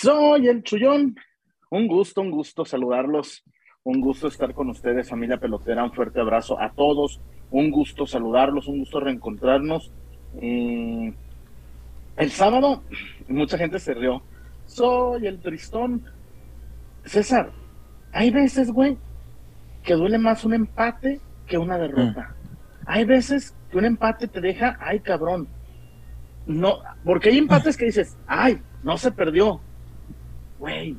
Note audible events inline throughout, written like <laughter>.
Soy el Chullón. Un gusto, un gusto saludarlos. Un gusto estar con ustedes, familia pelotera. Un fuerte abrazo a todos. Un gusto saludarlos, un gusto reencontrarnos. Eh, el sábado, mucha gente se rió. Soy el tristón. César, hay veces, güey, que duele más un empate que una derrota. Hay veces que un empate te deja, ay, cabrón. No, porque hay empates que dices, ay, no se perdió. Güey,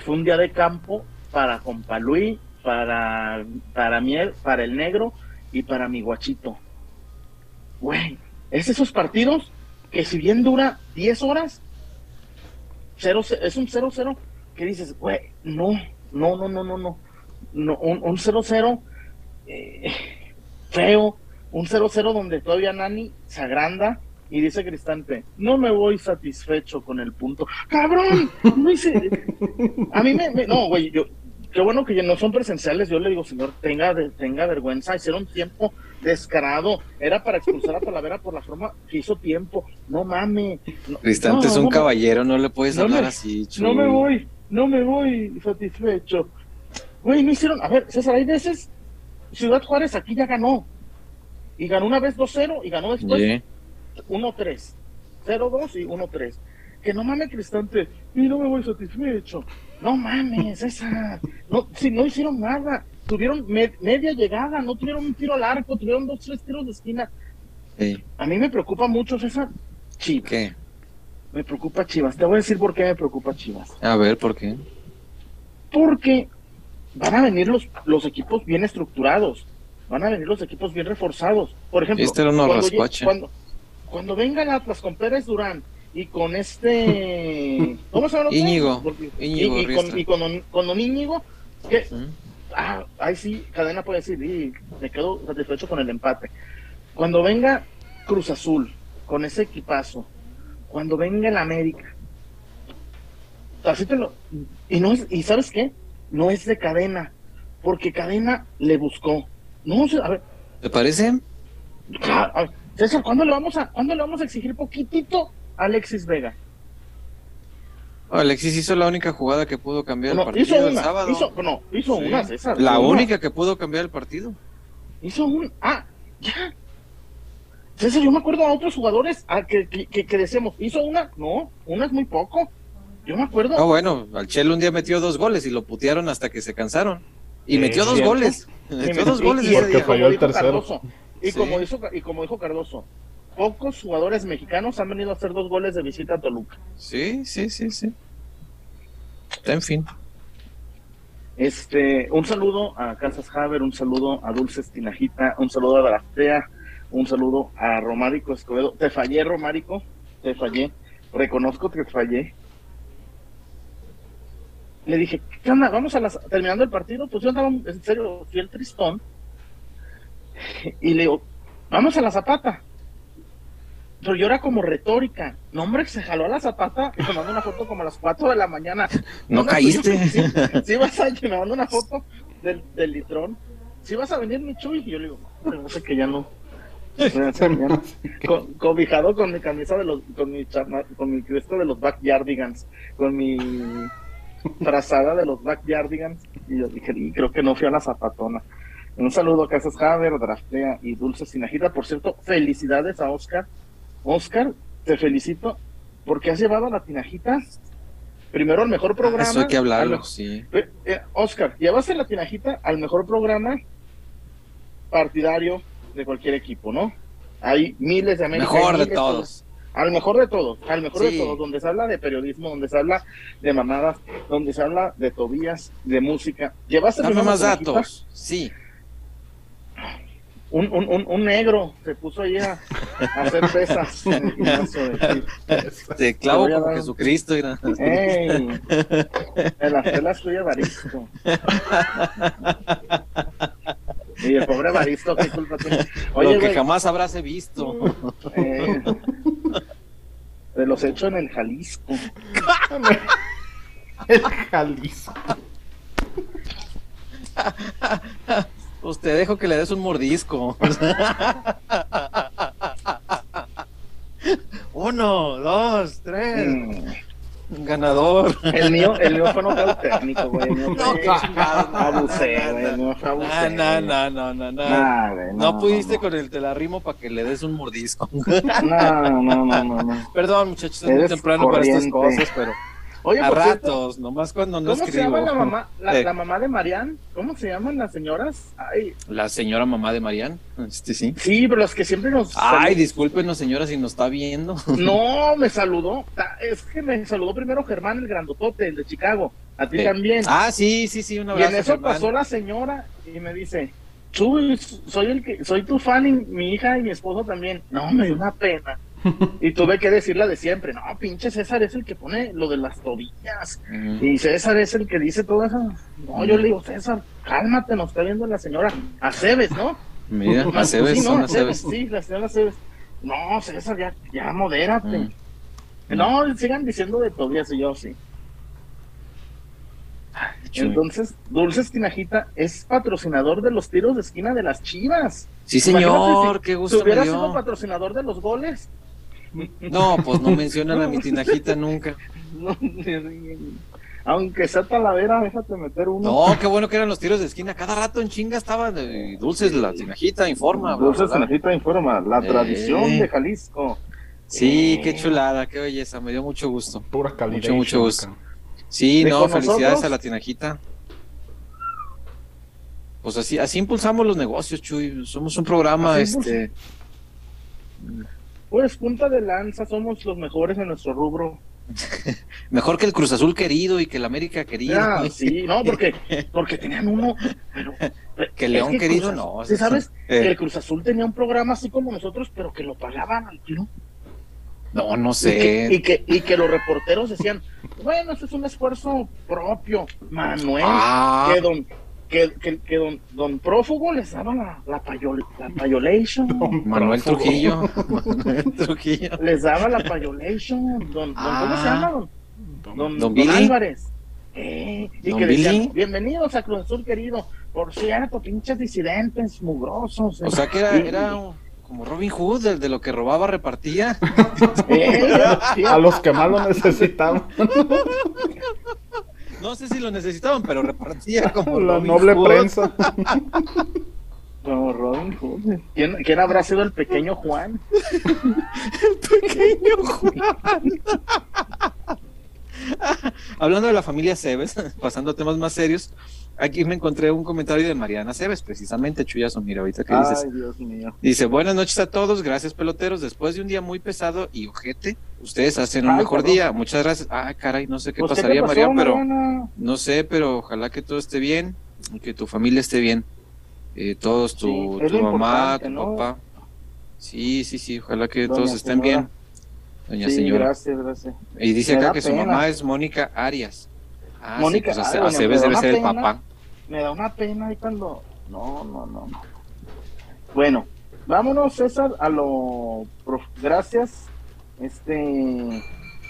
fue un día de campo para compa Luis, para, para Miel, para el negro y para mi guachito. Güey, es esos partidos que si bien dura 10 horas, cero, es un 0-0 que dices, güey, no, no, no, no, no, no, no un 0-0 eh, feo, un 0-0 donde todavía Nani se agranda y dice Cristante, no me voy satisfecho con el punto. ¡Cabrón! No hice... A mí me... no, güey, yo... Qué bueno que no son presenciales. Yo le digo, señor, tenga, tenga vergüenza. Hicieron tiempo descarado. Era para expulsar a Talavera por la forma que hizo tiempo. No mames. Cristante es un caballero, no le puedes hablar así. No me voy, no me voy satisfecho. Güey, no hicieron. A ver, César, hay veces. Ciudad Juárez aquí ya ganó. Y ganó una vez 2-0 y ganó después 1-3. 0-2 y 1-3. Que no mames, Cristante. Y no me voy satisfecho. No mames, <laughs> esa. No, si no hicieron nada. Tuvieron media llegada, no tuvieron un tiro al arco, tuvieron dos, tres tiros de esquina. A mí me preocupa mucho, César. Chivas. ¿Qué? Me preocupa Chivas. Te voy a decir por qué me preocupa Chivas. A ver, ¿por qué? Porque van a venir los, los equipos bien estructurados. Van a venir los equipos bien reforzados. Por ejemplo, este era cuando, cuando, vengan Atlas con Pérez Durán y con este. <laughs> ¿Cómo se llama? Íñigo. Íñigo y, con, y, con, con, don Íñigo, que. Ah, ahí sí, cadena puede decir, y me quedo satisfecho con el empate. Cuando venga Cruz Azul, con ese equipazo, cuando venga el América, así te lo. Y, no es, y ¿sabes qué? No es de cadena, porque cadena le buscó. No, a ver. ¿Te parece? César, ¿cuándo le vamos a, ¿cuándo le vamos a exigir poquitito Alexis Vega. Alexis hizo la única jugada que pudo cambiar el partido el sábado. Hizo, no, hizo una, César. La única que pudo cambiar el partido. Hizo un. Ah, ya. César, yo me acuerdo a otros jugadores a que, que, que, decíamos, ¿hizo una? No, una es muy poco. Yo me acuerdo. Ah, bueno, al Chelo un día metió dos goles y lo putearon hasta que se cansaron. Y metió dos goles. Metió dos goles. Y, porque falló el tercero. Y, como hizo, y como dijo Cardoso, pocos jugadores mexicanos han venido a hacer dos goles de visita a Toluca. Sí, sí, sí, sí. En fin. Este, un saludo a Casas Haber, un saludo a Dulce Tinajita, un saludo a Draftea, un saludo a Romárico Escobedo. Te fallé, Romárico, te fallé. Reconozco que te fallé. Le dije, ¿qué onda? Vamos a las... Terminando el partido, pues yo andaba en serio, fui el tristón. Y le digo, vamos a la zapata pero yo era como retórica. No, hombre, se jaló a la zapata y me mandó una foto como a las 4 de la mañana. ¿No, caíste? <laughs> Sí, vas a me mandó una foto del, del litrón. Si vas a venir, mi Chuy. Y yo le digo, no sé que ya no. <laughs> con, cobijado con mi camisa de los, con mi con mi cresta de los backyardigans, con mi frazada de los backyardigans, y yo dije, y creo que no fui a la zapatona. Un saludo a Casas Haber, Draftea y Dulce Sinajita. Por cierto, felicidades a Oscar Oscar, te felicito porque has llevado a la tinajita primero al mejor programa. Eso hay que hablarlo, sí. Eh, eh, Oscar, llevaste la tinajita al mejor programa partidario de cualquier equipo, ¿no? Hay miles de América. Mejor de todos. Al mejor de todos, al mejor de todos, donde se habla de periodismo, donde se habla de mamadas, donde se habla de Tobías, de música. ¿Llevaste Dame más datos, sí un, un, un, negro se puso ahí a, hacer pesas en el gimnasio de Te clavo como Jesucristo. Mira. Ey, en las telas tuya Baristo. Y el pobre Baristo, ¿qué culpa tiene? Oye, Lo que jamás habrás visto. Eh, de los hechos en el Jalisco. <laughs> el Jalisco. <laughs> Pues te dejo que le des un mordisco. <laughs> Uno, dos, tres. ganador. El mío, el mío fue técnico, güey. El mío <laughs> fue <laughs> abusé, güey. El mío fue abusé. No, no, no, no, no. No pudiste con el telarrimo para que le des un mordisco. No, no, no, no, no. Perdón, muchachos, es muy temprano para estas cosas, pero Oye, a ratos, nomás cuando no ¿Cómo se llama la mamá, la, <laughs> la, mamá de Marian? ¿Cómo se llaman las señoras? Ay. La señora mamá de Marian, este sí. Sí, pero las que siempre nos... Ay, discúlpenos señora si nos está viendo. <laughs> No, me saludó, es que me saludó primero Germán, el grandotote, el de Chicago, a ti también. Ah, sí, sí, sí, un abrazo, Y en eso pasó la señora y me dice, Chuy, soy el que, soy tu fan y mi hija y mi esposo también. No, me dio una pena. Y tuve que decirla de siempre, no, pinche César es el que pone lo de las tobillas. Y César es el que dice todo eso. No, yo le digo, César, cálmate, nos está viendo la señora Aceves, ¿no? Mira, Aceves, sí, no, sí, la señora Aceves. No, César, ya, ya modérate. No, sigan diciendo de tobillas y yo sí. Entonces, Dulces Tinajita es patrocinador de los tiros de esquina de las chivas. Sí, señor, qué gusto. Si hubiera sido patrocinador de los goles, no, pues no mencionan a mi tinajita nunca. aunque sea talavera, déjate meter uno. No, qué bueno que eran los tiros de esquina. Cada rato en chinga estaban dulces la tinajita informa. Dulces tinajita informa, la eh. tradición de Jalisco. Sí, qué chulada, qué belleza, me dio mucho gusto. Pura calidad. Mucho, mucho gusto. Sí, no, felicidades a la tinajita. Pues así, así impulsamos los negocios, Chuy. Somos un programa, este. Pues punta de lanza, somos los mejores en nuestro rubro. <laughs> Mejor que el Cruz Azul querido y que el América querido. Ah, sí, no, porque, porque tenían uno, pero, <laughs> que León querido no. ¿sí sabes? Que el Cruz Azul tenía un programa así como nosotros, pero que lo pagaban al tiro. No, no sé. Y que, y que, los reporteros decían, bueno, eso es un esfuerzo propio, Manuel, ah. que don, que, que, don, don, Prófugo les daba la, la, payol, la payolation. Manuel Trujillo. <laughs> Manuel Trujillo. Les daba la payolation. Don, ¿Cómo se llama? Don, don, don, don Álvarez. Eh, y que decían, bienvenidos a Cruz Azul querido. Por cierto, pinches disidentes, mugrosos. O sea que era, era como Robin Hood, el de lo que robaba repartía. <laughs> Eh, a los que más lo necesitaban. <laughs> No sé si lo necesitaban, pero repartía <laughs> como la noble prensa. <laughs> No, Robin Hood. ¿Quién, ¿Quién, habrá sido el pequeño Juan? <laughs> el pequeño Juan. Hablando de la familia Cebes, pasando a temas más serios, aquí me encontré un comentario de Mariana Cebes, precisamente, Chuyazo, mira, ahorita que dices. Ay, Dios mío. Dice, buenas noches a todos, gracias peloteros, después de un día muy pesado y ojete, ustedes hacen un mejor día, muchas gracias. Ah, caray, no sé qué pasaría, María, pero no sé, pero ojalá que todo esté bien, y que tu familia esté bien, eh, todos, tu, tu mamá, tu papá. Sí, sí, sí, ojalá que todos estén bien. Doña señora. Gracias, gracias. Y dice acá que su mamá es Mónica Arias. Ah, Mónica, sí, pues, a debe ser el papá. Me da una pena ahí cuando. No, no, no, no. Bueno, vámonos, César, a lo. Gracias. Este.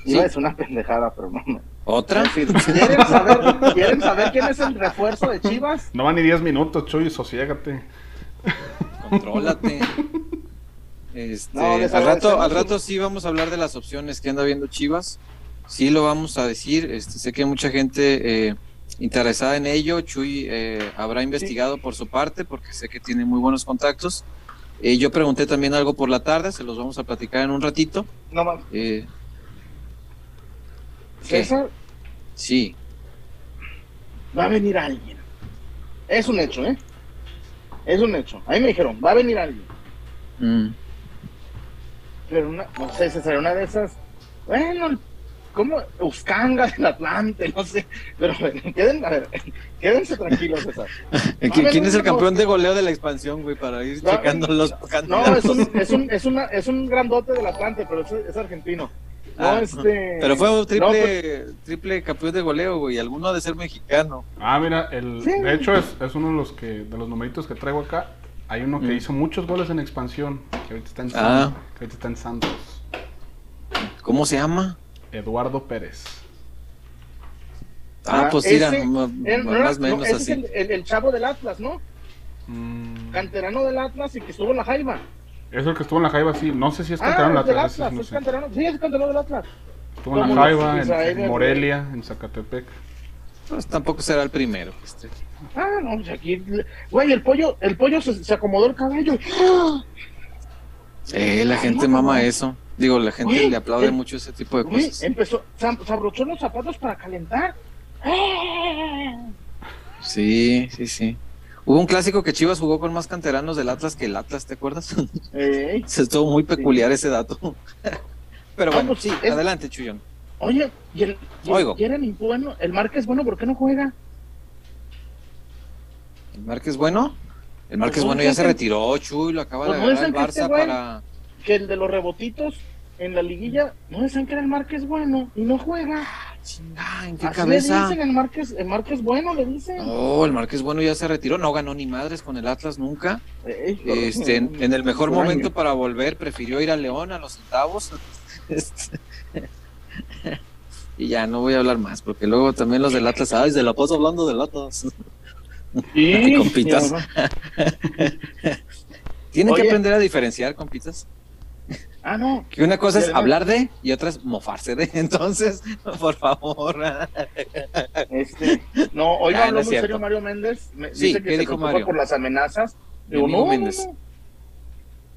Iba a decir una pendejada, pero no. ¿Otra? ¿quieren, saber, ¿Quieren saber quién es el refuerzo de Chivas? No van ni 10 minutos, Chuy, sosiégate. Contrólate. Este, al rato, al rato sí vamos a hablar de las opciones que anda viendo Chivas. Sí lo vamos a decir. Este, sé que mucha gente eh, interesada en ello. Chuy eh, habrá investigado por su parte porque sé que tiene muy buenos contactos. Eh, yo pregunté también algo por la tarde, se los vamos a platicar en un ratito. No más. Sí. Va a venir alguien. Es un hecho, ¿eh? Es un hecho. A mí me dijeron, va a venir alguien. Mm pero una, no sé, César, una de esas, bueno, como Uscanga del Atlante, no sé, pero queden, a ver, quédense tranquilos, César. <laughs> ¿Quién es el campeón de goleo de la expansión, güey, para ir checando los No, <laughs> es un, es un, es una, es un grandote del Atlante, pero es, argentino. No, ah, este... Pero fue un triple, triple campeón de goleo, güey. Alguno ha de ser mexicano. Ah, mira, el, de hecho es, es uno de los que de los numeritos que traigo acá. Hay uno que mm. hizo muchos goles en expansión, que ahorita está en, ah. que ahorita está en Santos. ¿Cómo se llama? Eduardo Pérez. Ah, pues mira, más o menos así. Es el, chavo del Atlas, ¿no? Mm. Canterano del Atlas y que estuvo en la Jaiba. Es el que estuvo en la Jaiba, sí. No sé si es ah, canterano del Atlas. es canterano, sí, es canterano del Atlas. Estuvo en la Jaiba, en, Morelia, en Zacatepec. Pues tampoco será el primero. Este. Ah, no, pues aquí, güey, el pollo, el pollo se, acomodó el cabello. Eh, la gente mama eso. Digo, la gente le aplaude mucho ese tipo de cosas. Empezó, se, abrochó los zapatos para calentar. Sí, sí, sí. Hubo un clásico que Chivas jugó con más canteranos del Atlas que el Atlas, ¿te acuerdas? <laughs> Se estuvo muy peculiar ese dato. <laughs> Pero bueno, pues, sí, adelante, Chuyón. Oye, ¿y el, y bueno? ¿El Márquez bueno por qué no juega? ¿El Márquez bueno? El Márquez bueno ya se retiró, Chuy, lo acaba de pues, agarrar el Barça para... Que el de los rebotitos en la liguilla, no decían que era el Márquez bueno y no juega. Chinga, ¿en qué cabeza? Le dicen el Márquez, el Márquez bueno, le dicen. No, el Márquez bueno ya se retiró, no ganó ni madres con el Atlas nunca. este, en, el mejor momento para volver, prefirió ir a León a los centavos. Este, y ya no voy a hablar más, porque luego también los del Atlas, ay, se la paso hablando del Atlas. Sí, <laughs> compitas. <laughs> Tienen que aprender a diferenciar, compitas. Ah, no. Que una cosa es hablar de y otra es mofarse de. <laughs> Entonces, por favor. Este, no, hoy ah, habló muy serio Mario Méndez. Me, dice que se dijo Mario? por las amenazas. Digo, no, Méndez.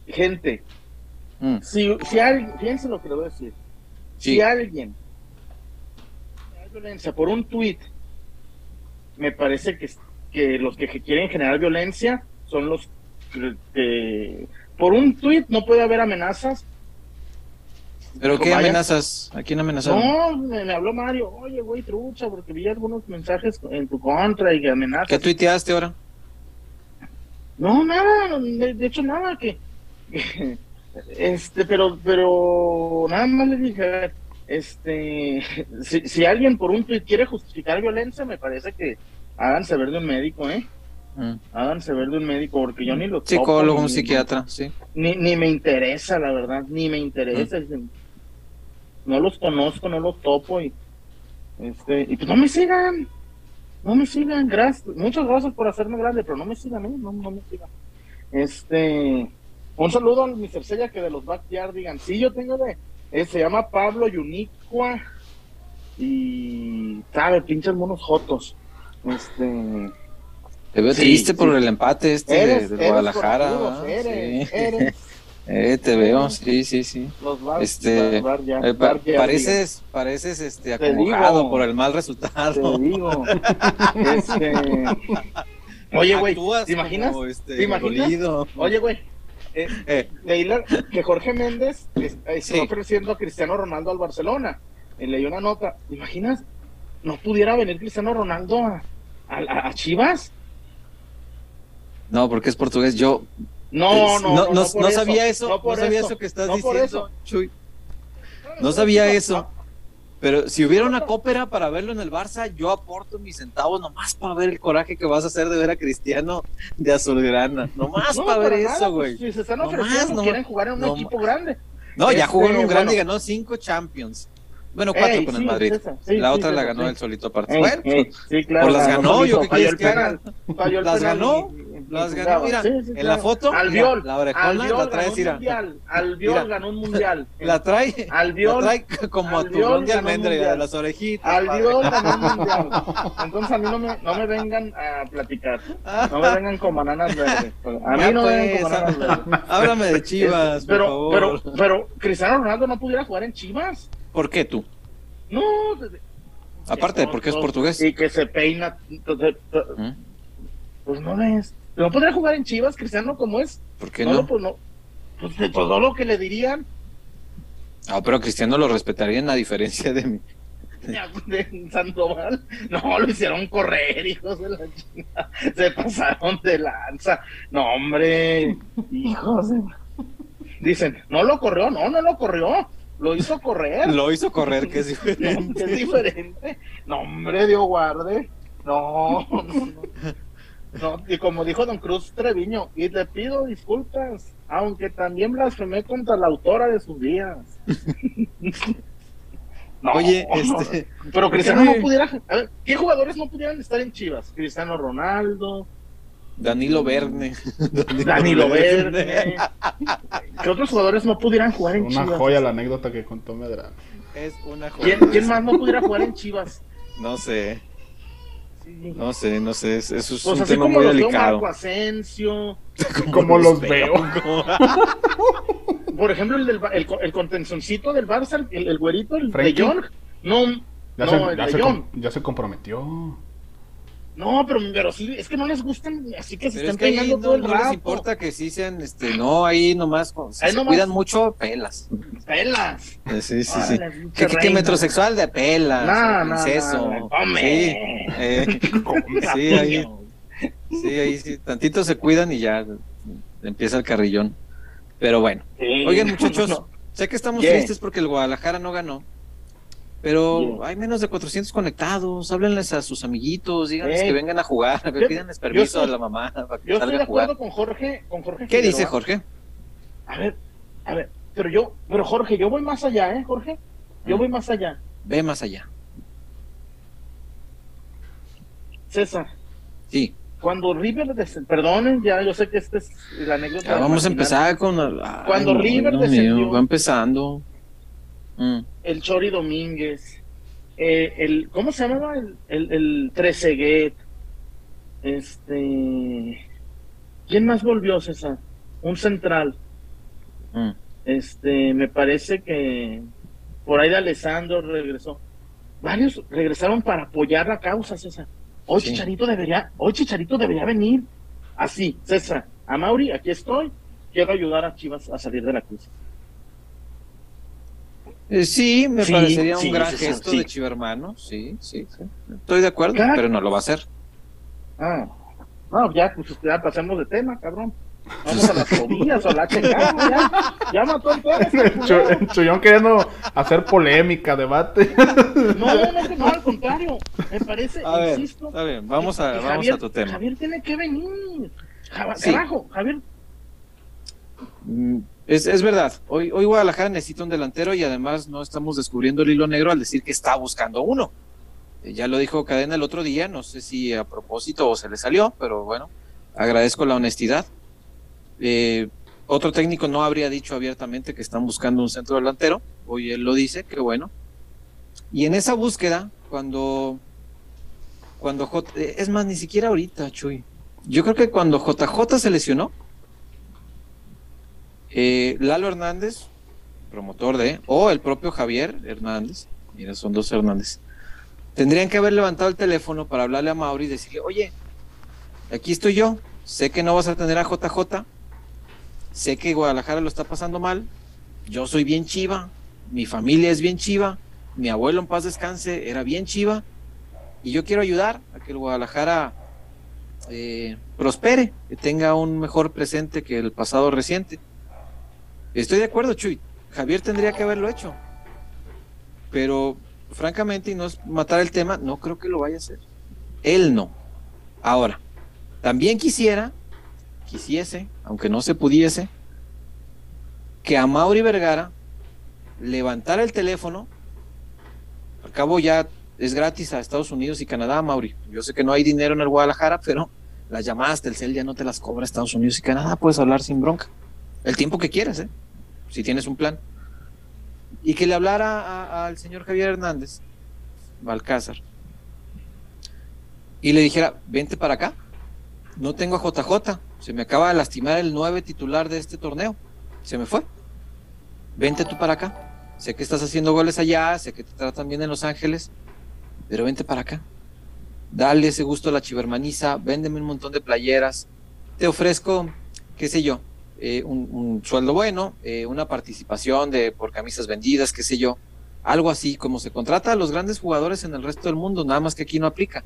Gente, mm. si, si alguien, fíjense lo que le voy a decir. Si alguien violencia por un tuit, me parece que, que los que quieren generar violencia son los que por un tuit no puede haber amenazas ¿Pero qué amenazas? ¿A quién amenazaron? No, me, habló Mario. Oye, güey, trucha, porque vi algunos mensajes en tu contra y que amenazas. ¿Qué tuiteaste ahora? No, nada, de, hecho nada, que, este, pero, pero nada más le dije, este, si, si alguien por un tuit quiere justificar violencia, me parece que háganse ver de un médico, ¿eh? Mm. Háganse ver de un médico, porque yo ni lo Psicólogo, un psiquiatra, sí. Ni, ni me interesa, la verdad, ni me interesa. Mm no los conozco, no los topo y este, y pues no me sigan, no me sigan, gracias, muchas gracias por hacerme grande, pero no me sigan, ¿eh? no, no me sigan. Este, un saludo a Mr. Sella que de los backyard digan, sí, yo tengo de, eh, se llama Pablo Yunicua y sabe, pinches monos jotos. Este, te veo triste por el empate este de, Guadalajara. eres, <laughs> eh, te veo, sí, sí, sí. este, eh, pareces, pareces este, acomodado por el mal resultado. Te digo. <laughs> este... <laughs> Oye, güey, ¿te imaginas? este, ¿Te imaginas? Oye, güey, eh, eh. que Jorge Méndez eh, se ofreciendo a Cristiano Ronaldo al Barcelona. Y leí una nota. ¿Te imaginas? ¿No pudiera venir Cristiano Ronaldo a, a, a Chivas? No, porque es portugués. Yo no, no, no, no, no sabía eso, no, sabía eso, que estás diciendo, Chuy. No sabía eso. Pero si hubiera una cópera para verlo en el Barça, yo aporto mis centavos nomás para ver el coraje que vas a hacer de ver a Cristiano de Azulgrana. Nomás para ver eso, güey. Pues, si se están ofreciendo, quieren jugar en un equipo grande. No, ya jugó en un este, grande y ganó cinco Champions. Bueno, cuatro con el Madrid. la otra la ganó el solito aparte. bueno, sí, claro. Pues las ganó, yo qué quieres que haga. Las ganó, las ganó, mira, en la foto, Albiol, la orejona la trae Al Albiol ganó un mundial. <laughs> La trae, Albiol, la trae como a tu de almendra, las orejitas. Albiol ganó un mundial. <laughs> Entonces a mí no me, no me vengan a platicar. No me vengan con bananas verdes. A mí no me vengan con pues, bananas verdes. Háblame de Chivas, pero, pero, pero Cristiano Ronaldo no pudiera jugar en Chivas. ¿Por qué tú? No. Aparte de porque es portugués. Y que se peina. Entonces, ¿Mm? Pues no es. ¿No podría jugar en Chivas, Cristiano, como es? ¿Por qué no? pues, no pues de todo lo que le dirían. Ah, pero Cristiano lo respetarían a diferencia de mí. <laughs> De Sandoval, no, lo hicieron correr, hijos de la chingada. Se pasaron de lanza. No, hombre, hijos de... <laughs> Dicen, no lo corrió, no, no lo corrió. Lo hizo correr. Lo hizo correr, que es diferente. <laughs> es diferente. No, hombre, Dios guarde. No, no, y como dijo don Cruz Treviño, y le pido disculpas, aunque también blasfemé contra la autora de sus días. <laughs> Oye, este. Pero Cristiano no pudiera. ¿qué jugadores no pudieran estar en Chivas? Cristiano Ronaldo, Danilo Verne. <laughs> Danilo, Verne. ¿Qué otros jugadores no pudieran jugar en Una joya la anécdota que contó Medrano. es una ¿Quién, ¿Quién, más no pudiera jugar en Chivas? No sé. No sé, no sé, eso es pues un tema muy delicado. Marco Asensio, <laughs> como los veo. Por ejemplo, el, del, el, el contencioncito del Barça, el, el güerito, el de Jong, no, ya no, se, el ya, de se ya se comprometió. No, pero, pero sí, es que no les gustan, así que se están peinando todo el no rato. No les importa que sí sean, este, no, ahí nomás, si se cuidan mucho, pelas. Pelas. Eh, sí, sí, sí. ¿Qué, qué, metrosexual de pelas? No, no, no, no. Sí, eh, <laughs> sí, ahí, sí, ahí sí, tantito se cuidan y ya empieza el carrillón. Pero bueno. Sí. Oigan, muchachos, <laughs> sé que estamos yeah. tristes porque el Guadalajara no ganó. Pero hay menos de 400 conectados, háblenles a sus amiguitos, díganles que vengan a jugar, yo, pídanles permiso estoy, a la mamá para que Yo estoy de acuerdo con Jorge, con Jorge. ¿Qué dice Jorge? A ver, a ver, pero yo, pero Jorge, yo voy más allá, ¿eh, Jorge? Yo voy más allá. Ve más allá. César. Sí. Cuando River, des... perdonen, ya yo sé que esta es la anécdota. Ya vamos a empezar con. Ay, Cuando River no, descendió. Mío, va empezando. Mm. El Chori Domínguez, eh, el, ¿cómo se llamaba? El, el, el este, ¿quién más volvió, César? Un central. Mm. Este, me parece que por ahí de Alessandro regresó. Varios regresaron para apoyar la causa, César. Hoy sí. Chicharito debería, hoy Chicharito debería venir. Así, César, a Mauri, aquí estoy. Quiero ayudar a Chivas a salir de la crisis. Eh, sí, me Sí, parecería sí, un gran gesto sí. de Chivermano, sí, sí, sí. Estoy de acuerdo, Claro. pero no lo va a hacer. Ah, no, ya, pues ya pasamos de tema, cabrón. Vamos a las fobias o la chingada, ya, ya mató el perro. este <laughs> El Chu- culero. el Chuyón queriendo hacer polémica, debate. No, no, no, al contrario. Me parece, A ver, insisto. está bien, vamos a, vamos Javier, a tu tema. Javier tiene que venir. Sí. Carajo, Javier. Es, es verdad, hoy, hoy Guadalajara necesita un delantero y además no estamos descubriendo el hilo negro al decir que está buscando uno. Eh, Ya lo dijo Cadena el otro día, no sé si a propósito o se le salió, pero bueno, agradezco la honestidad. Eh, otro técnico no habría dicho abiertamente que están buscando un centro delantero, hoy él lo dice, qué bueno. Y en esa búsqueda, cuando, cuando J, eh, es más, ni siquiera ahorita, Chuy, yo creo que cuando JJ se lesionó, eh, Lalo Hernández, promotor de, o el propio Javier Hernández, mira, son dos Hernández, tendrían que haber levantado el teléfono para hablarle a Mauri y decirle, oye, aquí estoy yo, sé que no vas a tener a JJ, sé que Guadalajara lo está pasando mal, yo soy bien chiva, mi familia es bien chiva, mi abuelo en paz descanse era bien chiva, y yo quiero ayudar a que el Guadalajara eh, prospere, que tenga un mejor presente que el pasado reciente. Estoy de acuerdo, Chuy. Javier tendría que haberlo hecho. Pero, francamente, y no es matar el tema, no creo que lo vaya a hacer. Él no. Ahora, también quisiera, quisiese, aunque no se pudiese, que a Mauri Vergara levantara el teléfono. Al cabo ya es gratis a Estados Unidos y Canadá, Mauri. Yo sé que no hay dinero en el Guadalajara, pero las llamadas Telcel ya no te las cobra Estados Unidos y Canadá. Puedes hablar sin bronca. El tiempo que quieras, ¿eh? Si tienes un plan. Y que le hablara al señor Javier Hernández, Balcázar, y le dijera, vente para acá, no tengo a JJ, se me acaba de lastimar el nueve titular de este torneo, se me fue, vente tú para acá, sé que estás haciendo goles allá, sé que te tratan bien en Los Ángeles, pero vente para acá, dale ese gusto a la chivermaniza, véndeme un montón de playeras, te ofrezco, qué sé yo, eh, un, sueldo bueno, eh, una participación de por camisas vendidas, qué sé yo, algo así como se contrata a los grandes jugadores en el resto del mundo, nada más que aquí no aplica.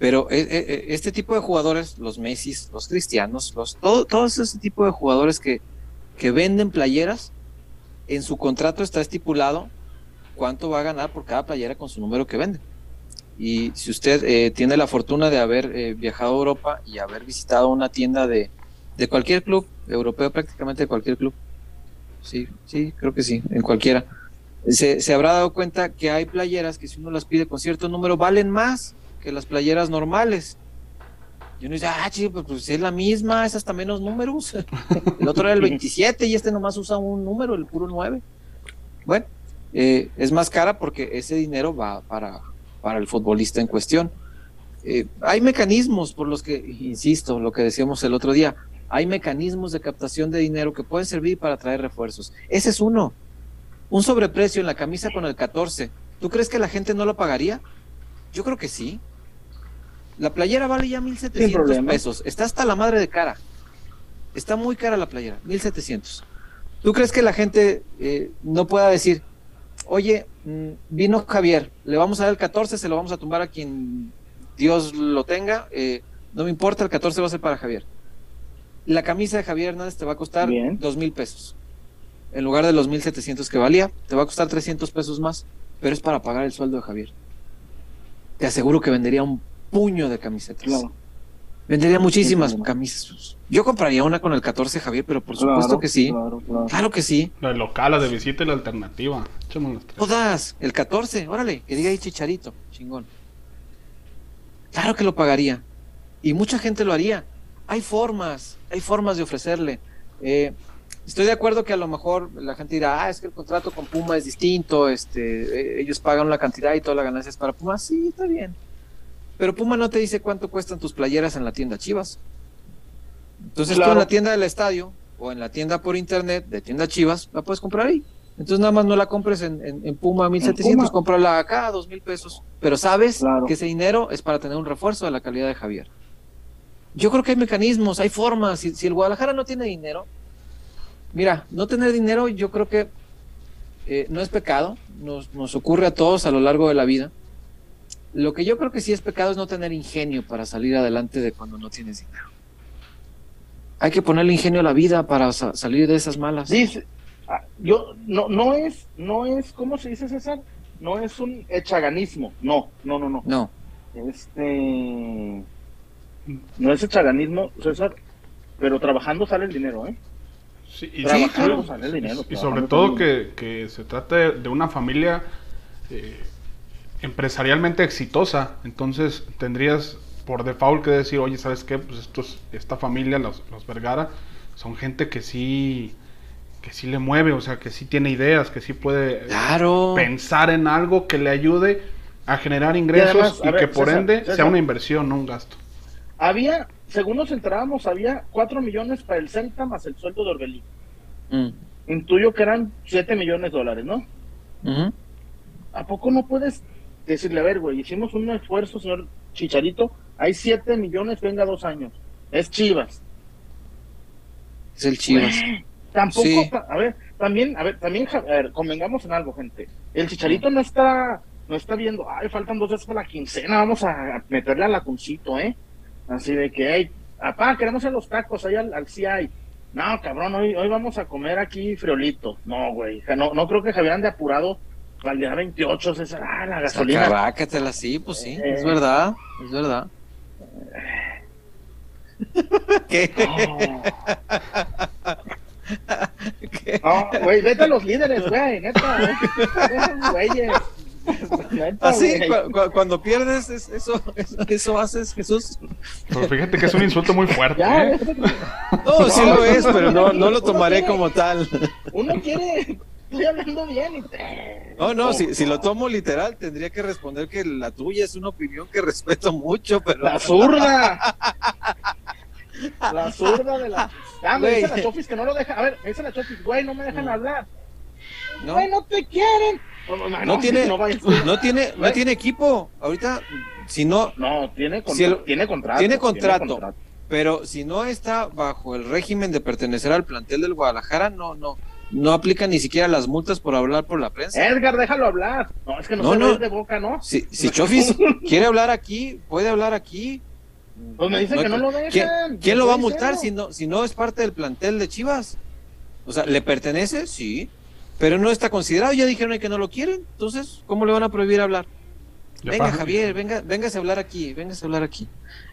Pero eh, eh, este tipo de jugadores, los Messi, los Cristianos, los, todo, ese tipo de jugadores que, que venden playeras, en su contrato está estipulado cuánto va a ganar por cada playera con su número que vende. Y si usted eh, tiene la fortuna de haber viajado a Europa y haber visitado una tienda de, de cualquier club europeo, prácticamente de cualquier club, sí, sí, creo que sí, en cualquiera, se, se habrá dado cuenta que hay playeras que si uno las pide con cierto número valen más que las playeras normales. Y uno dice, ah, chico, pues, pues es la misma, es hasta menos números. <laughs> El otro era el 27 y este nomás usa un número, el puro 9. Bueno, eh, es más cara porque ese dinero va para, para el futbolista en cuestión. Eh, hay mecanismos por los que, insisto, lo que decíamos el otro día, hay mecanismos de captación de dinero que pueden servir para traer refuerzos. Ese es uno. Un sobreprecio en la camisa con el 14. ¿Tú crees que la gente no lo pagaría? Yo creo que sí. La playera vale ya 1700 pesos. Está hasta la madre de cara. Está muy cara la playera, 1700. ¿Tú crees que la gente eh, no pueda decir, oye, mm, vino Javier, le vamos a dar el 14, se lo vamos a tumbar a quien Dios lo tenga, eh, no me importa, el 14 va a ser para Javier. La camisa de Javier Hernández te va a costar dos mil pesos. En lugar de los 1700 que valía, te va a costar 300 pesos más, pero es para pagar el sueldo de Javier. Te aseguro que vendería un puño de camisetas. Claro. Vendería muchísimas camisas. Yo compraría una con el 14 Javier, pero por supuesto que sí. Claro, que sí. La local, la de visita y la alternativa. Todas, el 14, órale, que diga ahí chicharito, chingón. Claro que lo pagaría. Y mucha gente lo haría. Hay formas, hay formas de ofrecerle. Eh, estoy de acuerdo que a lo mejor la gente dirá, ah, es que el contrato con Puma es distinto, este, eh, ellos pagan la cantidad y toda la ganancia es para Puma. Sí, está bien. Pero Puma no te dice cuánto cuestan tus playeras en la tienda Chivas. Entonces tú en la tienda del estadio o en la tienda por internet de tienda Chivas la puedes comprar ahí. Entonces nada más no la compres en, en, Puma 1700, cómprala acá a 2000 pesos. Pero sabes que ese dinero es para tener un refuerzo de la calidad de Javier. Yo creo que hay mecanismos, hay formas. Si, el Guadalajara no tiene dinero, mira, no tener dinero yo creo que eh, no es pecado, nos, nos ocurre a todos a lo largo de la vida. Lo que yo creo que sí es pecado es no tener ingenio para salir adelante de cuando no tienes dinero. Hay que ponerle ingenio a la vida para salir de esas malas. Dice, Ah, yo no no es no es cómo se dice César no es un echaganismo no no no no no este no es echaganismo César pero trabajando sale el dinero eh sí, y trabajando sale el dinero y, sobre todo que, que, se trate de una familia eh, empresarialmente exitosa. Entonces tendrías por default que decir oye sabes qué pues estos esta familia los, los Vergara son gente que sí que sí le mueve, o sea, que sí tiene ideas, que sí puede pensar en algo que le ayude a generar ingresos y, que por ende sea una inversión, no un gasto. Había, según nos enterábamos, había 4 millones para el Celta más el sueldo de Orbelín. Mm. Intuyo que eran 7 millones de dólares, ¿no? ¿A poco no puedes decirle, a ver, güey, hicimos un esfuerzo, señor Chicharito, hay 7 millones, venga dos años. Es Chivas. Es el Chivas. Tampoco, a ver, también, a ver, también, a ver, convengamos en algo, gente. El chicharito no está, no está viendo, ay, faltan dos veces para la quincena, vamos a meterle al lacuncito, ¿eh? Así de que, hey, apá, queremos hacer los tacos ahí al, al CI. No, cabrón, hoy, hoy vamos a comer aquí friolito. No, güey, no, no creo que Javier ande apurado al día 28, César, ah, la gasolina. Carrácatela, sí, pues sí, es eh. verdad, es verdad. <laughs> <laughs> ¿Qué? No, güey, vete a los líderes, güey, neta, güeyes. <laughs> Así, cuando pierdes, eso, eso, haces, Jesús. Pero fíjate que es un insulto muy fuerte. ¿eh? No, sí lo es, pero no, no lo tomaré como tal. Uno quiere, estoy hablando bien. Y No, no, si, si, lo tomo literal, tendría que responder que la tuya es una opinión que respeto mucho, pero. ¡La zurda! La zurda de la. Ah, me dicen la Chofis que no lo deja. A ver, me dicen la Chofis, güey, no me dejan hablar. No. Güey, no te quieren. No, tiene, no, tiene, no tiene equipo. Ahorita, si no. No, tiene, tiene contrato. Tiene contrato. Pero si no está bajo el régimen de pertenecer al plantel del Guadalajara, no, no, no aplica ni siquiera las multas por hablar por la prensa. Edgar, déjalo hablar. No, es que no, no, se de boca, ¿no? Si, si Chofis <laughs> quiere hablar aquí, puede hablar aquí. Pues me dicen que no lo dejan. ¿Quién, lo va a multar si no, si no es parte del plantel de Chivas? O sea, ¿le pertenece? Sí. Pero no está considerado. Ya dijeron que no lo quieren. Entonces, ¿cómo le van a prohibir hablar? Venga, Javier, venga, véngase a hablar aquí, véngase a hablar aquí.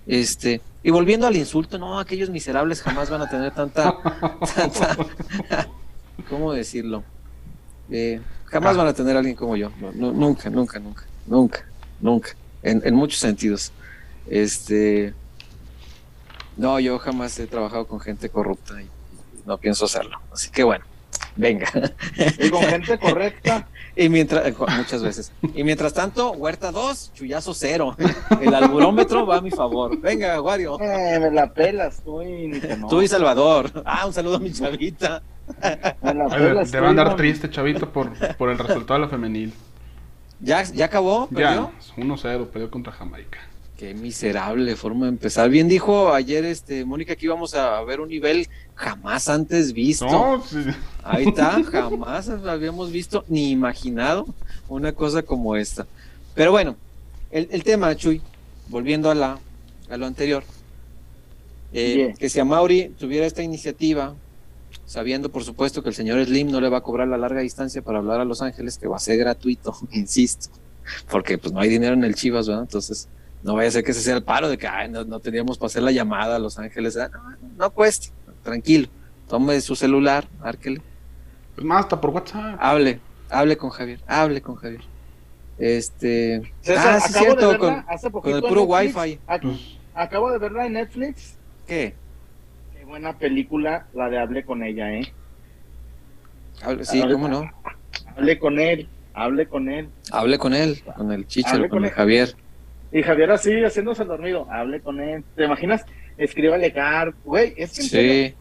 Este, y volviendo al insulto, no, aquellos miserables jamás van a tener tanta, <laughs> tanta ¿cómo decirlo? Eh, jamás van a tener a alguien como yo. nunca, nunca, nunca, nunca, nunca. En, en muchos sentidos. Este, no, yo jamás he trabajado con gente corrupta y no pienso hacerlo. Así que bueno, Venga. Y con gente correcta. <laughs> Y mientras, eh, muchas veces. Y mientras tanto, Huerta 2, Chuyazo 0. El alburómetro va a mi favor. Venga, Wario. Eh, me la pelas, tú y, tú y Salvador. Ah, un saludo a mi chavita. Te va a andar triste, chavito, por, por el resultado de la femenil. ¿Ya, ya acabó? ¿Perdió? Ya, 1-0, perdió contra Jamaica. Qué miserable forma de empezar. Bien dijo ayer este Mónica que íbamos a ver un nivel jamás antes visto. Ahí está, <laughs> jamás habíamos visto ni imaginado una cosa como esta. Pero bueno, el, tema, Chuy, volviendo a la a lo anterior, eh, que si a Mauri tuviera esta iniciativa, sabiendo por supuesto que el señor Slim no le va a cobrar la larga distancia para hablar a Los Ángeles, que va a ser gratuito, <laughs> insisto, porque pues no hay dinero en el Chivas, ¿verdad? Entonces no vaya a ser que ese sea el paro de que no, teníamos para hacer la llamada a Los Ángeles. Ah, no, no, cueste, tranquilo. Tome su celular, árquele. Pues más, hasta por WhatsApp. Hable, hable con Javier, hable con Javier. Este. ah, sí, cierto, con, con, el puro wifi. Pues, acabo de verla en Netflix. ¿Qué? Qué buena película la de Hable con ella, ¿eh? sí, cómo no. Hable con él, hable con él. Hable con él, con el Chicho, con, el Javier. Y Javier así, haciéndose el dormido, hable con él. ¿Te imaginas? Escríbale car, güey, es que sí.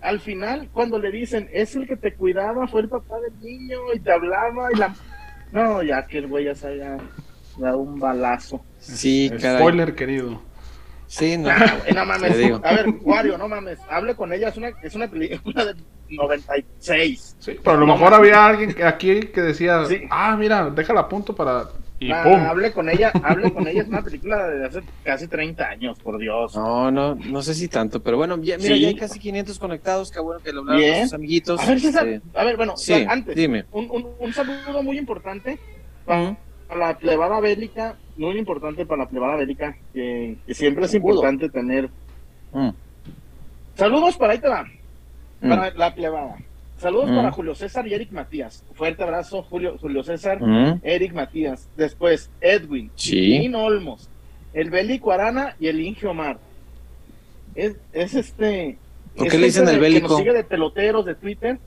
al final, cuando le dicen, es el que te cuidaba, fue el papá del niño y te hablaba y la... No, ya que el güey ya se haya dado un balazo. Sí, Spoiler, querido. Sí, no. no mames. A ver, Wario, no mames. Hable con ella, es una, es una película de 96. Sí, pero a lo mejor había alguien aquí que decía, ah, mira, déjala a punto para y ah, Hable con ella, hable con ella, es una película de hace casi 30 años, por Dios. No, no, no sé si tanto, pero bueno, ya, mira, ya hay casi 500 conectados, qué bueno que lo hablaron con sus amiguitos. A ver, César, este, a ver, bueno, antes, dime. Un, un, saludo muy importante para, la plebada bélica, muy importante para la plebada bélica, que, siempre es importante tener. Mm. Saludos para ahí te va, mm. para la plebada. Saludos para mm. Julio César y Eric Matías. Fuerte abrazo, Julio, Julio César, mm. Eric Matías. Después, Edwin, sí. Olmos, el Bélico Arana y el Inge Omar. Es, es este. ¿Por qué le dicen el Bélico? Que nos sigue de peloteros de Twitter.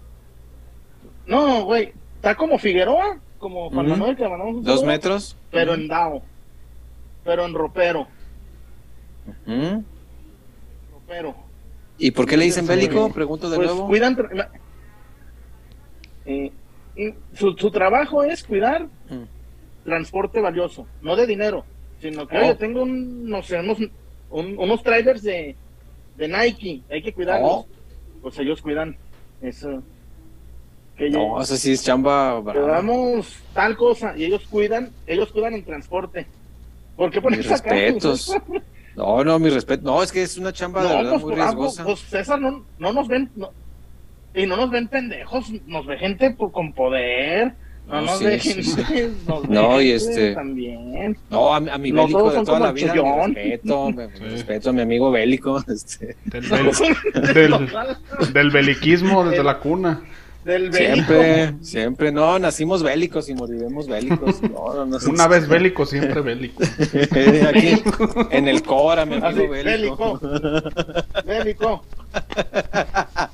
No, güey. Está como Figueroa, como Juan Manuel que mandamos Dos metros. Pero en Dao. Pero en ropero. Ropero. ¿Y por qué le dicen bélico? Pregunto de pues nuevo. Cuidan, eh, su, trabajo es cuidar mm. transporte valioso, no de dinero, sino que, oh. tengo un, no sé, unos, unos trailers de, de Nike, hay que cuidarlos. Oh. Pues ellos cuidan eso. Que no, eso sí es chamba Damos tal cosa y ellos cuidan, ellos cuidan el transporte. ¿Por qué pones respetos? <laughs> no, no, mi respeto. No, es que es una chamba de verdad pues, muy riesgosa. Pues César, no, no nos ven, y no nos ven pendejos, nos ve gente con poder. No, <laughs> nos ve gente, no, y este también. No, a, mi bélico de toda la vida, respeto, <laughs> respeto a mi amigo bélico. <laughs> Este. Del, del, beliquismo desde la cuna. Del siempre, siempre, no, nacimos bélicos y moriremos bélicos. <laughs> Una vez bélico, siempre bélico. <laughs> Aquí, en el Cora, mi amigo bélico. Bélico. bélico.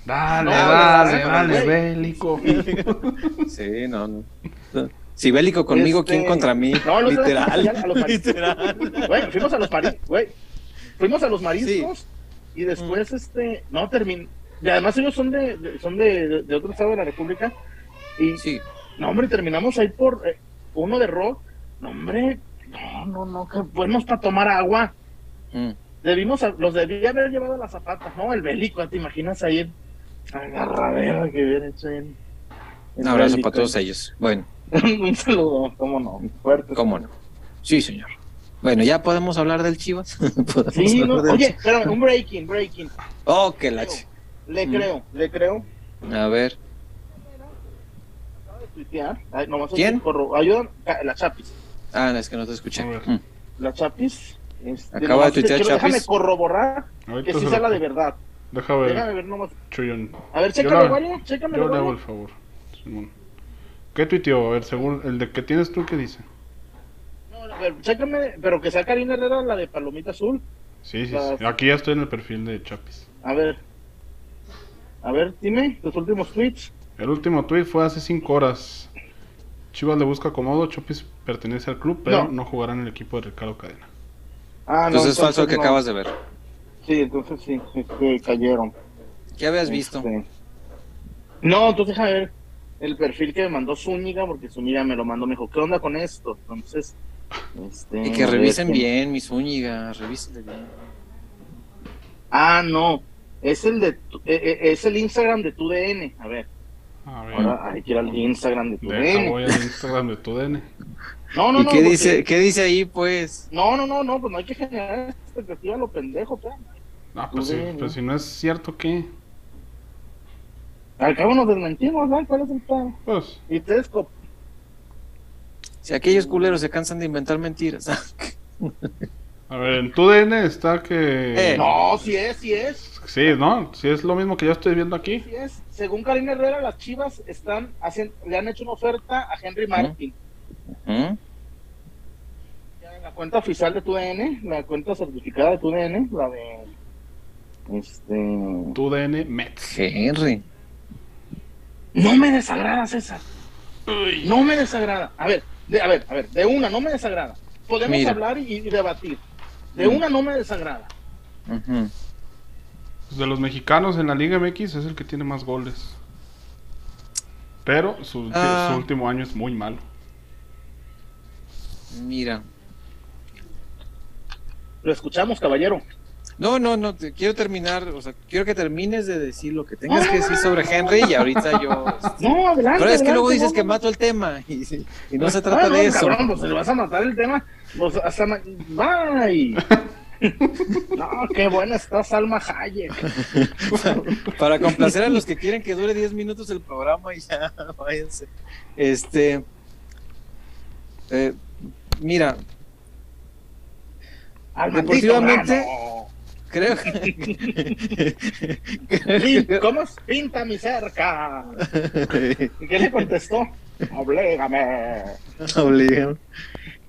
Dale, dale, dale, bélico. Sí, no, no. Si bélico conmigo, ¿quién este, contra mí? No, literal. literal. Bueno, fuimos a los mariscos, güey. Fuimos a los mariscos y después, mm. este, no terminó. Y además ellos son de, son de, de, otro estado de la República. Y, sí. no, hombre, terminamos ahí por eh, uno de rock. No, hombre, no, no, no, que buenos para tomar agua. Mm debimos, los debía haber llevado a las zapatas, ¿no? El bélico, ¿te imaginas ahí agarradero que hubiera hecho en, Un abrazo para todos ellos. Bueno. <laughs> un saludo, cómo no, fuerte. Cómo no. Sí, señor. Bueno, ya podemos hablar del Chivas. <laughs> sí, no, oye, espérame, un breaking, breaking. Oh, qué la Le creo, le creo. A ver. ¿Quién? Ayuda, la Chapis. Ah, es que no te escuché. Mm. La Chapis este, Acaba de tuitear Chapis. Déjame corroborar que sí sea la de verdad. Deja ver. Déjame ver nomás. A ver, chécame, Wario. Chécame, Yo le hago el favor. ¿Qué tuiteó? A ver, según el de que tienes tú, ¿qué dice? No, a ver, chécame, pero que sea Karina Herrera, la de Palomita Azul. Sí, sí, sí. Aquí ya estoy en el perfil de Chapis. A ver. A ver, dime tus últimos tweets. El último tweet fue hace 5 horas. Chivas le busca acomodo, Chopis pertenece al club, pero no, jugará en el equipo de Ricardo Cadena. Ah, entonces es falso que acabas de ver. Sí, entonces sí, cayeron. ¿Qué habías visto? Este, no, entonces a ver el perfil que me mandó Zúñiga, porque Zúñiga me lo mandó, me dijo, ¿qué onda con esto? Entonces, este, y que revisen bien, mi Zúñiga, revisen bien. Ah, no, es el de, e, e, es el Instagram de tu DN, a ver. A ver. Ahora hay que ir al Instagram de tu DN. Voy al Instagram de tu DN. No, no, ¿Y no. Qué, dice, ¿Qué dice ahí, pues? No, no, no, no, pues no hay que generar expectativa a lo pendejo, pues. No, pues, sí, pues si no es cierto, ¿qué? Al cabo nos desmentimos, ¿no? ¿Cuál es el plan? Pues. Y Tesco. Si aquellos culeros se cansan de inventar mentiras. A ver, en tu DN está que. Eh. No, si es, si es. Sí, ¿no? Si es lo mismo que yo estoy viendo aquí. Sí es. Según Karim Herrera, las Chivas están haciendo, le han hecho una oferta a Henry Martin. la cuenta oficial de tu DN, la cuenta certificada de tu DN, la de. Este. Tu DN Mets. Henry. No me desagrada, César. No me desagrada. A ver, de, a ver, a ver, de una no me desagrada. Podemos hablar y, debatir. De una no me desagrada. Pues de los mexicanos en la Liga MX es el que tiene más goles. Pero su, ah. último año es muy malo. Mira. Lo escuchamos, caballero. No, no, no, te, quiero terminar, o sea, quiero que termines de decir lo que tengas que decir sobre Henry y ahorita yo... Este, no, adelante. Pero es que luego dices que mato el tema y, no se trata de eso. Cabrón, pues le vas a matar el tema, pues hasta... Bye. <laughs> No, qué buena está Salma Hayek. <laughs> Para complacer a los que quieren que dure 10 minutos el programa y ya, <laughs> váyanse. Este... Eh, mira, deportivamente... Creo que. <laughs> ¿Cómo es? Pinta mi cerca. ¿Y qué le contestó? Oblégame. Oblégame.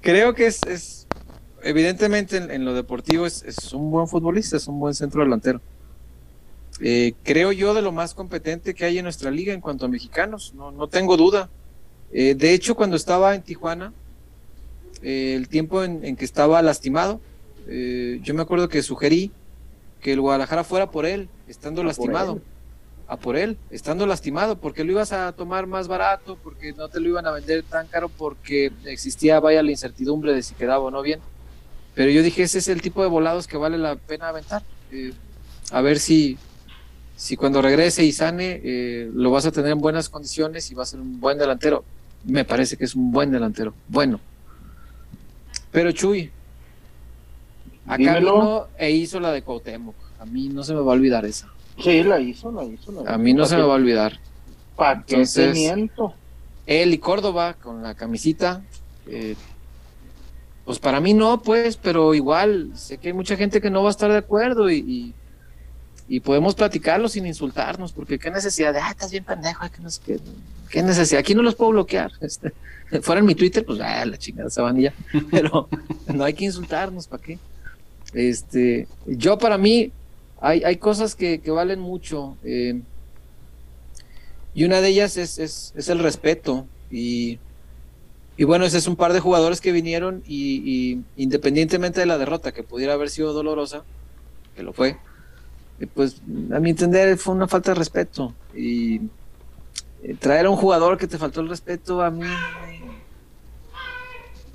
Creo que es, es evidentemente en, lo deportivo es, es, un buen futbolista, es un buen centro delantero. Eh, creo yo de lo más competente que hay en nuestra liga en cuanto a mexicanos, no, no tengo duda. Eh, de hecho, cuando estaba en Tijuana, eh, el tiempo en, en, que estaba lastimado, yo me acuerdo que sugerí que el Guadalajara fuera por él, estando lastimado. A por él, estando lastimado, porque lo ibas a tomar más barato, porque no te lo iban a vender tan caro, porque existía, vaya, la incertidumbre de si quedaba o no bien. Pero yo dije, ese es el tipo de volados que vale la pena aventar. Eh, a ver si, si cuando regrese y sane, eh, lo vas a tener en buenas condiciones y va a ser un buen delantero. Me parece que es un buen delantero. Bueno. Pero Chuy, Acá vino e hizo la de Cuauhtémoc. A mí no se me va a olvidar esa. Sí, la hizo, la hizo. A mí no se me va a olvidar. ¿Para qué miento? Él y Córdoba con la camisita. Eh, pues para mí no, pues, pero igual sé que hay mucha gente que no va a estar de acuerdo y, podemos platicarlo sin insultarnos, porque qué necesidad de, ah, estás bien pendejo, qué, qué necesidad, aquí no los puedo bloquear. <laughs> Este, fuera en mi Twitter, pues, ah, la chingada sabanilla, <laughs> pero no hay que insultarnos, ¿para qué? Este, yo para mí hay, hay cosas que, valen mucho eh, y una de ellas es, es, el respeto y, y, bueno, ese es un par de jugadores que vinieron y, independientemente de la derrota que pudiera haber sido dolorosa, que lo fue, eh, pues a mi entender fue una falta de respeto y eh, traer a un jugador que te faltó el respeto a mí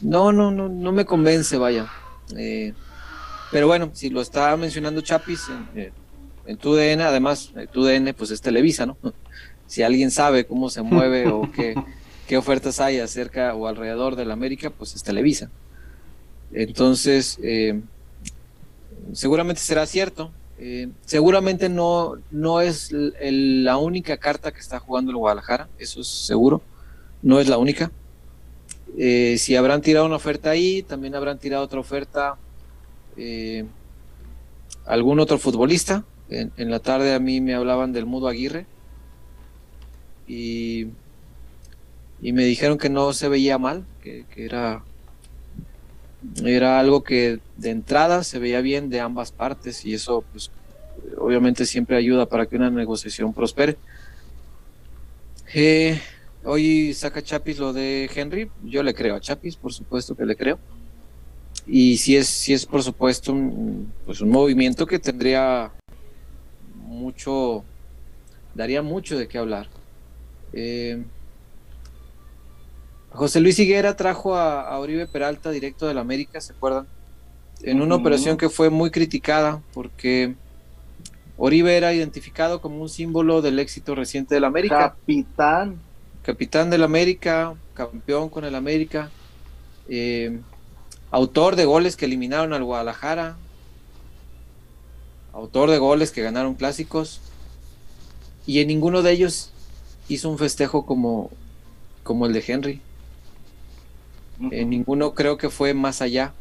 no, no, no, no me convence, vaya. Eh, pero bueno, si lo está mencionando Chapis en, tu DN, además, tu DN pues es Televisa, ¿no? <laughs> Si alguien sabe cómo se mueve o qué, <laughs> qué ofertas hay acerca o alrededor de la América, pues es Televisa. Entonces, eh, seguramente será cierto. Eh, seguramente no, no es la única carta que está jugando el Guadalajara, eso es seguro. No es la única. si habrán tirado una oferta ahí, también habrán tirado otra oferta eh, algún otro futbolista. En, la tarde a mí me hablaban del Mudo Aguirre y, y me dijeron que no se veía mal, que, era, era algo que de entrada se veía bien de ambas partes y eso pues obviamente siempre ayuda para que una negociación prospere. Eh, hoy saca Chapis lo de Henry, yo le creo a Chapis, por supuesto que le creo. Y si es, si es por supuesto un, pues un movimiento que tendría mucho, daría mucho de qué hablar. Eh, José Luis Higuera trajo a, Oribe Peralta directo del América, ¿se acuerdan? En una operación que fue muy criticada porque Oribe era identificado como un símbolo del éxito reciente del América. Capitán. Capitán del América, campeón con el América, eh, autor de goles que eliminaron al Guadalajara, autor de goles que ganaron clásicos, y en ninguno de ellos hizo un festejo como, como el de Henry. En ninguno creo que fue más allá.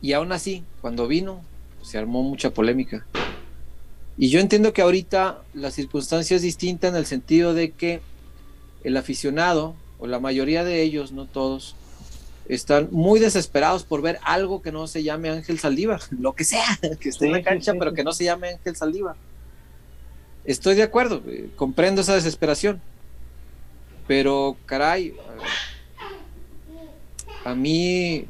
Y aún así, cuando vino, se armó mucha polémica. Y yo entiendo que ahorita la circunstancia es distinta en el sentido de que el aficionado, o la mayoría de ellos, no todos, están muy desesperados por ver algo que no se llame Ángel Saldívar, <laughs> lo que sea, <laughs> que esté en la cancha, pero que no se llame Ángel Saldívar. Estoy de acuerdo, eh, comprendo esa desesperación, pero caray, a mí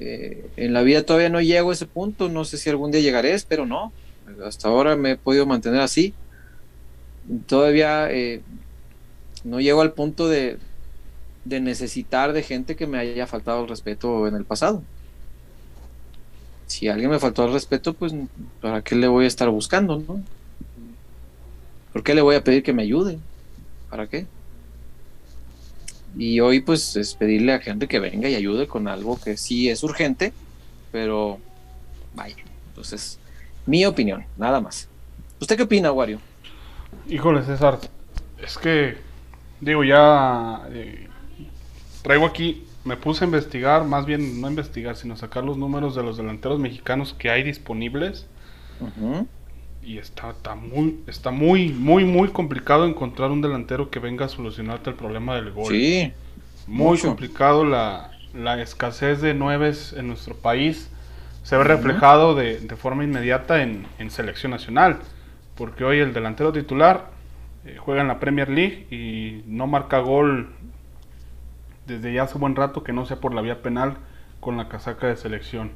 eh, en la vida todavía no llego a ese punto, no sé si algún día llegaré, pero no. Hasta ahora me he podido mantener así. Todavía eh, no llego al punto de, de necesitar de gente que me haya faltado el respeto en el pasado. Si alguien me faltó el respeto, pues ¿para qué le voy a estar buscando? ¿no? ¿Por qué le voy a pedir que me ayude? ¿Para qué? Y hoy pues es pedirle a gente que venga y ayude con algo que sí es urgente, pero vaya, entonces mi opinión, nada más. ¿Usted qué opina, Wario? Híjole, César, es que digo ya eh, traigo aquí, me puse a investigar, más bien no investigar, sino sacar los números de los delanteros mexicanos que hay disponibles y está, está, muy, está muy, muy, muy complicado encontrar un delantero que venga a solucionarte el problema del gol. Sí. Muy complicado la, la, escasez de nueves en nuestro país. Se ve reflejado de, de forma inmediata en, en, selección nacional. Porque hoy el delantero titular eh, juega en la Premier League y no marca gol desde ya hace buen rato que no sea por la vía penal con la casaca de selección.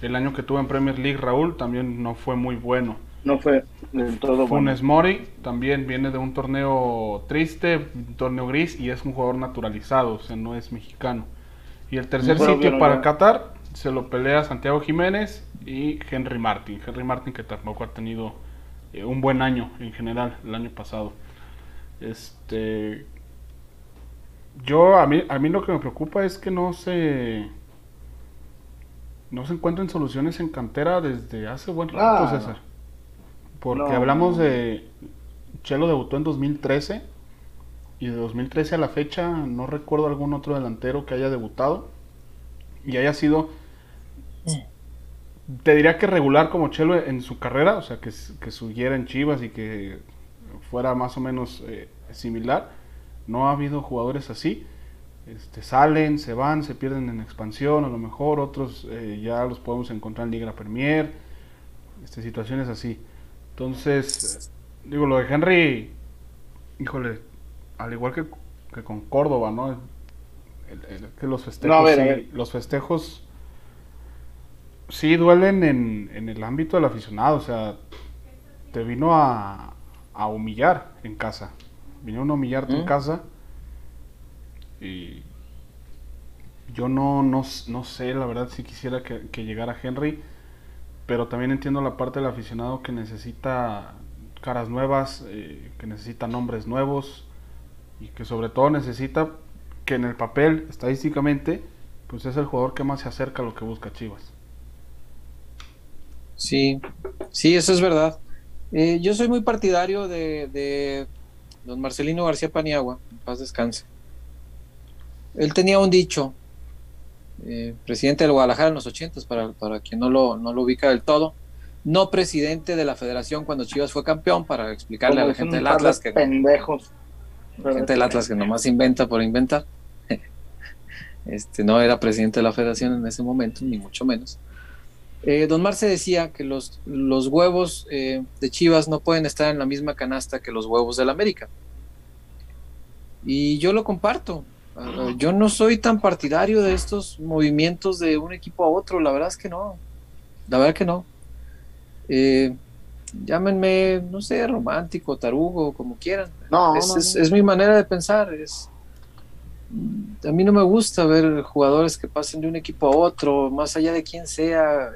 El año que tuvo en Premier League Raúl también no fue muy bueno no fue del todo Funes Mori también viene de un torneo triste, un torneo gris y es un jugador naturalizado, o sea, no es mexicano. Y el tercer sitio para Qatar se lo pelea Santiago Jiménez y Henry Martin. Henry Martin que tampoco ha tenido eh, un buen año en general el año pasado. Este yo a mí a mí lo que me preocupa es que no se no se encuentren soluciones en cantera desde hace buen rato, ah. César. Porque hablamos de. Chelo debutó en 2013. Y de 2013 a la fecha no recuerdo algún otro delantero que haya debutado. Y haya sido. Te diría que regular como Chelo en su carrera. O sea, que, que subiera en Chivas y que fuera más o menos eh, similar. No ha habido jugadores así. Este, salen, se van, se pierden en expansión, a lo mejor otros eh, ya los podemos encontrar en Liga Premier, este, situaciones así. Entonces, digo, lo de Henry, híjole, al igual que, con Córdoba, ¿no? que los festejos, los festejos sí duelen en, en, el ámbito del aficionado, o sea, te vino a, a humillar en casa, vino a humillarte en casa y yo no, no, no sé, la verdad, si quisiera que, que llegara Henry pero también entiendo la parte del aficionado que necesita caras nuevas, eh, que necesita nombres nuevos y que sobre todo necesita que en el papel, estadísticamente, pues es el jugador que más se acerca a lo que busca Chivas. Sí, sí, eso es verdad. Eh, yo soy muy partidario de, de, don Marcelino García Paniagua, en paz descanse. Él tenía un dicho eh, presidente del Guadalajara en los 80, para, para quien no lo, no lo ubica del todo, no presidente de la federación cuando Chivas fue campeón, para explicarle a la gente del Atlas que... Pendejos. gente del Atlas que nomás inventa por inventar. <laughs> Este, no era presidente de la federación en ese momento, ni mucho menos. Eh, don Marce decía que los, los huevos eh, de Chivas no pueden estar en la misma canasta que los huevos del América. Y yo lo comparto. Ah, yo no soy tan partidario de estos movimientos de un equipo a otro, la verdad es que no. La verdad que no. Eh, llámenme, no sé, romántico, tarugo, como quieran. No, es, es, mi manera de pensar. Es, a mí no me gusta ver jugadores que pasen de un equipo a otro, más allá de quién sea,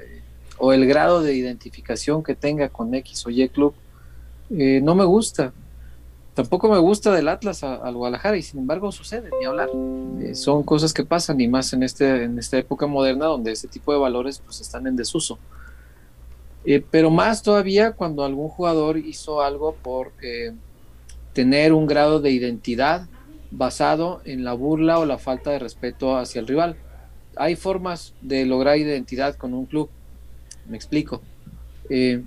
o el grado de identificación que tenga con X o Y club. Eh, no me gusta. Tampoco me gusta del Atlas al Guadalajara y sin embargo sucede, ni hablar. Eh, son cosas que pasan y más en, este, en esta época moderna donde ese tipo de valores pues están en desuso. Eh, pero más todavía cuando algún jugador hizo algo por tener un grado de identidad basado en la burla o la falta de respeto hacia el rival. Hay formas de lograr identidad con un club, me explico. Eh,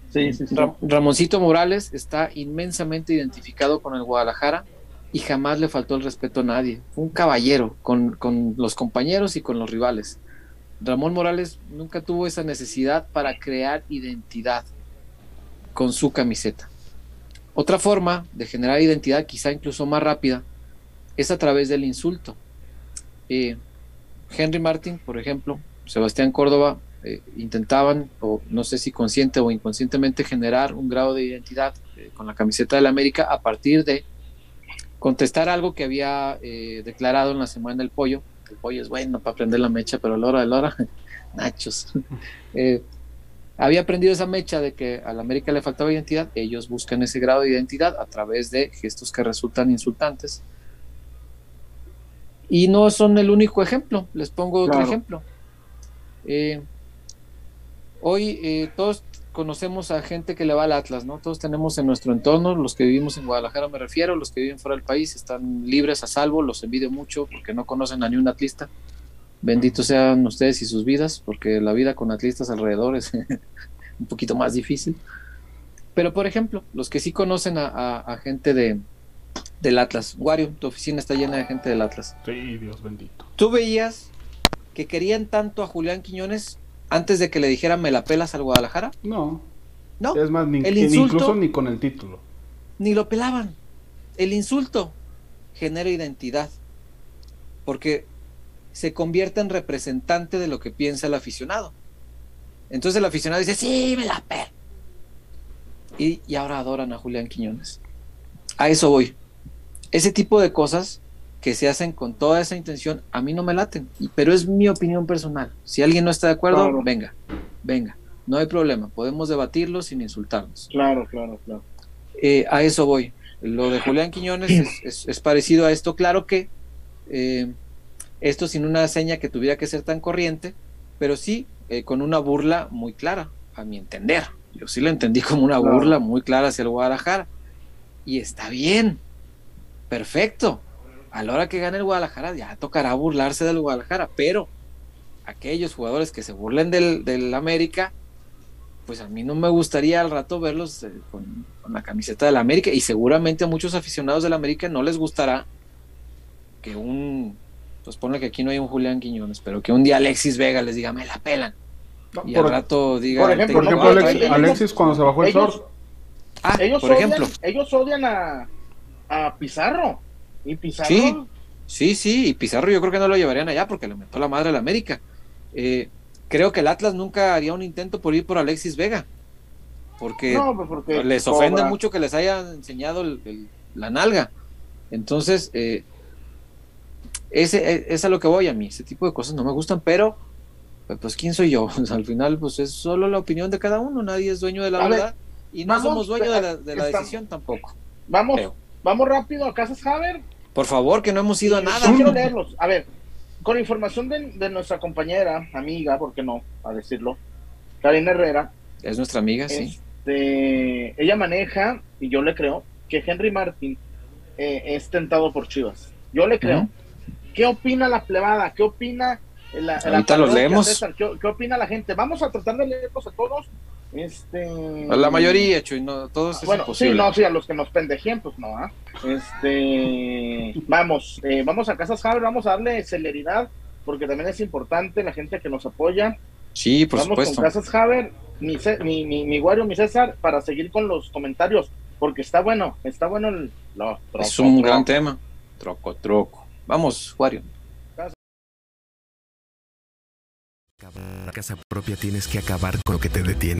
Ramoncito Morales está inmensamente identificado con el Guadalajara y jamás le faltó el respeto a nadie. Fue un caballero con, con, los compañeros y con los rivales. Ramón Morales nunca tuvo esa necesidad para crear identidad con su camiseta. Otra forma de generar identidad, quizá incluso más rápida, es a través del insulto. Eh, Henry Martin, por ejemplo, Sebastián Córdoba, eh, intentaban, o no sé si consciente o inconscientemente, generar un grado de identidad eh, con la camiseta de la América a partir de contestar algo que había declarado en la semana del pollo. El pollo es bueno para prender la mecha, pero a la hora de la hora, nachos. <laughs> había aprendido esa mecha de que a la América le faltaba identidad, ellos buscan ese grado de identidad a través de gestos que resultan insultantes y no son el único ejemplo, les pongo otro ejemplo. Eh, hoy eh, todos conocemos a gente que le va al Atlas, ¿no? Todos tenemos en nuestro entorno, los que vivimos en Guadalajara me refiero, los que viven fuera del país están libres a salvo, los envidio mucho porque no conocen a ni un atlista. Benditos sean ustedes y sus vidas, porque la vida con atlistas alrededor es <laughs> un poquito más difícil. Pero, por ejemplo, los que sí conocen a gente de, del Atlas. Wario, tu oficina está llena de gente del Atlas. Sí, Dios bendito. ¿Tú veías que querían tanto a Julián Quiñones antes de que le dijeran me la pelas al Guadalajara? No. No. Es más, ni, el incluso ni con el título. Ni lo pelaban. El insulto genera identidad. Porque se convierte en representante de lo que piensa el aficionado. Entonces el aficionado dice, sí, me la pela. Y, y ahora adoran a Julián Quiñones. A eso voy. Ese tipo de cosas que se hacen con toda esa intención, a mí no me laten, pero es mi opinión personal. Si alguien no está de acuerdo, venga, venga, no hay problema, podemos debatirlo sin insultarnos. Claro, claro, claro. Eh, a eso voy. Lo de Julián Quiñones <clears throat> es, parecido a esto, claro que eh, esto sin una seña que tuviera que ser tan corriente, pero sí eh, con una burla muy clara, a mi entender. Yo sí lo entendí como una burla muy clara hacia el Guadalajara. Y está bien, perfecto. A la hora que gane el Guadalajara ya tocará burlarse del Guadalajara, pero aquellos jugadores que se burlen del, América, pues a mí no me gustaría al rato verlos eh, con, la camiseta del América y seguramente a muchos aficionados del América no les gustará que un, pues pone que aquí no hay un Julián Quiñones, pero que un día Alexis Vega les diga, me la pelan. y al rato diga... Por ejemplo, Alexis, cuando se bajó el ellos, Ah, ellos por ejemplo. Ellos odian a, a Pizarro. Y Pizarro. Sí, sí, sí, y Pizarro yo creo que no lo llevarían allá porque le metió la madre a la América. Eh, creo que el Atlas nunca haría un intento por ir por Alexis Vega. Porque, pues les ofende mucho que les haya enseñado la nalga. Entonces, eh, ese, e, es a lo que voy a mí. Ese tipo de cosas no me gustan, pero pues quién soy yo. <laughs> al final, pues es solo la opinión de cada uno. Nadie es dueño de la verdad. y no somos dueños de la, de la decisión tampoco. Vamos, Vamos rápido a Casas Haber. Por favor, que no hemos ido a nada. quiero leerlos. A ver, con información de, nuestra compañera, amiga, ¿por qué no? A decirlo. Karina Herrera. Es nuestra amiga, sí. Este, ella maneja, y yo le creo, que Henry Martin eh, es tentado por Chivas. Yo le creo. ¿Qué opina la plebada? ¿Qué opina la, Ahorita los leemos. ¿Qué, opina la gente? Vamos a tratar de leerlos a todos este. la mayoría, Chuy, no, todos Bueno, sí, no, sí, a los que nos pendejen, pues no, ¿ah? Este. vamos, eh, vamos a Casas Javier, vamos a darle celeridad, porque también es importante la gente que nos apoya. Sí, por Vamos supuesto. con Casas Haber, mi, mi, mi, mi Wario, mi César, para seguir con los comentarios, porque está bueno, está bueno el... es un gran tema. Troco, troco. Vamos, Wario. La casa propia tienes que acabar con lo que te detiene.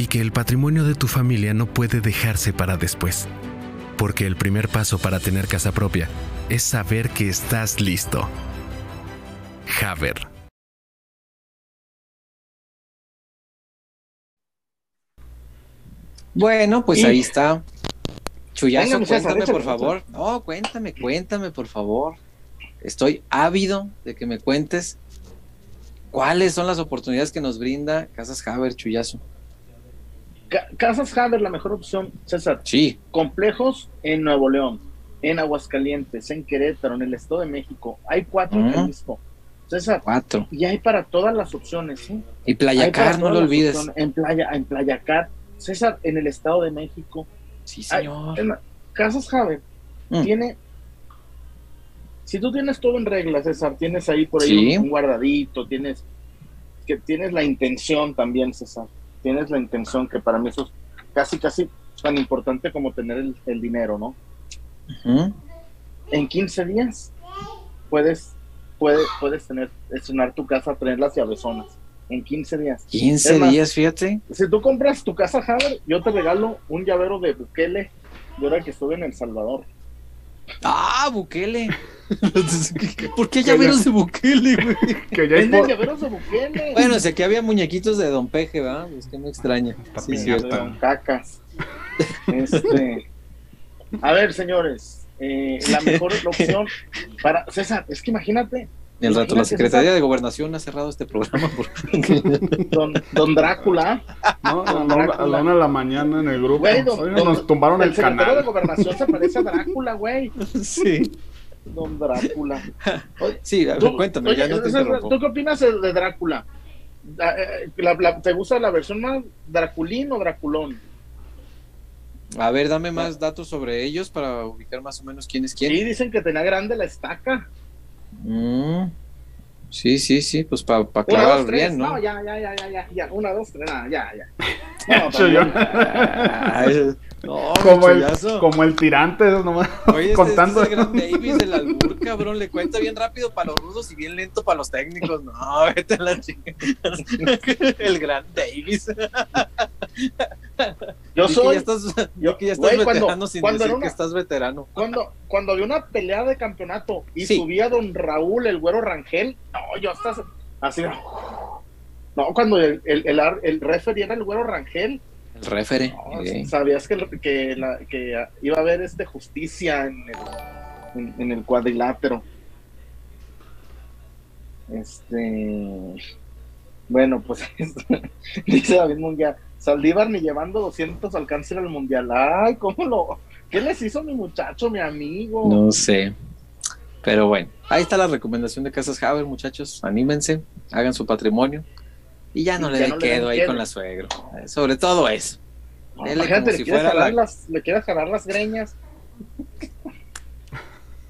y que el patrimonio de tu familia no puede dejarse para después. Porque el primer paso para tener casa propia es saber que estás listo. Haber. Bueno, pues ahí está. Chuyazo, cuéntame por favor. No, cuéntame, cuéntame por favor. Estoy ávido de que me cuentes cuáles son las oportunidades que nos brinda Casas Haber, Chuyazo. Casas Haber, la mejor opción, César. Sí. Complejos en Nuevo León, en Aguascalientes, en Querétaro, en el Estado de México. Hay cuatro en Jalisco. César. Cuatro. Y hay para todas las opciones. ¿sí? Y Playacar, no lo olvides. En Playa, en Playacar. César, en el Estado de México. Sí, señor. Hay, Casas Haber mm. tiene. Si tú tienes todo en regla, César, tienes ahí por ahí ¿Sí? un, un guardadito, tienes que tienes la intención también, César tienes la intención, que para mí eso es casi, casi tan importante como tener el, el dinero, ¿no? En 15 días puedes, puedes, puedes tener, estrenar tu casa, tener las llavezonas. En 15 días. 15 más, días, fíjate. Si tú compras tu casa Haber, yo te regalo un llavero de Bukele de ahora que estuve en El Salvador. Ah, Bukele. <laughs> ¿Por qué llaveros de Bukele, güey? <laughs> Que ya hay por... llaveros de Bukele. Bueno, si aquí había muñequitos de Don Peje, ¿verdad? Es que me extraña. Sí, cierto. De Don Cacas. Este... A ver, señores, eh, la mejor <laughs> opción para César, es que imagínate. El rato, la Secretaría de Gobernación ha cerrado este programa. Porque... <laughs> Don, don Drácula. No, don Drácula. a la una de la mañana en el grupo. Güey, don, Hoy nos tumbaron el, el canal. El de Gobernación se parece a Drácula, güey. Sí. Don Drácula. Oye, sí, a ver, tú, cuéntame, oye, ya no te ¿Tú qué opinas de Drácula? La, la, ¿Te gusta la versión más Draculín o Draculón? A ver, dame más datos sobre ellos para ubicar más o menos quién es quién. Sí, dicen que tenía grande la estaca. Mm. Sí, sí, sí, pues para pa clavar bien, ¿no? No, ya, ya, ya, ya, ya, ya. Una, dos, tres, nada, ya, ya. <laughs> No, también... no, como, el, como el tirante, nomás Oye, contando. Este es el gran Davis del albur, cabrón, le cuenta bien rápido para los rudos y bien lento para los técnicos. No, vete a la chingada. el gran Davis. Yo y soy. Que ya estás, yo, que ya estás wey, veterano cuando, sin cuando decir una, que estás veterano. Cuando, cuando había una pelea de campeonato y sí. subía don Raúl, el güero Rangel, no, yo hasta así. No, cuando el, el, el, el referee era el güero Rangel. El. No, okay. Sabías que, que, la, que, iba a haber este justicia en el, en, en el cuadrilátero. Este. Bueno, pues <laughs> dice David Munguía. Saldívar ni llevando 200 al cáncer al mundial. Ay, ¿cómo lo.? ¿Qué les hizo mi muchacho, mi amigo? No sé. Pero bueno, ahí está la recomendación de Casas Haber, muchachos. Anímense, hagan su patrimonio. Y ya no y le no quedo le ahí con la suegro. Sobre todo eso. No, imagínate, si le, quieres la... las, le quieres jalar las greñas. <laughs>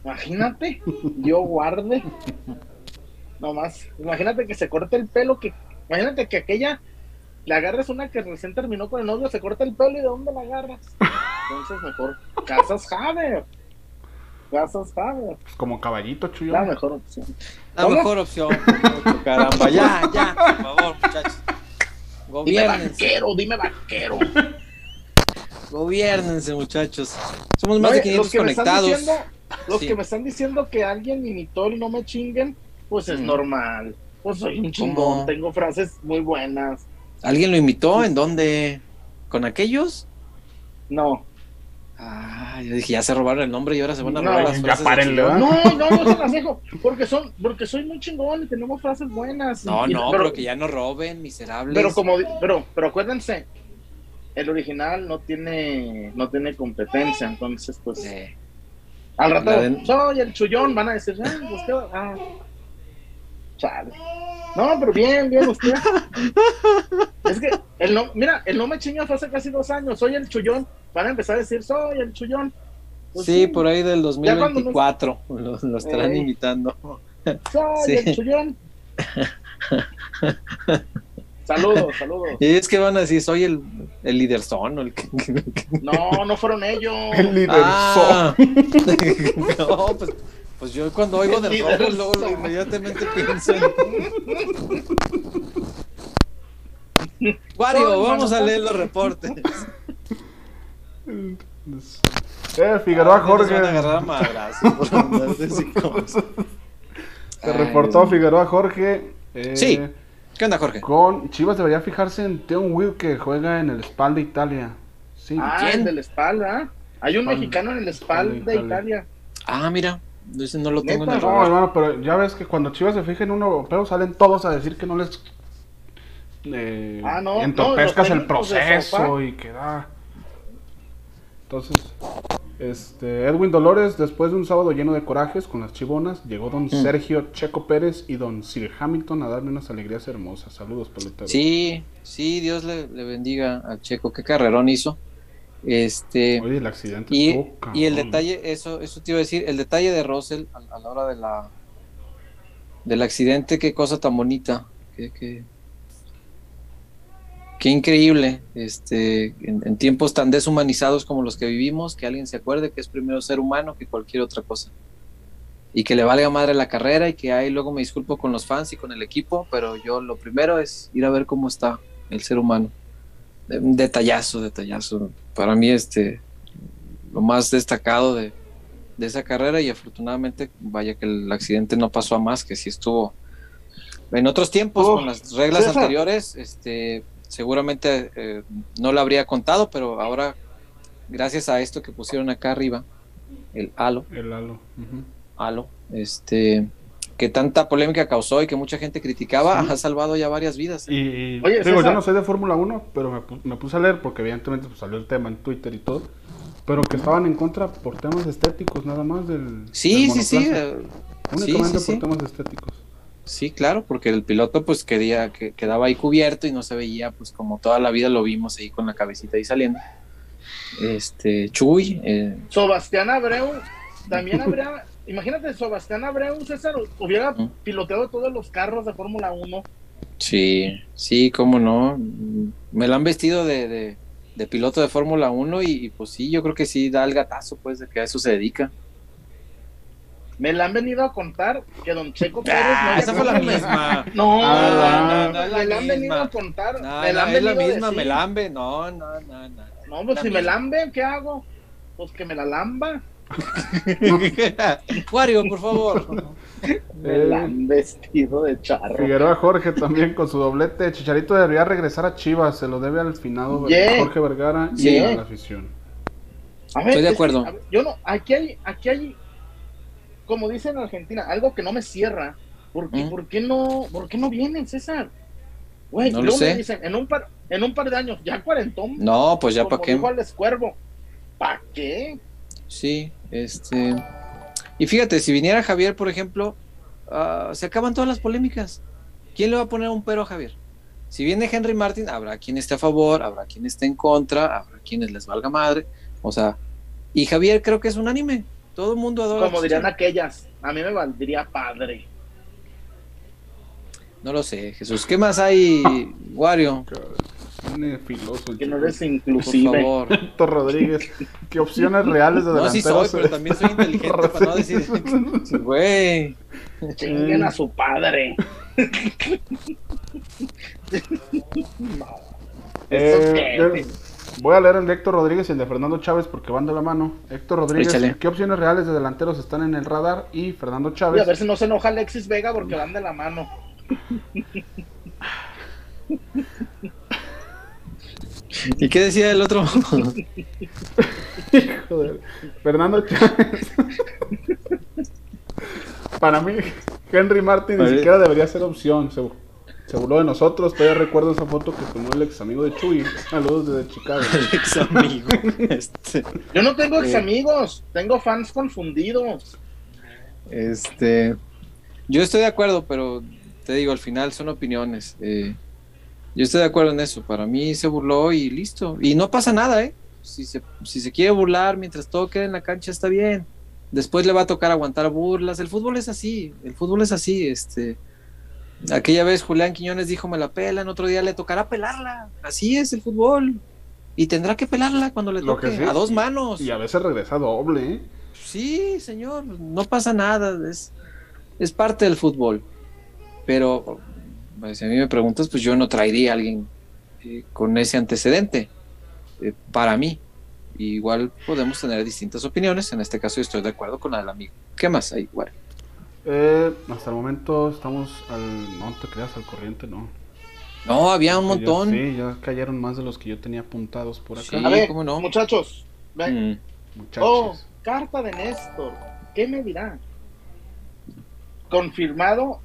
Imagínate, yo guarde. Nomás, imagínate que se corte el pelo, que imagínate que aquella le agarras una que recién terminó con el novio, se corta el pelo y de dónde la agarras. Entonces mejor Casas Haber. Casas. Como caballito, chuyo. La mejor opción. La ¿Cómo? mejor opción. Caramba, ya, ya, por favor, muchachos. Dime vaquero, dime vaquero. Gobiernense, muchachos. Somos más no, de 500 conectados. Diciendo, los sí. que me están diciendo que alguien imitó el no me chinguen, pues es mm. normal. Pues soy un chingón, ¿Cómo? tengo frases muy buenas. ¿Alguien lo imitó? ¿En dónde? ¿Con aquellos? No. Ah, yo dije, ya se robaron el nombre y ahora se van a robar las ya párenle, No, no, no se las dejo, porque son, porque soy muy chingón y tenemos frases buenas. No, no, pero, que ya no roben, miserables. Pero como, pero, pero acuérdense, el original no tiene, no tiene competencia, entonces pues. Al rato, soy el chullón, van a decir, ah, pues qué, ah. Chale. No, pero bien, bien usted. <laughs> es que el no, mira, el no me chinga fue hace casi dos años, soy el chullón van a empezar a decir, soy el chullón. Pues sí, por ahí del 2024 <laughs> lo, estarán invitando. Soy el chullón. <laughs> saludos, saludos. Y es que van a decir, soy el, el líder son. el que... No, no fueron ellos. <laughs> El líder ah. no, pues, pues, yo cuando oigo de rojo, luego inmediatamente pienso en... Wario, vamos a leer los reportes. Eh, Figueroa ah, Jorge. <laughs> Se reportó Figueroa Jorge. Eh, sí. ¿Qué onda, Jorge? Con Chivas debería fijarse en Teon Will que juega en el Spal de Italia. Sí. Ah, ¿Quién? del Spal, ¿ah? Hay un mexicano en el Spal de Italia. Ah, mira. no lo tengo en el No, hermano, pero ya ves que cuando Chivas se fija en uno pero salen todos a decir que no les eh, ah, no, entorpezcas el proceso y que da. Entonces, este, Edwin Dolores, después de un sábado lleno de corajes con las chibonas, llegó don mm. Sergio Checo Pérez y don Sir Hamilton a darme unas alegrías hermosas. Saludos, peloteros. Sí, sí, Dios le, bendiga al Checo. Qué carrerón hizo. Este, Oye, el accidente. Y, y el detalle, eso, eso te iba a decir, el detalle de Russell a, la hora de la del accidente, qué cosa tan bonita. Que, que, Qué increíble, este, en, tiempos tan deshumanizados como los que vivimos, que alguien se acuerde que es primero ser humano que cualquier otra cosa. Y que le valga madre la carrera y que ahí luego me disculpo con los fans y con el equipo, pero yo lo primero es ir a ver cómo está el ser humano. Detallazo, detallazo. Para mí, este, lo más destacado de, esa carrera y afortunadamente, vaya que el accidente no pasó a más, que si estuvo en otros tiempos con las reglas anteriores, este, seguramente eh, no lo habría contado, pero ahora, gracias a esto que pusieron acá arriba, el halo. El halo. Halo, este, que tanta polémica causó y que mucha gente criticaba, ha salvado ya varias vidas. Y, digo, yo no sé de Fórmula 1, pero me, puse a leer porque evidentemente pues, salió el tema en Twitter y todo. Pero que estaban en contra por temas estéticos, nada más del. Sí, sí, sí. Eh, Únicamente por temas estéticos. Sí, claro, porque el piloto pues quería, que quedaba ahí cubierto y no se veía pues como toda la vida lo vimos ahí con la cabecita ahí saliendo. Este, Chuy. Eh. Sebastián Abreu, también habría, <laughs> imagínate, Sebastián Abreu, César, hubiera piloteado todos los carros de Fórmula 1. Sí, sí, cómo no. Me lo han vestido de, de, piloto de Fórmula 1 y, y, pues sí, yo creo que sí da el gatazo pues de que a eso se dedica. Me la han venido a contar que don Checo Pérez. Ah, esa fue la misma. No, ah, no, no, me la han venido a contar. No, me la han venido es la misma, me lambe. No, no, no, no. No, pues si me lambe, ¿qué hago? Pues que me la lamba. <laughs> Wario, por favor. Me la han vestido de charro. Figueroa Jorge también con su doblete. Chicharito debería regresar a Chivas. Se lo debe al finado Jorge Vergara y a la afición. Estoy de acuerdo. yo no, aquí hay, aquí hay como dicen en Argentina, algo que no me cierra. ¿Por qué, ¿por qué no, por qué no vienen, César? Güey, no me dicen, en un par, en un par de años, ya cuarentón. No, pues ya para qué. Igual Cuervo. ¿Para qué? Sí, este. Y fíjate, si viniera Javier, por ejemplo, ah, se acaban todas las polémicas. ¿Quién le va a poner un pero a Javier? Si viene Henry Martin, habrá quien esté a favor, habrá quien esté en contra, habrá quienes les valga madre. O sea, y Javier creo que es unánime. Todo el mundo adora. Como dirían aquellas, a mí me valdría padre. No lo sé, Jesús. ¿Qué más hay, Wario? Filoso, que no eres inclusive. Por favor. <laughs> Rodríguez. ¿Qué opciones reales de delanteros? No, sí soy, pero también soy inteligente para no decir. <laughs> Güey. Chinguen a su padre. eh, <laughs> Voy a leer el de Héctor Rodríguez y el de Fernando Chávez porque van de la mano. Héctor Rodríguez, ¿qué opciones reales de delanteros están en el radar? Y Fernando Chávez. a ver si no se enoja Alexis Vega porque van de la mano. ¿Y qué decía el otro? <laughs> Joder. Fernando Chávez. <laughs> Para mí, Henry Martin ni siquiera debería ser opción. Se, se, burló de nosotros. Todavía recuerdo esa foto que tomó el ex amigo de Chuy. <laughs> Saludos desde Chicago. El <laughs> ex amigo. Este. Yo no tengo ex amigos. Tengo fans confundidos. Este. Yo estoy de acuerdo, pero te digo, al final son opiniones. Eh, yo estoy de acuerdo en eso. Para mí se burló y listo. Y no pasa nada, ¿eh? Si se, si se quiere burlar mientras todo quede en la cancha, está bien. Después le va a tocar aguantar burlas. El fútbol es así. El fútbol es así. Este. Aquella vez Julián Quiñones dijo me la pelan, otro día le tocará pelarla. Así es el fútbol. Y tendrá que pelarla cuando le toque, a dos manos. Y a veces regresa doble. ¿eh? Sí, señor, no pasa nada. Es, es parte del fútbol. Pero pues, si a mí me preguntas, pues yo no traería a alguien eh, con ese antecedente eh, para mí. igual podemos tener distintas opiniones. En este caso, yo estoy de acuerdo con la del amigo. ¿Qué más hay, igual? Eh, hasta el momento estamos al. No te creas al corriente, no. No, había un montón. sí, ya cayeron más de los que yo tenía apuntados por acá. a ver, ¿cómo no? Muchachos, ven. Mm. Muchachos. Oh, carta de Néstor. ¿Qué me dirá? Confirmado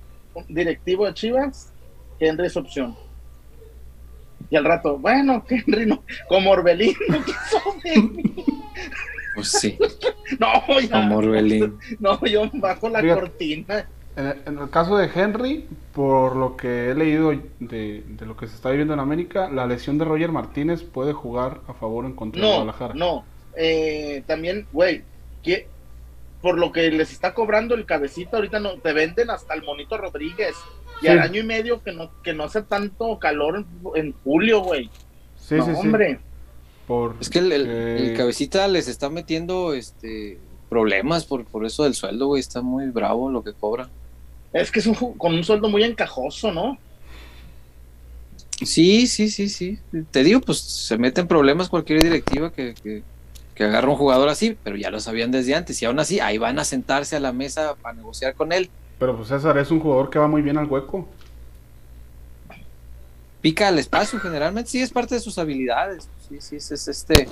directivo de Chivas Henry es opción. Y al rato, bueno, <laughs> Henry no, como Orbelín no quiso Pues sí. <laughs> no, ya. Como Orbelín. No, yo bajo la cortina. En el, caso de Henry, por lo que he leído de, de, lo que se está viviendo en América, la lesión de Roger Martínez puede jugar a favor o en contra de Guadalajara. No, eh, también, güey, por lo que les está cobrando el cabecito, ahorita no te venden hasta el Monito Rodríguez. Y al año y medio que no, que no hace tanto calor en, julio, güey. Sí, sí, hombre. Por, es que el, cabecita les está metiendo este problemas por, por eso del sueldo, güey. Está muy bravo lo que cobra. Es que es un, con un sueldo muy encajoso, ¿no? Sí, sí, sí, sí. Te digo, pues se mete en problemas cualquier directiva que, que, que agarra un jugador así, pero ya lo sabían desde antes. Y aún así, ahí van a sentarse a la mesa para negociar con él. Pero pues César es un jugador que va muy bien al hueco. Pica al espacio, generalmente sí es parte de sus habilidades. Sí, sí, es, este.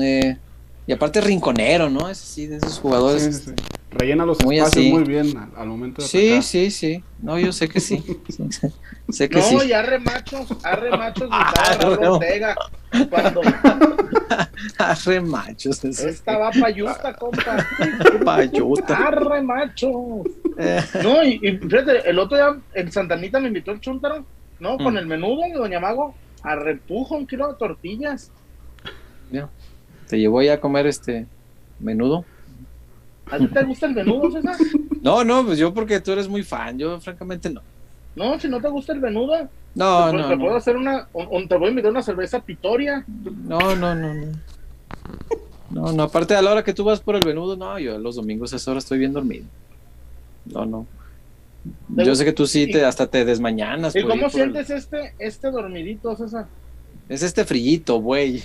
Eh, y aparte rinconero, ¿no? Es así, de esos jugadores. Este, Rellena los espacios muy bien al, momento de Sí, sí, sí. No, yo sé que sí. sé que no, y arre machos, arre machos, <laughs> arre Ortega. Cuando... <laughs> arre machos. Estaba payusta, compa. <laughs> payuta. Arre machos. no, y, fíjate, el otro día en Santanita me invitó el chuntaro, ¿no? Con mm. el menudo de Doña Mago, a repujo un kilo de tortillas. ¿Te llevó ya a comer este menudo? ¿A ti te gusta el menudo, César? <laughs> No, no, pues yo porque tú eres muy fan, yo francamente no. No, si no te gusta el menudo. No, no. Te puedo hacer una, te voy a invitar una cerveza Pitoria. No, no, no, no. No, no, aparte a la hora que tú vas por el menudo, no, yo los domingos a esa hora estoy bien dormido. No, no. Yo sé que tú sí te, hasta te desmañanas. ¿Y cómo sientes este, este dormidito, César? Es este frillito, güey.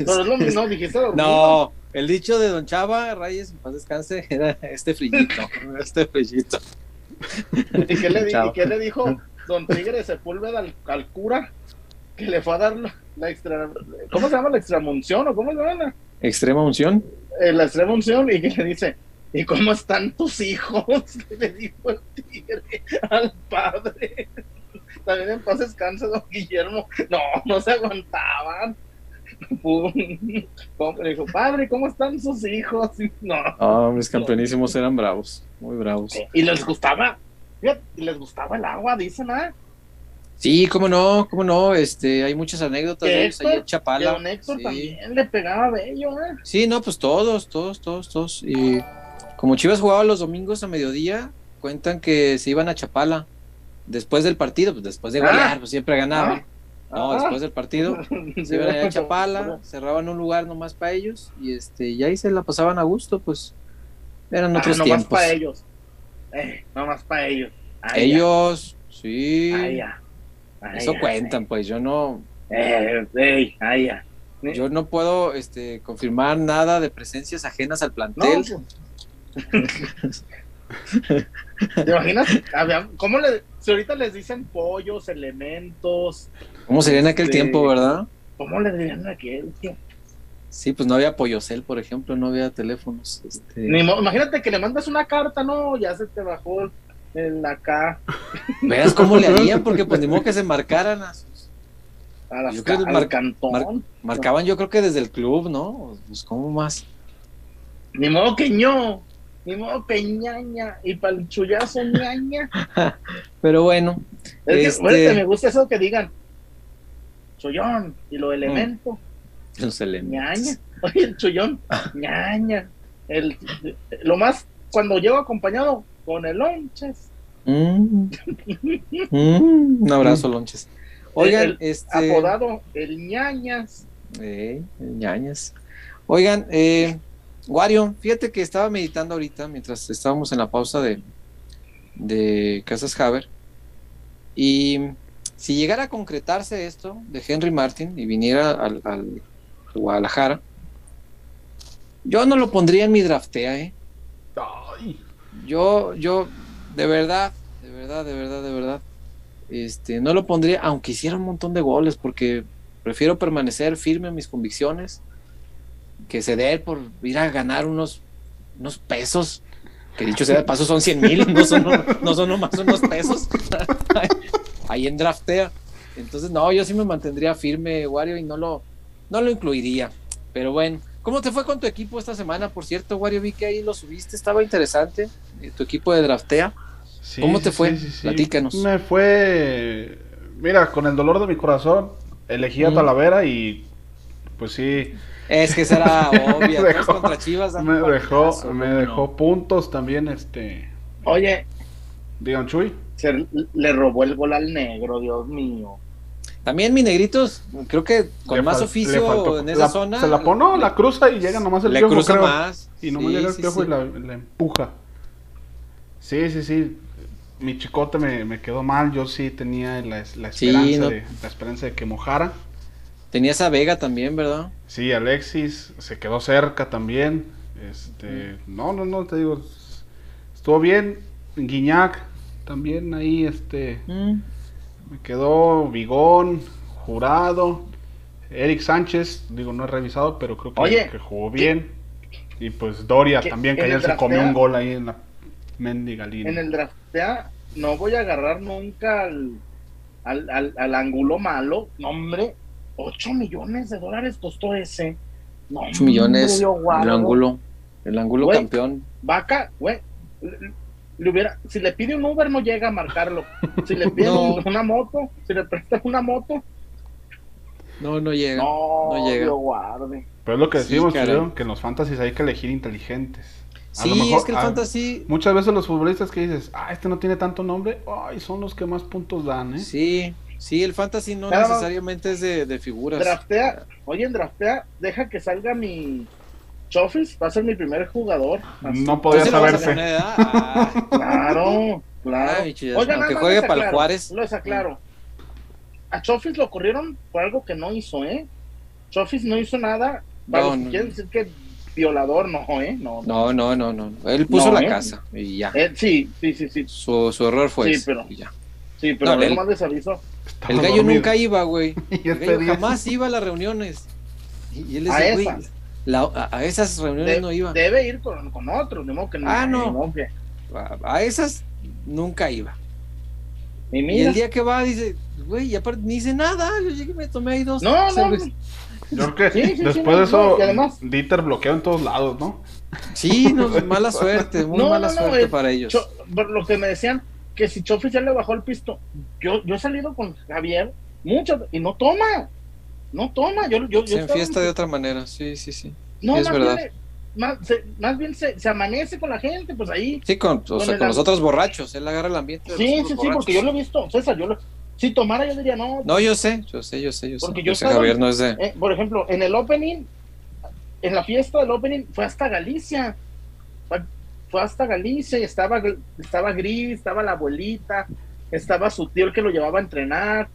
No, no, <laughs> no, dijiste dormido. No, el dicho de Don Chava, Reyes, en paz descanse, <laughs> era este frillito, <laughs> este frillito. ¿Y qué le, ¿y qué le dijo Don Tigre Sepúlveda al, al, cura? Que le fue a dar la, extra. ¿Cómo se llama la extramunción o cómo se llama? ¿Extrema unción? Eh, la extrema unción, y que le dice: ¿Y cómo están tus hijos? <laughs> le dijo el tigre al padre. También en paz descanse, don Guillermo. No, no se aguantaban. Le dijo, padre, ¿cómo están sus hijos? No. mis campeonísimos eran bravos, muy bravos. Y les gustaba, y les gustaba el agua, dicen, ¿ah? Sí, cómo no, cómo no, este, hay muchas anécdotas de ellos ahí en Chapala. sí. también le pegaba bello, ¿eh? Sí, no, pues todos, todos, todos, todos. Y como Chivas jugaba los domingos a mediodía, cuentan que se iban a Chapala después del partido, pues después de golear, ah. pues siempre ganaban. No, después del partido <laughs> se iban a Chapala, cerraban un lugar nomás para ellos y este y ahí se la pasaban a gusto, pues eran ah, otros tiempos. para ellos. Eh, nomás para ellos. ellos, sí. Eso cuentan, pues yo no. Eh, yo no puedo este, confirmar nada de presencias ajenas al plantel. Pues. ¿Te imaginas? ¿Cómo le, si ahorita les dicen pollos, elementos? ¿Cómo sería en aquel este, tiempo, verdad? ¿Cómo le dirían a aquel, tío? Sí, pues no había Poyocel, por ejemplo, no había teléfonos. Este... imagínate que le mandas una carta, no, ya se te bajó el acá. Veas cómo le harían, porque pues ni modo que se <laughs> marcaran a sus. A las al cantón. marcaban, yo creo que desde el club, ¿no? Pues, ¿cómo más? Ni modo que ño, ni modo que ñaña, y para el chullazo ñaña. <laughs> Pero bueno. Es este me gusta eso que digan, chullón, y lo elemento. Los elementos. Ñaña. Oye, el chullón, <laughs> ñaña. El, lo más, cuando llego acompañado con el lonches. Mm. <laughs> Mm, un abrazo, lonches. Oigan, este... apodado el ñañas. Eh, el ñañas. Oigan, eh, Wario, fíjate que estaba meditando ahorita mientras estábamos en la pausa de, de Casas Haber. Y si llegara a concretarse esto de Henry Martin y viniera al, Guadalajara, yo no lo pondría en mi draftea, ¿eh? Yo, yo, de verdad, de verdad, de verdad, de verdad, este, no lo pondría, aunque hiciera un montón de goles, porque prefiero permanecer firme en mis convicciones que ceder por ir a ganar unos, unos pesos, que dicho sea de paso son 100 mil, no son, no son nomás unos pesos, <laughs> ahí en draftea. Entonces, no, yo sí me mantendría firme, Wario, y no lo, no lo incluiría. Pero bueno, ¿cómo te fue con tu equipo esta semana? Por cierto, Wario, vi que ahí lo subiste, estaba interesante, eh, tu equipo de draftea. ¿Cómo te fue? Platícanos. Me fue, mira, con el dolor de mi corazón, elegí a Talavera y pues sí. Es que será <laughs> obvio, me dejó, contra Chivas. Me dejó, me dejó puntos también, este. Oye. Digan, Chuy. Se le robó el gol al negro, Dios mío. También mi negritos, creo que con más oficio en esa zona. Se la pone, la cruza y llega nomás el Le cruza más. Y nomás llega el piojo y la, empuja. Sí, sí, sí. Mi chicote me, me quedó mal. Yo sí tenía la, la esperanza, de, la esperanza de que mojara. Tenía esa Vega también, ¿verdad? Sí, Alexis se quedó cerca también. Este, no, no, no, te digo, estuvo bien. Guiñac también ahí, este. Mm. Me quedó Vigón, Jurado, Eric Sánchez, digo, no he revisado, pero creo que, jugó bien. Y pues Doria también, que ayer se comió un gol ahí en la mendiga En el draft no voy a agarrar nunca al, al, al, ángulo malo. No, hombre, 8 millones de dólares costó ese. No, 8 millones el ángulo, el ángulo campeón. Vaca, güey, le hubiera, si le pide un Uber no llega a marcarlo. Si le <laughs> pide una moto, si le presta una moto. No, no llega. No, llega. Pero es lo que decimos, que en los fantasies hay que elegir inteligentes. sí, es que el fantasy. Muchas veces los futbolistas que dices, ah, este no tiene tanto nombre, ay, son los que más puntos dan, ¿eh? Sí, sí, el fantasy no necesariamente es de, de, figuras. Draftea, oye, en draftea, deja que salga mi, Chofis va a ser mi primer jugador. No podía saberse. Ah. claro, claro. Oigan, que juegue para el Juárez. Lo aclaro. A Chofis lo corrieron por algo que no hizo, ¿eh? Chofis no hizo nada. no, no. decir que violador, no, ¿eh? No, no, no, no. no. Él puso la ¿eh? casa y ya. Eh, sí, sí, sí, sí. Su, su error fue sí, pero, ya. Sí, pero no, él, más les aviso. El gallo nunca iba, güey. <laughs> El gallo jamás iba a las reuniones. Y, él decía, güey a, esas reuniones no iba. Debe ir con, con otros, de modo que no. Ah, no. A, esas nunca iba. Y, el día que va dice, güey, y aparte ni dice nada, yo llegué y me tomé ahí dos. No, no. Yo creo que después de eso, Dieter bloqueó en todos lados, ¿no? Sí, no, mala suerte, muy <laughs> mala suerte para ellos. por lo que me decían, que si Chofis ya le bajó el pisto, yo, yo he salido con Javier mucho y no toma no toma. Yo, yo, se enfiesta de otra manera, sí, sí, sí. No, es verdad. más, bien se, amanece con la gente, pues ahí. Sí, con, o sea, con los otros borrachos, él agarra el ambiente. sí, sí, sí, porque yo lo he visto, César, yo lo, si tomara yo diría no. No, yo sé, yo sé, yo sé, yo sé. Porque yo, sé, Javier no es de... Eh, por ejemplo, en el opening, en la fiesta del opening, fue hasta Galicia. Fue, hasta Galicia y estaba, estaba Gris, estaba la abuelita, estaba su tío el que lo llevaba a entrenar,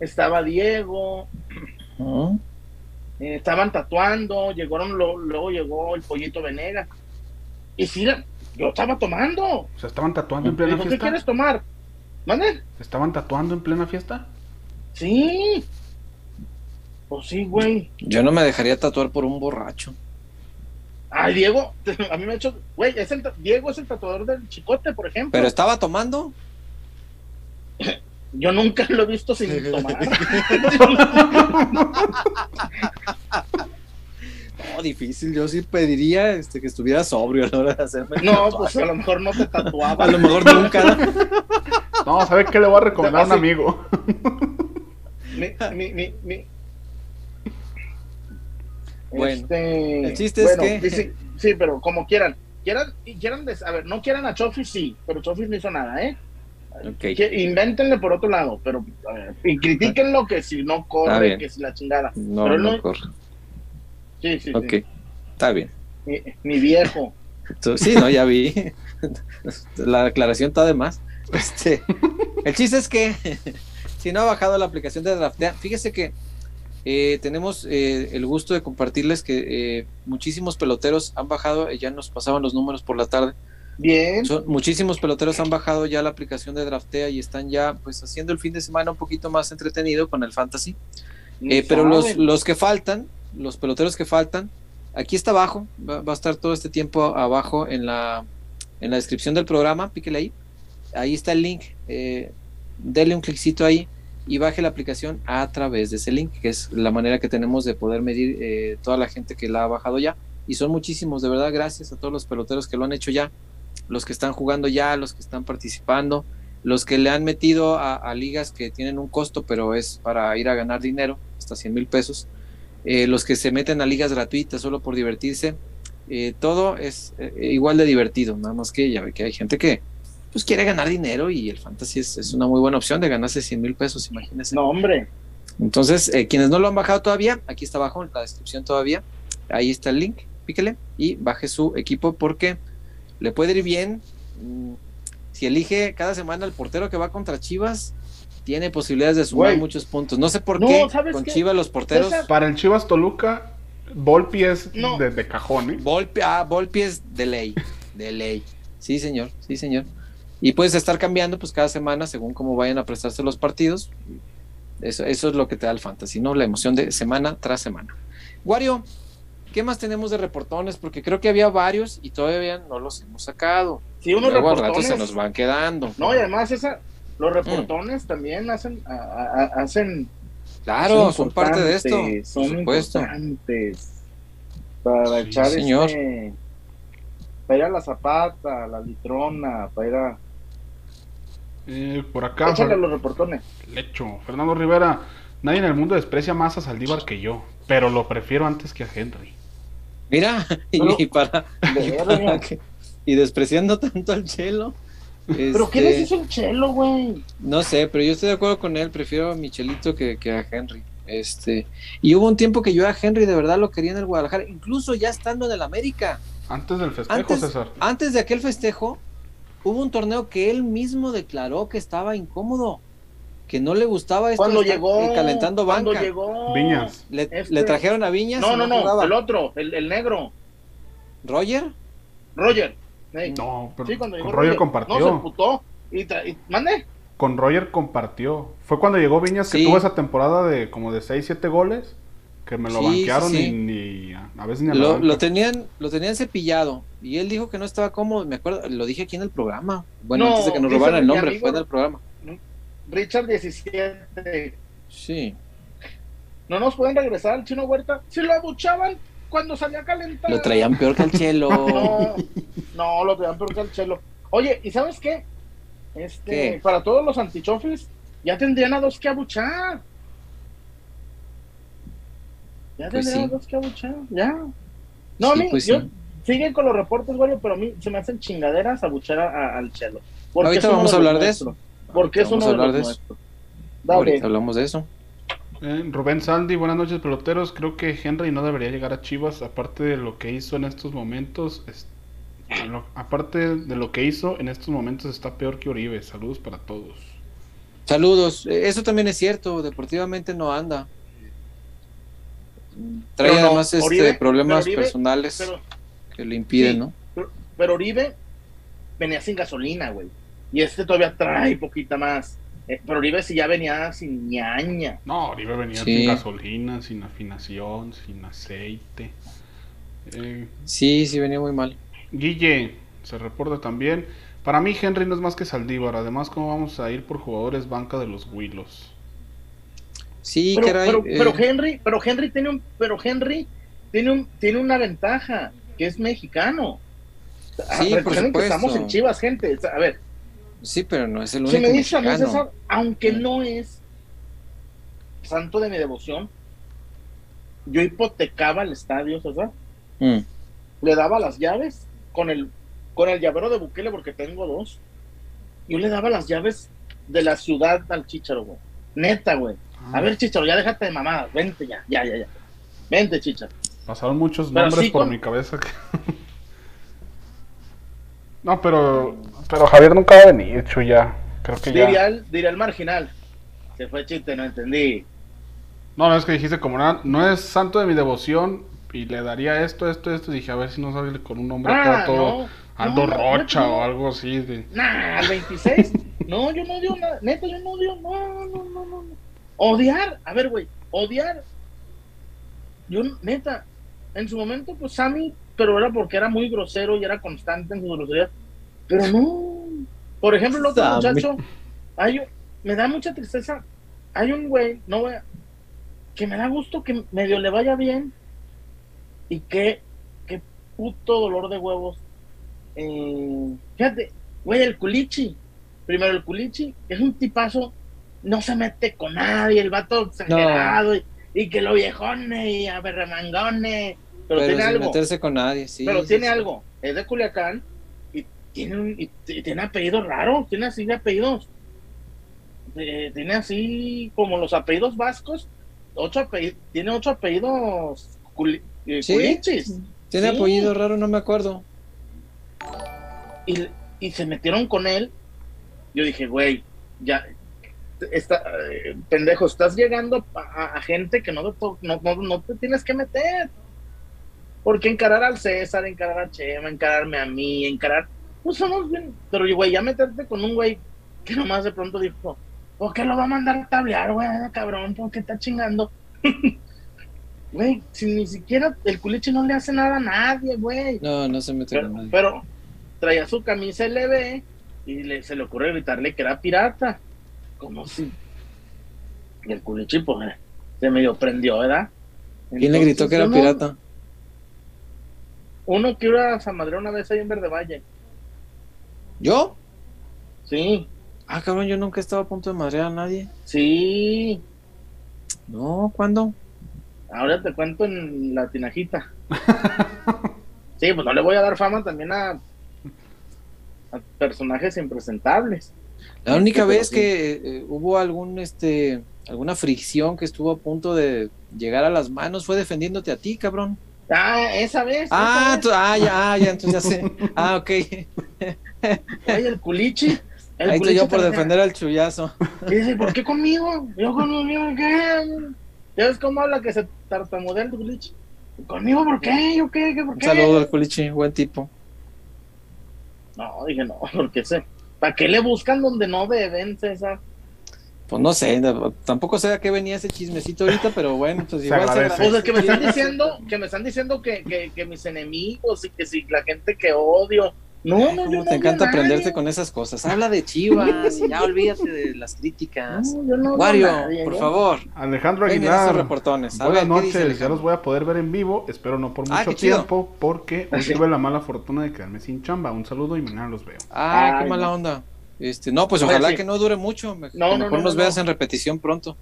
estaba Diego, eh, estaban tatuando, llegaron, luego llegó el pollito Venega. Y sí, yo estaba tomando. ¿Se estaban tatuando en plena fiesta? ¿Qué quieres tomar? ¿Mande? ¿Se estaban tatuando en plena fiesta? Sí. Pues sí, güey. Yo no me dejaría tatuar por un borracho. Ay, Diego, <laughs> a mí me ha hecho, güey, es el, Diego es el tatuador del chicote, por ejemplo. Pero estaba tomando. <laughs> Yo nunca lo he visto sin <laughs> tomar. no, difícil. Yo sí pediría este, que estuviera sobrio a la hora de hacerme. No, pues a lo mejor no te tatuaba. A lo mejor nunca. no, ¿sabes qué le voy a recomendar a un amigo? mi, mi, mi, Bueno, este, el chiste es que. <laughs> Sí, pero como quieran. Quieran, quieran a ver, no quieran a Chofi, sí, pero Chofi no hizo nada, ¿eh? Invéntenle por otro lado, pero y critíquenlo que si no corre, que si la chingada. No, no, corre. Sí, sí, Ok, está bien. Mi, viejo. Sí, no, ya vi. <laughs> La aclaración está de más. Este, el chiste es que <laughs> si no ha bajado la aplicación de Draftea, fíjese que eh, tenemos eh, el gusto de compartirles que eh, muchísimos peloteros han bajado, ya nos pasaban los números por la tarde. Bien. muchísimos peloteros han bajado ya la aplicación de Draftea y están ya pues haciendo el fin de semana un poquito más entretenido con el fantasy. pero los, los que faltan, los peloteros que faltan, aquí está abajo, va, a estar todo este tiempo abajo en la, en la descripción del programa, píquele ahí. Ahí está el link, eh, dele un cliccito ahí y baje la aplicación a través de ese link, que es la manera que tenemos de poder medir eh, toda la gente que la ha bajado ya. Y son muchísimos, de verdad, gracias a todos los peloteros que lo han hecho ya, los que están jugando ya, los que están participando, los que le han metido a, ligas que tienen un costo, pero es para ir a ganar dinero, hasta 100 mil pesos, eh, los que se meten a ligas gratuitas solo por divertirse, eh, todo es igual de divertido, nada más que ya ve que hay gente que, pues quiere ganar dinero y el fantasy es, una muy buena opción de ganarse 100 mil pesos, imagínense. No, hombre. Entonces, eh, quienes no lo han bajado todavía, aquí está abajo en la descripción todavía, ahí está el link, píquele y baje su equipo porque le puede ir bien. Mm, si elige cada semana el portero que va contra Chivas, tiene posibilidades de sumar muchos puntos. No sé por qué con Chivas los porteros. Para el Chivas Toluca, Volpi es de, cajón, ¿eh? Volpi, ah, Volpi es de ley, de ley. Sí, señor, sí, señor. Y puedes estar cambiando pues cada semana según cómo vayan a prestarse los partidos. Eso, eso es lo que te da el fantasy, ¿no? La emoción de semana tras semana. Wario, ¿qué más tenemos de reportones? Porque creo que había varios y todavía no los hemos sacado. Sí, unos reportones. se nos van quedando. No, y además esa, los reportones también hacen, hacen Claro, son, parte de esto. Son importantes para echar señor. Este, para ir a la zapata, a la litrona, para ir a eh, por acá. Échale los reportones. Lecho. Fernando Rivera. Nadie en el mundo desprecia más a Saldívar que yo, pero lo prefiero antes que a Henry. Mira, <laughs> y, para. y despreciando tanto al Chelo. ¿Pero qué les este, hizo el Chelo, güey? No sé, pero yo estoy de acuerdo con él. Prefiero a Michelito que, que a Henry. Este, y hubo un tiempo que yo a Henry de verdad lo quería en el Guadalajara, incluso ya estando en el América. Antes del festejo, César. Antes de aquel festejo, hubo un torneo que él mismo declaró que estaba incómodo, que no le gustaba esto cuando llegó calentando banca. Cuando llegó Viñas. Le, este trajeron a Viñas. No, no, no, el otro, el, negro. ¿Roger? Roger. No, pero con Roger, compartió. No, se putó. Y, ¿Mande? Con Roger compartió. Fue cuando llegó Viñas que tuvo esa temporada de como de 6, 7 goles que me lo banquearon y ni a veces ni lo, lo, tenían lo tenían cepillado y él dijo que no estaba cómodo me acuerdo lo dije aquí en el programa. Bueno antes de que nos robaran el nombre fue en el programa. Richard 17 sí. No nos pueden regresar al chino Huerta. Si lo abuchaban cuando salía a calentar. Lo traían peor que el chelo. <laughs> No, no lo traían peor que el chelo. Oye y sabes qué este para todos los antichofis ya tendrían a dos que abuchar ya pues dos que abuchar, ya. No, a mí, pues yo, siguen con los reportes, güey, pero a mí se me hacen chingaderas abuchar al chelo. Ahorita vamos a hablar de eso. Porque es uno de, los Ahorita hablamos de eso. Eh, Rubén Sandy, buenas noches, peloteros. Creo que Henry no debería llegar a Chivas, aparte de lo que hizo en estos momentos. aparte de lo que hizo en estos momentos, está peor que Oribe. Saludos para todos. Saludos. Eh, eso también es cierto. Deportivamente no anda. Trae además este, problemas personales que le impiden, ¿no? Pero, Oribe venía sin gasolina, güey. Y este todavía trae poquita más. Eh, pero Oribe sí ya venía sin ñaña. No, Oribe venía sin gasolina, sin afinación, sin aceite. Eh, sí, sí, venía muy mal. Guille, se reporta también. Para mí Henry no es más que Saldívar. Además, ¿cómo vamos a ir por jugadores banca de los Willos? Sí, pero, pero, eh. Henry, pero Henry tiene un, pero Henry tiene un, tiene una ventaja, que es mexicano. Sí, por supuesto. estamos en Chivas, gente. A ver, Sí, pero no es el único. Si me aunque mm. no es santo de mi devoción, yo hipotecaba el estadio, ¿sabes? Mm. Le daba las llaves con el, con el llavero de Bukele, porque tengo dos. Yo le daba las llaves de la ciudad al Chicharo, güey. Neta, güey. A ver, Chicharo, ya déjate de mamadas. Vente ya, ya, ya, ya. Vente, Chicharo. Pasaron muchos nombres por mi cabeza. <laughs> no, pero pero Javier nunca va a venir, Chuya. Creo que diría ya. El, diría el marginal. Se fue chiste, no entendí. No, no es que dijiste como nada, no es santo de mi devoción y le daría esto, esto, esto. Y dije, a ver si no sale con un nombre ah, todo Aldo Rocha o algo así. De... Nah, al 26. no, yo no odio nada. Neta, yo no odio. No, no, no, no. Odiar. A ver, güey. Odiar. Yo, neta, en su momento, pues Sammy, pero era porque era muy grosero y era constante en su grosería pero no. Por ejemplo, el otro muchacho, hay, me da mucha tristeza. Hay un güey, no voy que me da gusto que medio le vaya bien y que, qué puto dolor de huevos. Eh, fíjate, güey, el culichi. Primero, el culichi es un tipazo, no se mete con nadie, el vato exagerado y, que lo viejone y a berremangone. Pero, tiene algo. meterse con nadie, sí. Pero tiene algo. Es de Culiacán tiene, un, tiene apellidos raros, tiene así de apellidos. tiene así como los apellidos vascos, ocho apellidos, tiene ocho apellidos eh, Tiene apellido raro, no me acuerdo. Y, y, se metieron con él. Yo dije, güey, ya, está, eh, pendejo, estás llegando a, gente que no, no, no, te tienes que meter. Porque encarar al César, encarar a Chema, encararme a mí, encarar pues somos bien, pero güey, ya meterte con un güey que nomás de pronto dijo, ¿por qué lo va a mandar a tablear, güey, cabrón? ¿Por qué está chingando? <laughs> Güey, si ni siquiera el culiche no le hace nada a nadie, güey. No, no se mete pero, con nadie. Pero traía su camisa LB y le, se le ocurre gritarle que era pirata. Como si. Y el culiche, pues, se medio prendió, ¿verdad? ¿Quién le gritó que era pirata? Uno que iba a San Madrid una vez ahí en Verde Valle. ¿Yo? Sí. Ah, cabrón, yo nunca he estado a punto de madrear a nadie. Sí. No, ¿cuándo? Ahora te cuento en la tinajita. <laughs> sí, pues no le voy a dar fama también a, a personajes impresentables. La única vez que eh, hubo algún este alguna fricción que estuvo a punto de llegar a las manos fue defendiéndote a ti, cabrón. Ah, esa vez. Ah, ah, ya, ah, ya, entonces ya sé. <laughs> Ah, ok. Oye, el culichi. El Ahí yo por defender al chullazo. Y dice, ¿por qué conmigo? Yo conmigo, ¿qué? ¿Ya ves cómo habla que se tartamudea el culichi? ¿Conmigo por qué? ¿Yo qué? ¿Qué por qué? Un saludo al culichi, buen tipo. No, dije no, <laughs> porque sé. ¿Para qué le buscan donde no deben, César? Pues no sé, tampoco sé a qué venía ese chismecito ahorita, pero bueno, pues igual se Pues es que me están diciendo, que me están diciendo que, que, que mis enemigos y que si la gente que odio no, no, no. Te encanta aprenderte con esas cosas. Habla de Chivas y ya olvídate de las críticas. No, Wario, por favor. Alejandro Aguilar. Reportones. Buenas noches, ya los voy a poder ver en vivo. Espero no por ah, mucho tiempo, porque hoy <laughs> tuve la mala fortuna de quedarme sin chamba. Un saludo y mañana los veo. Ah, qué mala onda. Este, no, pues ojalá que no dure mucho. No, mejor nos veas en repetición pronto.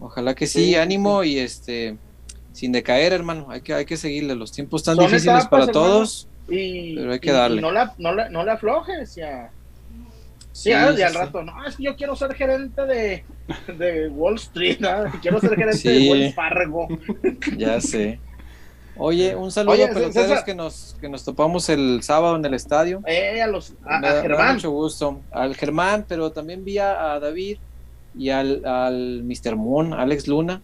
Ojalá que sí, ánimo y este sin decaer, hermano. Hay que, hay que seguirle. Los tiempos están difíciles para todos. Y, Pero hay que darle. no, la, no, la, no la aflojes, ya. Sí, al rato, no, es que yo quiero ser gerente de, de Wall Street, ¿no? quiero ser gerente de Wells Fargo. <laughs> Ya sé. Oye, un saludo a peloteros que nos, que nos topamos el sábado en el estadio. Eh, a los a, Germán. mucho gusto. Al Germán, pero también vi a, David y al, al Mr. Moon, Alex Luna.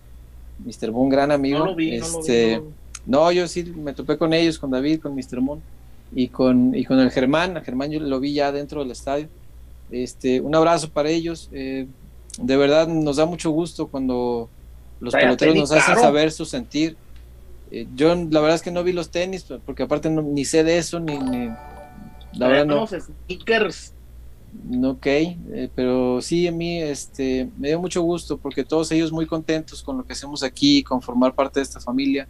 Mr. Moon, gran amigo. No lo vi, este, no, yo sí me topé con ellos, con David, con Mr. Moon y con, y con el Germán. A Germán yo lo vi ya dentro del estadio. Este, un abrazo para ellos. Eh, de verdad nos da mucho gusto cuando los peloteros nos hacen saber su sentir. Eh, yo la verdad es que no vi los tenis, porque aparte ni sé de eso, ni, la verdad no. Sneakers. Ok, eh, pero sí, a mí este, me dio mucho gusto porque todos ellos muy contentos con lo que hacemos aquí, con formar parte de esta familia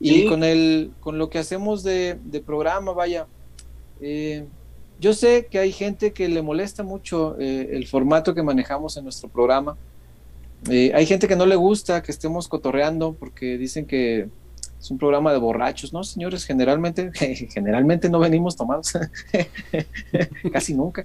y con, el, con lo que hacemos de, programa, vaya. Eh, yo sé que hay gente que le molesta mucho eh, el formato que manejamos en nuestro programa. hay gente que no le gusta que estemos cotorreando porque dicen que es un programa de borrachos, ¿no, señores? Generalmente, <laughs> generalmente no venimos tomados. <laughs> Casi nunca.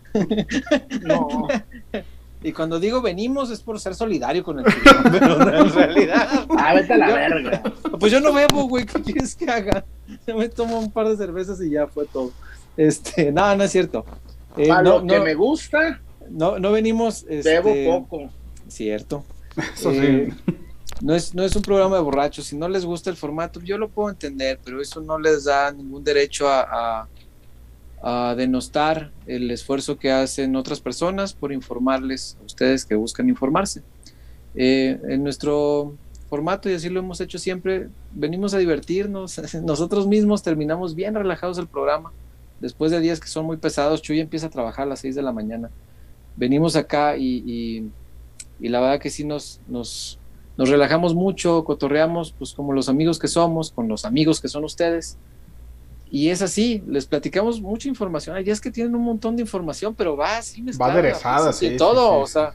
no. <laughs> Y cuando digo venimos es por ser solidario con el <laughs> pero en realidad. <laughs> Ah, vete a la verga. <laughs> Pues yo no bebo, güey, ¿qué quieres que haga? Yo me tomo un par de cervezas y ya fue todo. Este, no, no es cierto. Eh, lo que me gusta. No, no venimos. Este, bebo poco. Cierto. Eso sí. Eh, no es, no es un programa de borrachos, si no les gusta el formato, yo lo puedo entender, pero eso no les da ningún derecho a, denostar el esfuerzo que hacen otras personas por informarles a ustedes que buscan informarse. Eh, en nuestro formato, y así lo hemos hecho siempre, venimos a divertirnos, <laughs> nosotros mismos terminamos bien relajados el programa, después de días que son muy pesados, Chuy empieza a trabajar a las 6 de la mañana, venimos acá y, y la verdad que sí nos, nos, nos relajamos mucho, cotorreamos, pues como los amigos que somos, con los amigos que son ustedes. Y es así, les platicamos mucha información. Hay días que tienen un montón de información, pero va así Va aderezada, pues, sí. todo, o sea,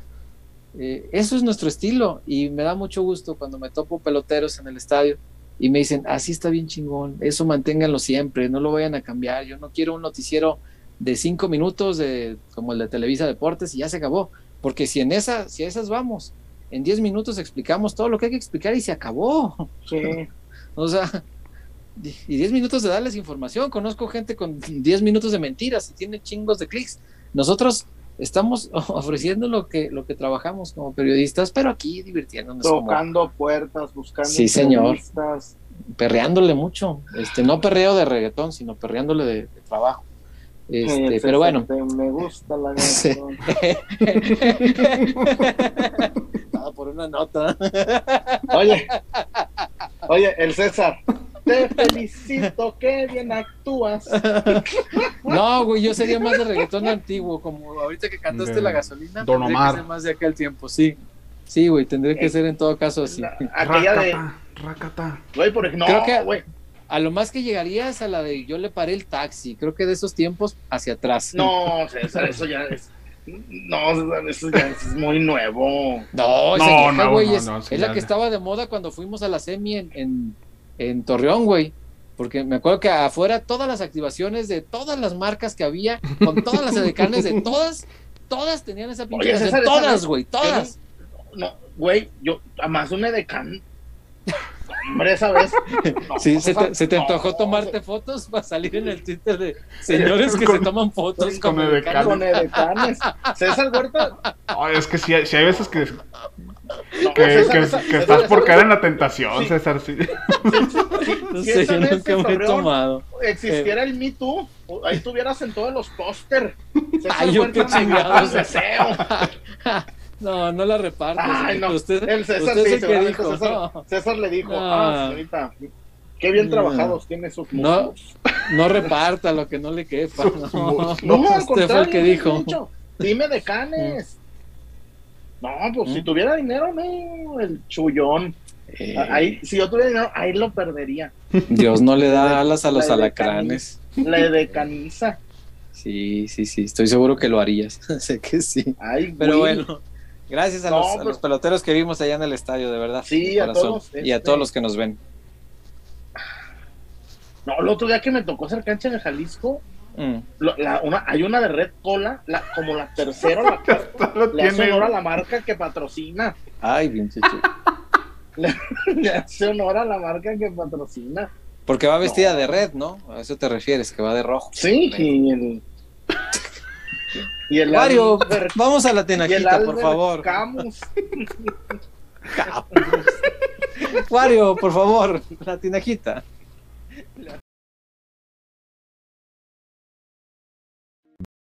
eh, eso es nuestro estilo. Y me da mucho gusto cuando me topo peloteros en el estadio y me dicen, así está bien chingón, eso manténganlo siempre, no lo vayan a cambiar. Yo no quiero un noticiero de cinco minutos de, como el de Televisa Deportes y ya se acabó. Porque si en esa, si a esas vamos, en 10 minutos explicamos todo lo que hay que explicar y se acabó. Sí. <laughs> o sea, y 10 minutos de darles información. Conozco gente con 10 minutos de mentiras y tiene chingos de clics. Nosotros estamos <laughs> ofreciendo lo que, lo que trabajamos como periodistas, pero aquí divirtiéndonos. Tocando puertas, buscando sí, señor. Perreándole mucho. Este, no perreo de reggaetón, sino perreándole de trabajo. Este, pero bueno. Me gusta la <laughs> <laughs> por una nota. Oye, oye, el César. Te felicito, qué bien actúas. <laughs> No, güey, yo sería más de reggaetón antiguo, como ahorita que cantaste la gasolina. Don Omar. Que ser más de aquel tiempo, sí. Sí, güey, tendría que eh, ser en todo caso así. Aquella de. Racata. Güey, por ejemplo, no, Creo que, a lo más que llegaría es a la de yo le paré el taxi. Creo que de esos tiempos hacia atrás. No, César, eso ya es. No, eso ya es muy nuevo. No, esa no, güey, es, la que estaba de moda cuando fuimos a la semi en, en, Torreón, güey. Porque me acuerdo que afuera todas las activaciones de todas las marcas que había, con todas las edecanes de todas, todas tenían esa pinche todas, güey, todas. No, güey, yo, además un edecán Hombre, esa vez. sí, se te, se te antojó tomarte fotos para salir en el Twitter de señores que se toman fotos con, con edecanes. César Huerta. Ay, es que si hay, hay veces que. Que, que, estás por caer en la tentación, César, sí. <laughs> no sé, yo nunca me he tomado. Existiera el Me Too, ahí estuvieras en todos los póster. Ay, yo qué chingados. deseo. <laughs> No, no la reparte. Usted, el César, que dijo. César, le dijo, ah, señorita, qué bien trabajados tiene sus No, no reparta lo que no le quepa. No, no, usted fue el que dijo. Dime de canes. No, pues si mm. tuviera dinero, no, el chullón. Eh. Ahí, si yo tuviera dinero, ahí lo perdería. Dios no le da <laughs> alas a los alacranes. Le decaniza. Sí, sí, sí, estoy seguro que lo harías. <laughs> sé que sí. Ay, Pero bueno, Gracias a, los, pues, peloteros que vimos allá en el estadio, de verdad. Sí, a todos. Y a este, todos los que nos ven. No, el otro día que me tocó hacer cancha en Jalisco, mm. una, hay una de Red Cola, la, como la tercera o la <laughs> cuarta, le hace honor a la marca que patrocina. Ay, bien <laughs> le, le, hace honor a la marca que patrocina. Porque va vestida de red, ¿no? A eso te refieres, que va de rojo. Sí, y el... Y el Mario, vamos a la tenajita, por favor. Camus. <laughs> Wario, por favor, la tinajita.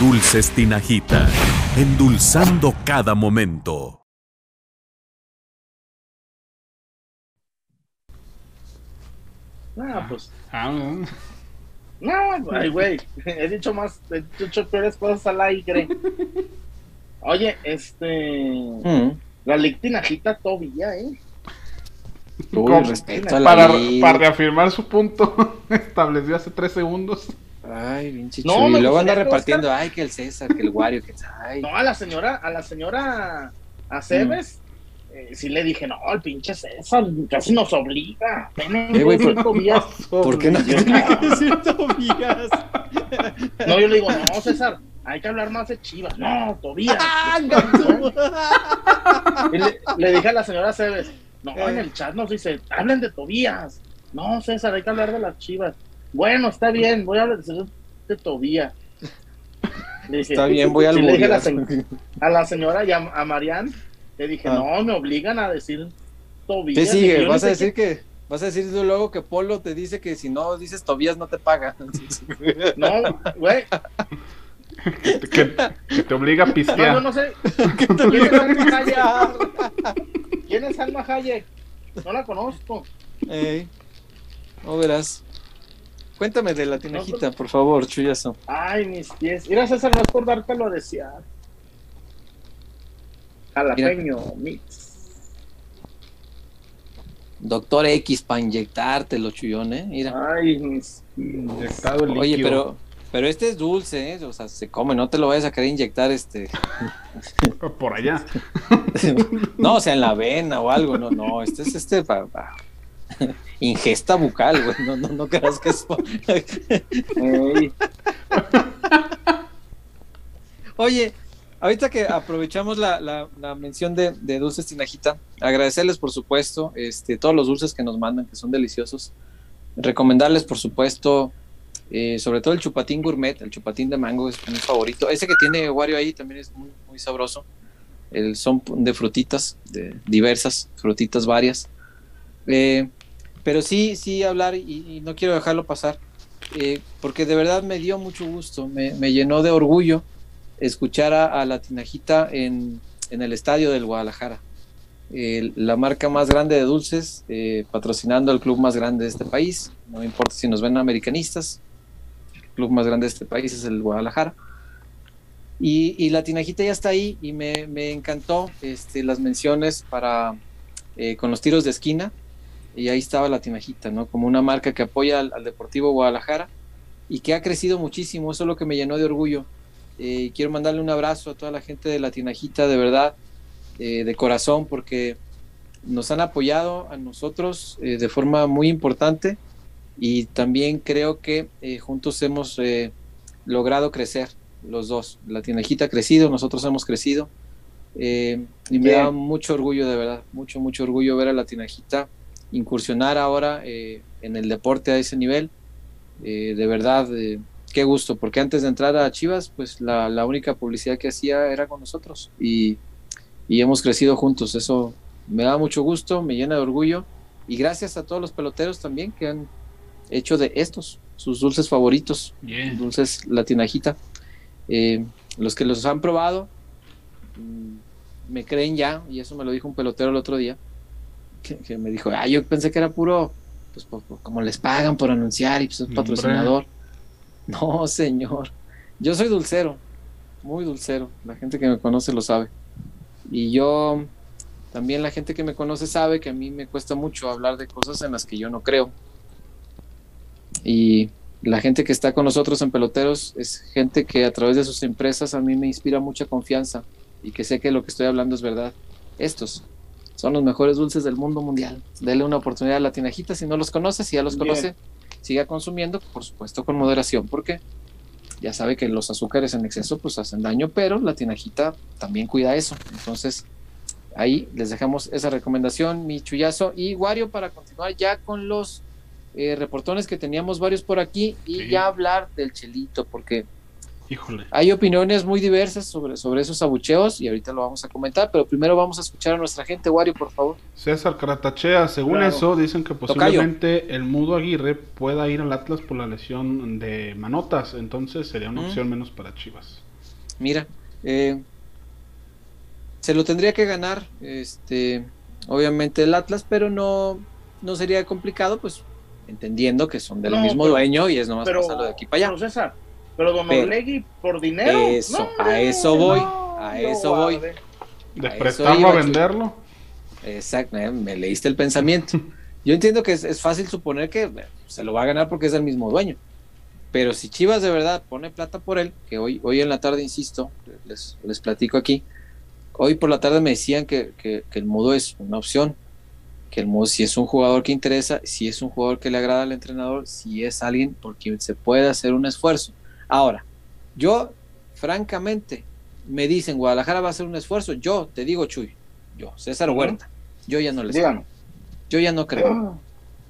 Dulces Tinajita, endulzando cada momento. No, pues. Ah, no, ay, güey. He dicho más, he dicho peores cosas al aire. Oye, este. Mm. La lictinajita todavía, ¿eh? para, para reafirmar su punto, <laughs> estableció hace tres segundos. Ay, bien No, y luego anda repartiendo, ay, que el César, que el Wario, que ay. No, a la señora, a la señora a Cebes, mm. eh, sí le dije, no, el pinche César casi nos obliga. Eh, güey, por, <laughs> ¿Por qué no tiene que decir Tobías? No, yo le digo, no, César, hay que hablar más de Chivas. No, Tobías. y le, le, dije a la señora Cebes, no, en el chat nos dice, hablen de Tobías. No, César, hay que hablar de las Chivas. Bueno, está bien, voy a hablar de Tobía. está bien, voy <laughs> a le dije a la, a la, señora y a, a Marianne, le dije, ah. no, me obligan a decir Tobías. ¿Qué sigue? ¿Vas a decir que, vas a decir luego que Polo te dice que si no dices Tobías no te paga? <laughs> no, güey. Que, te obliga a pistear. No, no, no sé. <laughs> ¿Quién es Alma Hayek? ¿Quién es Alma Hayek? No la conozco. Ey, no verás. Cuéntame de la tinajita, por favor, chullazo. Ay, mis pies. Mira, César, no es por dártelo a desear. Jalapeño, mix. Doctor X para inyectártelo, chullón, ¿eh? Mira. Ay, mis Inyectado el Oye, pero, pero este es dulce, ¿eh? O sea, se come, no te lo vayas a querer inyectar este. <laughs> Por allá. <laughs> no, o sea, en la vena o algo, no, no, este es este para <laughs> ingesta bucal, güey. No, no, no creas que eso. Oye, ahorita que aprovechamos la, la, mención de, de, dulces tinajita, agradecerles por supuesto este, todos los dulces que nos mandan, que son deliciosos. Recomendarles, por supuesto, eh, sobre todo el chupatín gourmet, el chupatín de mango es mi favorito. Ese que tiene Wario ahí también es muy, muy sabroso. El, son de frutitas, de diversas frutitas varias. Eh, pero sí, sí hablar y, no quiero dejarlo pasar, eh, porque de verdad me dio mucho gusto, me, llenó de orgullo escuchar a, la Tinajita en, el estadio del Guadalajara. la marca más grande de dulces, eh, patrocinando al club más grande de este país. No importa si nos ven americanistas, el club más grande de este país es el Guadalajara. Y, la Tinajita ya está ahí y me, encantó este, las menciones para eh, con los tiros de esquina y ahí estaba la Tinajita, ¿no? Como una marca que apoya al, Deportivo Guadalajara y que ha crecido muchísimo, eso es lo que me llenó de orgullo. Eh, quiero mandarle un abrazo a toda la gente de la Tinajita, de verdad, eh, de corazón, porque nos han apoyado a nosotros eh, de forma muy importante y también creo que juntos hemos logrado crecer los dos. La Tinajita ha crecido, nosotros hemos crecido y me da mucho orgullo, de verdad, mucho, mucho orgullo ver a la Tinajita incursionar ahora eh, en el deporte a ese nivel. Eh, de verdad, eh, qué gusto, porque antes de entrar a Chivas, pues la, la única publicidad que hacía era con nosotros y, y hemos crecido juntos. Eso me da mucho gusto, me llena de orgullo y gracias a todos los peloteros también que han hecho de estos sus dulces favoritos, dulces latinajita. Eh, los que los han probado mm, me creen ya, y eso me lo dijo un pelotero el otro día, que, me dijo, ah, yo pensé que era puro, pues como les pagan por anunciar y pues es patrocinador. <laughs> No, señor, yo soy dulcero, muy dulcero, la gente que me conoce lo sabe. Y yo, también la gente que me conoce sabe que a mí me cuesta mucho hablar de cosas en las que yo no creo. Y la gente que está con nosotros en peloteros es gente que a través de sus empresas a mí me inspira mucha confianza y que sé que lo que estoy hablando es verdad. Estos son los mejores dulces del mundo mundial. Dele una oportunidad a la tinajita si no los conoce, si ya los conoce, siga consumiendo, por supuesto con moderación, porque ya sabe que los azúcares en exceso pues hacen daño, pero la tinajita también cuida eso. Entonces, ahí les dejamos esa recomendación, mi chullazo y Wario para continuar ya con los eh, reportones que teníamos varios por aquí y ya hablar del chelito, porque hay opiniones muy diversas sobre, sobre esos abucheos y ahorita lo vamos a comentar, pero primero vamos a escuchar a nuestra gente, Wario, por favor. César Caratachea, según eso, dicen que posiblemente el Mudo Aguirre pueda ir al Atlas por la lesión de Manotas, entonces sería una mm. opción menos para Chivas. Mira, eh, se lo tendría que ganar, este, obviamente el Atlas, pero no, no sería complicado, pues entendiendo que son del mismo dueño y es nomás pasarlo de aquí para allá. Pero César, pero Don Orlegui por dinero. Eso, a eso voy, a eso voy. De prestarlo a venderlo. Exacto, eh, me leíste el pensamiento. <laughs> Yo entiendo que es, fácil suponer que se lo va a ganar porque es el mismo dueño. Pero si Chivas de verdad pone plata por él, que hoy, hoy en la tarde, insisto, les, les platico aquí, hoy por la tarde me decían que, que el mudo es una opción que el si es un jugador que interesa, si es un jugador que le agrada al entrenador, si es alguien por quien se puede hacer un esfuerzo. Ahora, yo, francamente, me dicen Guadalajara va a hacer un esfuerzo. Yo te digo, Chuy, yo, César Huerta, yo ya no les creo. Yo ya no creo. Ah.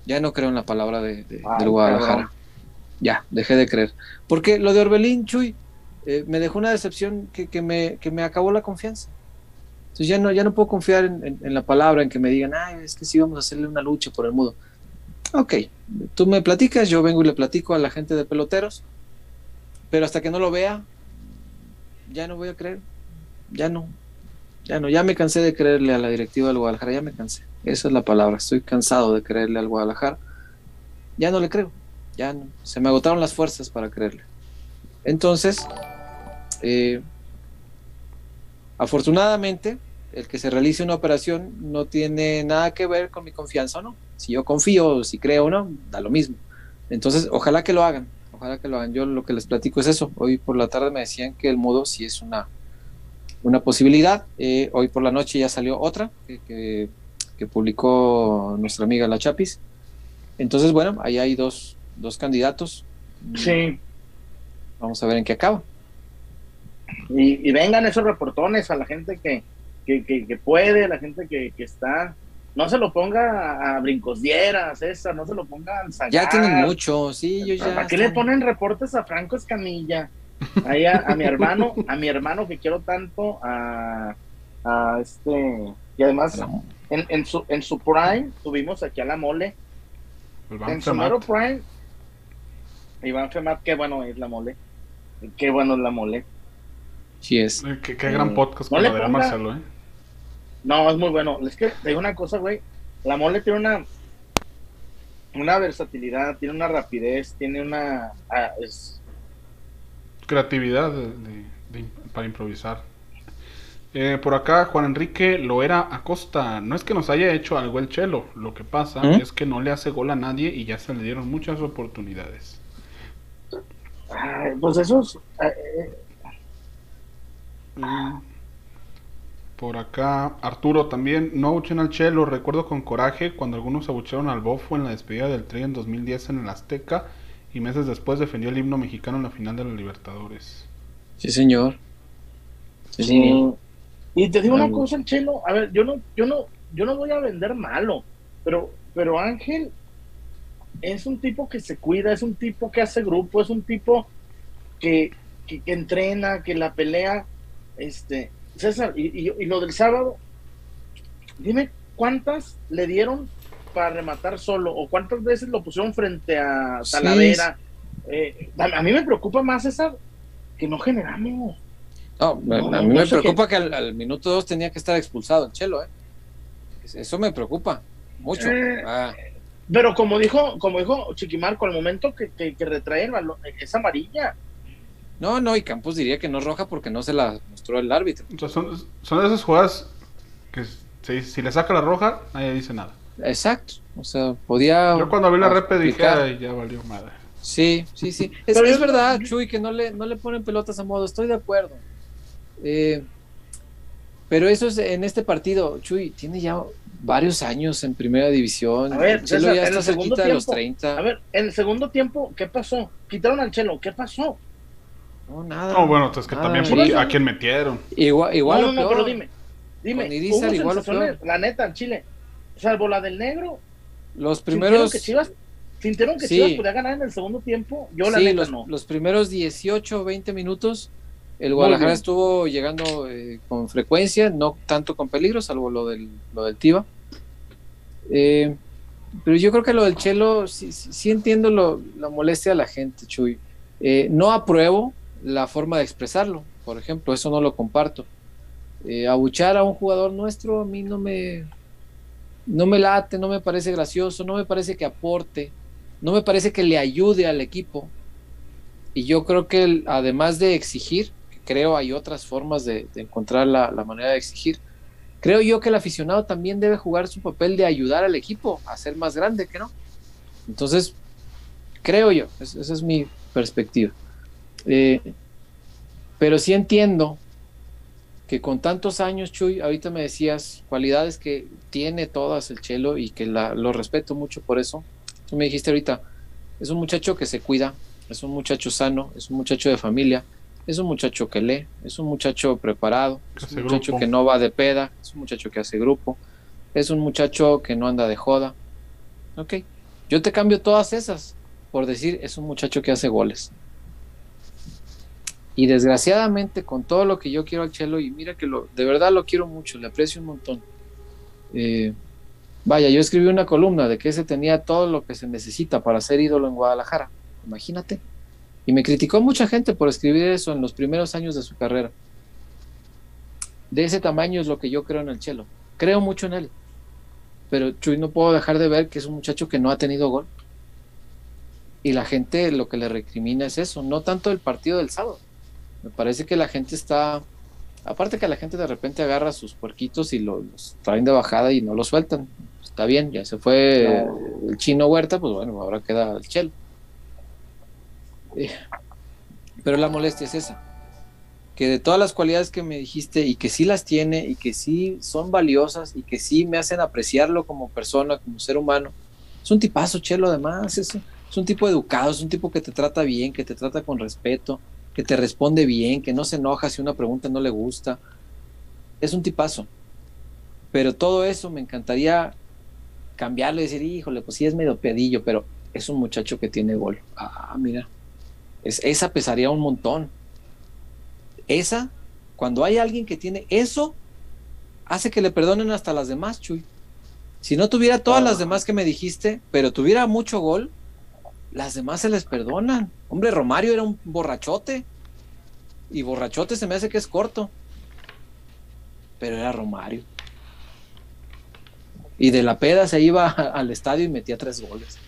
Ya no creo en la palabra de, del Guadalajara. Ya, dejé de creer. Porque lo de Orbelín, Chuy, eh, me dejó una decepción que, que, me, que me acabó la confianza. Entonces ya no, ya no puedo confiar en, la palabra, en que me digan, ay, es que sí vamos a hacerle una lucha por el mudo. Ok, tú me platicas, yo vengo y le platico a la gente de peloteros, pero hasta que no lo vea, ya no voy a creer, ya no, ya no, ya me cansé de creerle a la directiva del Guadalajara, ya me cansé, esa es la palabra, estoy cansado de creerle al Guadalajara, ya no le creo, ya no, se me agotaron las fuerzas para creerle. Entonces, eh, Afortunadamente, el que se realice una operación no tiene nada que ver con mi confianza o no. Si yo confío, si creo o no, da lo mismo. Entonces, ojalá que lo hagan, ojalá que lo hagan. Yo lo que les platico es eso. Hoy por la tarde me decían que el modo sí es una, una posibilidad. Eh, hoy por la noche ya salió otra que, publicó nuestra amiga La Chapis. Entonces, bueno, ahí hay dos, dos candidatos. Sí. Vamos a ver en qué acaba. Y, vengan esos reportones a la gente que, que, puede, la gente que, está. No se lo ponga a brincos dieras, esa, no se lo pongan a Ya tienen mucho, sí, yo ya. ¿Para qué le ponen reportes a Franco Escamilla? Ahí a, mi hermano, a mi hermano que quiero tanto, a, a este, y además en, en, su, en su prime tuvimos aquí a la mole. en su mero prime, Iván Femat, qué bueno es la mole, qué bueno es la mole. Sí es. Qué, gran podcast con lo Marcelo, ¿eh? No, es muy bueno. Es que te digo una cosa, güey. La mole tiene una una versatilidad, tiene una rapidez, tiene una ah, es... creatividad para improvisar. Eh, por acá Juan Enrique lo era Acosta. No es que nos haya hecho algo el chelo, lo que pasa ¿Mm? es que no le hace gol a nadie y ya se le dieron muchas oportunidades. pues esos eh, por acá, Arturo también, no abuchen al Che, lo recuerdo con coraje cuando algunos abuchearon al Bofo en la despedida del Tri en 2010 en el Azteca y meses después defendió el himno mexicano en la final de los Libertadores. Sí, señor. Sí, Y te digo una cosa, el Chelo, a ver, yo no, yo no, yo no voy a vender malo, pero, pero Ángel es un tipo que se cuida, es un tipo que hace grupo, es un tipo que, que, entrena, que la pelea. Este, César, y, y, lo del sábado, dime cuántas le dieron para rematar solo o cuántas veces lo pusieron frente a Talavera. Eh, a mí me preocupa más esa que no generamos. No, a mí me preocupa que, al, minuto dos tenía que estar expulsado el Chelo, ¿eh? Eso me preocupa mucho. Eh, ah. Pero como dijo, como dijo Chiquimarco, al momento que, que, retrae el balón, es amarilla. No, no, y Campos diría que no es roja porque no se la mostró el árbitro. son, son esas jugadas que si, si, le saca la roja, nadie dice nada. Exacto. O sea, podía. Yo cuando vi la rep dije, ya valió madre. Sí, sí, sí. <laughs> Es, es verdad, Chuy, que no le, no le ponen pelotas a modo. Estoy de acuerdo. Eh, pero eso es en este partido. Chuy tiene ya varios años en primera división. A ver, Chelo ya está cerquita de los 30. A ver, en el segundo tiempo, ¿qué pasó? Quitaron al Chelo, ¿qué pasó? No, nada. No, bueno, es que también a quién metieron. Igual, igual no, no, pero dime. Dime, igual la neta, en Chile, salvo la del negro. Los primeros. Que Chivas, sintieron que Chivas podía ganar en el segundo tiempo. Yo la neta los, no. Los primeros 18 o 20 minutos el Guadalajara estuvo llegando eh, con frecuencia, no tanto con peligro, salvo lo del, lo del Tiva. Eh, pero yo creo que lo del Chelo, sí, entiendo lo, la molestia de la gente, Chuy. Eh, no apruebo la forma de expresarlo, por ejemplo, eso no lo comparto. abuchar a un jugador nuestro a mí no me, no me late, no me parece gracioso, no me parece que aporte, no me parece que le ayude al equipo. Y yo creo que además de exigir, creo hay otras formas de, encontrar la, manera de exigir. Creo yo que el aficionado también debe jugar su papel de ayudar al equipo a ser más grande, que no? Entonces, creo yo, esa es mi perspectiva. Eh, pero sí entiendo que con tantos años, Chuy, ahorita me decías cualidades que tiene todas el Chelo y que lo respeto mucho por eso. Tú me dijiste ahorita, es un muchacho que se cuida, es un muchacho sano, es un muchacho de familia, es un muchacho que lee, es un muchacho preparado, es un muchacho que no va de peda, es un muchacho que hace grupo, es un muchacho que no anda de joda. Ok, yo te cambio todas esas por decir es un muchacho que hace goles. Y desgraciadamente con todo lo que yo quiero al Chelo, y mira que lo, de verdad lo quiero mucho, le aprecio un montón. Eh, vaya, yo escribí una columna de que ese tenía todo lo que se necesita para ser ídolo en Guadalajara. Imagínate. Y me criticó mucha gente por escribir eso en los primeros años de su carrera. De ese tamaño es lo que yo creo en el Chelo. Creo mucho en él. Pero Chuy no puedo dejar de ver que es un muchacho que no ha tenido gol. Y la gente lo que le recrimina es eso, no tanto el partido del sábado. Me parece que la gente está, aparte que la gente de repente agarra sus puerquitos y los, traen de bajada y no los sueltan. Está bien, ya se fue el chino Huerta, pues bueno, ahora queda el Chelo. Eh, pero la molestia es esa, que de todas las cualidades que me dijiste y que sí las tiene y que sí son valiosas y que sí me hacen apreciarlo como persona, como ser humano, es un tipazo, Chelo, además, es, es un tipo educado, es un tipo que te trata bien, que te trata con respeto, que te responde bien, que no se enoja si una pregunta no le gusta. Es un tipazo. Pero todo eso me encantaría cambiarlo y decir, híjole, pues sí es medio pedillo, pero es un muchacho que tiene gol. Ah, mira, esa pesaría un montón. Esa, cuando hay alguien que tiene eso, hace que le perdonen hasta las demás, Chuy. Si no tuviera todas las demás que me dijiste, pero tuviera mucho gol, las demás se les perdonan. Hombre, Romario era un borrachote. Y borrachote se me hace que es corto. Pero era Romario. Y de la peda se iba <laughs> al estadio y metía tres goles.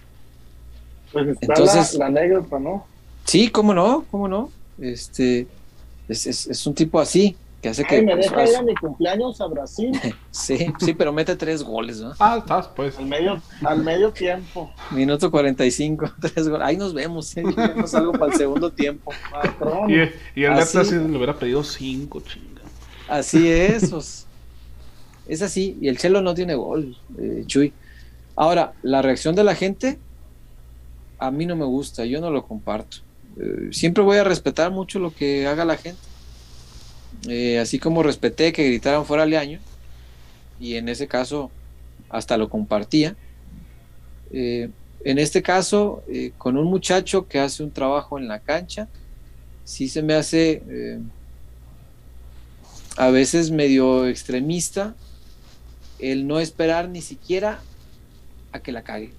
Pues Entonces, la, la anécdota, ¿no? Sí, cómo no, cómo no. Este, es, es, un tipo así, que hace que. me pues, deja ir a mi cumpleaños a Brasil. <laughs> sí, sí, pero mete tres goles, ¿no? Ah, estás, pues. Al medio, al medio tiempo. Minuto 45, <laughs> tres goles. Ahí nos vemos, ¿eh? Vemos algo para el segundo tiempo. <laughs> Y, y el Neta sí le hubiera pedido cinco, chinga. Así es, pues. Es así, y el Chelo no tiene gol, eh, Chuy. Ahora, la reacción de la gente, a mí no me gusta, yo no lo comparto. Eh, siempre voy a respetar mucho lo que haga la gente. Eh, así como respeté que gritaran fuera año y en ese caso hasta lo compartía. Eh, en este caso, con un muchacho que hace un trabajo en la cancha, sí se me hace eh, a veces medio extremista el no esperar ni siquiera a que la cague.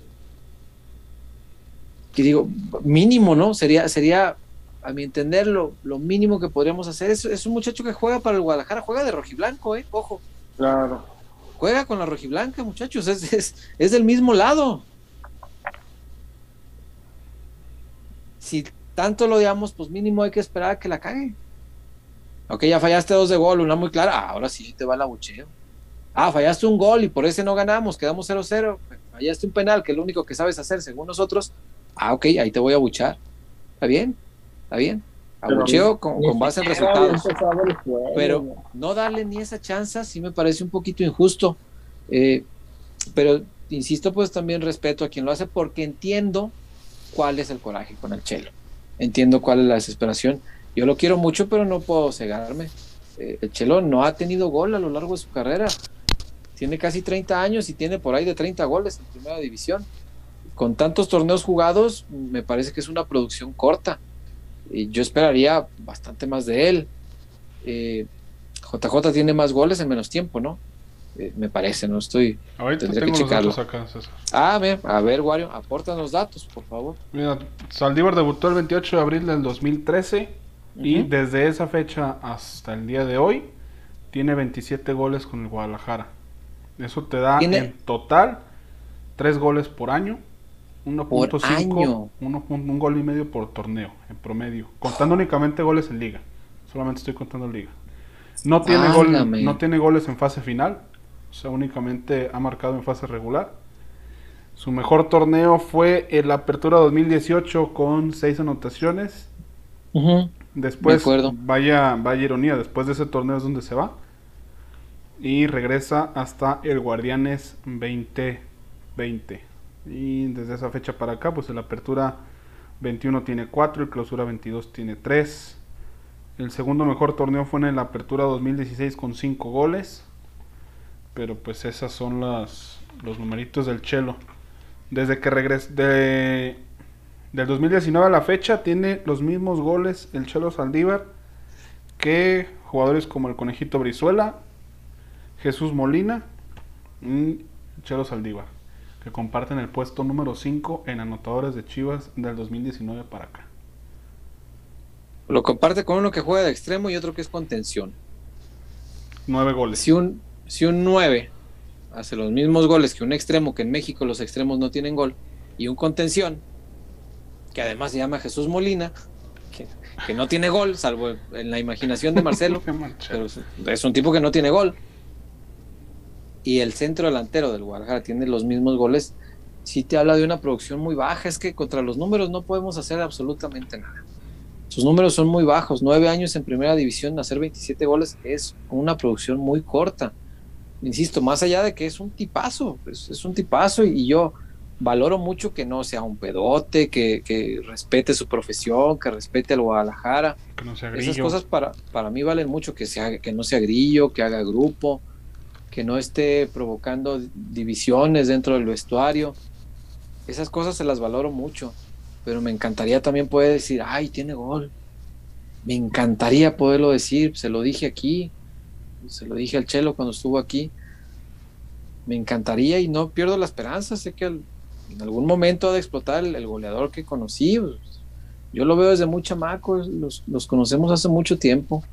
Que digo, mínimo, ¿no? Sería, sería a mi entender, lo, mínimo que podríamos hacer es, es, un muchacho que juega para el Guadalajara, juega de rojiblanco, ¿eh? Ojo. Claro. Juega con la rojiblanca, muchachos, es, es, es del mismo lado. Si tanto lo digamos, pues mínimo hay que esperar a que la cague. Ok, ya fallaste dos de gol, una muy clara, ah, ahora sí te va el abucheo. Ah, fallaste un gol y por ese no ganamos, quedamos 0-0. Fallaste un penal, que es lo único que sabes hacer según nosotros. Ah, ok, ahí te voy a abuchar. ¿Está bien? ¿Está bien? Abucheo con, base en resultados. Pero no darle ni esa chance sí me parece un poquito injusto. Eh, pero insisto, pues también respeto a quien lo hace porque entiendo cuál es el coraje con el Chelo. Entiendo cuál es la desesperación. Yo lo quiero mucho, pero no puedo cegarme. Eh, el Chelo no ha tenido gol a lo largo de su carrera. Tiene casi 30 años y tiene por ahí de 30 goles en primera división. Con tantos torneos jugados, me parece que es una producción corta. Y yo esperaría bastante más de él. JJ eh, tiene más goles en menos tiempo, ¿no? Eh, me parece, no estoy. Ahorita tengo que los datos acá, Ah, a ver, Wario, aportan los datos, por favor. Mira, Saldívar debutó el 28 de abril del 2013 y desde esa fecha hasta el día de hoy tiene 27 goles con el Guadalajara. Eso te da en total 3 goles por año, 1.5, un gol y medio por torneo en promedio, contando únicamente goles en liga. Solamente estoy contando liga. No tiene, gol, no tiene goles en fase final, o sea, únicamente ha marcado en fase regular. Su mejor torneo fue el Apertura 2018 con 6 anotaciones. Después, vaya, vaya ironía, después de ese torneo es donde se va. Y regresa hasta el Guardianes 2020. Y desde esa fecha para acá, pues el Apertura 21 tiene 4, el Clausura 22 tiene 3. El segundo mejor torneo fue en el Apertura 2016 con 5 goles. Pero pues esas son las, los numeritos del Chelo. Desde que regresó de, del 2019 a la fecha tiene los mismos goles el Chelo Saldívar que jugadores como el Conejito Brizuela, Jesús Molina y Chelo Saldívar, que comparten el puesto número 5 en anotadores de Chivas del 2019 para acá. Lo comparte con uno que juega de extremo y otro que es contención. Nueve goles. Si un, si un 9 hace los mismos goles que un extremo, que en México los extremos no tienen gol, y un contención, que además se llama Jesús Molina, que, no tiene gol, salvo en la imaginación de Marcelo, <laughs> pero es un tipo que no tiene gol, y el centro delantero del Guadalajara tiene los mismos goles, si te habla de una producción muy baja, es que contra los números no podemos hacer absolutamente nada. Sus números son muy bajos, nueve años en primera división, hacer 27 goles es una producción muy corta. Insisto, más allá de que es un tipazo, es, un tipazo y yo valoro mucho que no sea un pedote, que, respete su profesión, que respete al Guadalajara. Que no sea Esas cosas para, para mí valen mucho, que, sea, que no sea grillo, que haga grupo, que no esté provocando divisiones dentro del vestuario. Esas cosas se las valoro mucho, pero me encantaría también poder decir, ay, tiene gol. Me encantaría poderlo decir, se lo dije aquí, se lo dije al Chelo cuando estuvo aquí. Me encantaría y no pierdo la esperanza. Sé que en algún momento ha de explotar el, goleador que conocí. Pues, yo lo veo desde muy chamaco, los, los, conocemos hace mucho tiempo.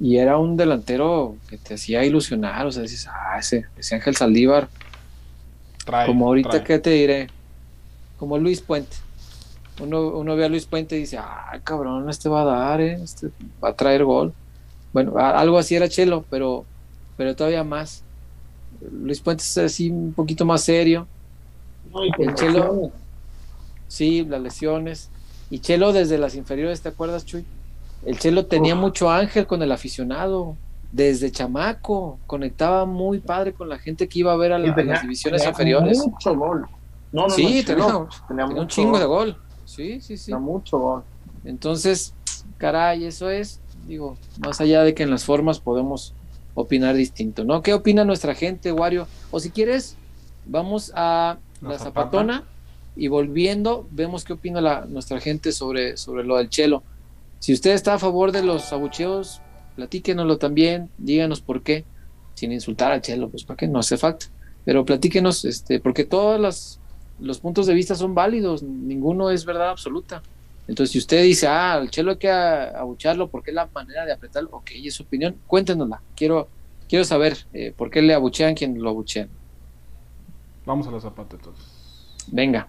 Y era un delantero que te hacía ilusionar. O sea, dices, ah, ese, ese Ángel Saldívar. como ahorita, ¿qué te diré? Como Luis Puente. Uno, uno ve a Luis Puente y dice, ah, cabrón, este va a dar, eh, este va a traer gol. Bueno, algo así era Chelo, pero, pero todavía más. Luis Puentes es así un poquito más serio. el Chelo, sí, las lesiones. Y Chelo desde las inferiores, ¿te acuerdas, Chuy? El Chelo tenía mucho ángel con el aficionado, desde chamaco, conectaba muy padre con la gente que iba a ver a, las divisiones inferiores. Mucho gol. No, no, sí, tenía, un chingo de gol. Sí, sí, sí. Tenía mucho gol. Entonces, caray, eso es digo, más allá de que en las formas podemos opinar distinto, ¿no? ¿Qué opina nuestra gente, Wario? O si quieres, vamos a la, zapatona y volviendo, vemos qué opina la, nuestra gente sobre, sobre lo del chelo. Si usted está a favor de los abucheos, platíquenoslo también, díganos por qué, sin insultar al Chelo, pues para qué no hace falta. Pero platíquenos, este, porque todos los, los puntos de vista son válidos, ninguno es verdad absoluta. Entonces, si usted dice, ah, al Chelo hay que abucharlo porque es la manera de apretarlo, ok, es su opinión, cuéntenosla. Quiero, quiero saber eh, por qué le abuchean quien lo abuchean. Vamos a la zapata entonces. Venga.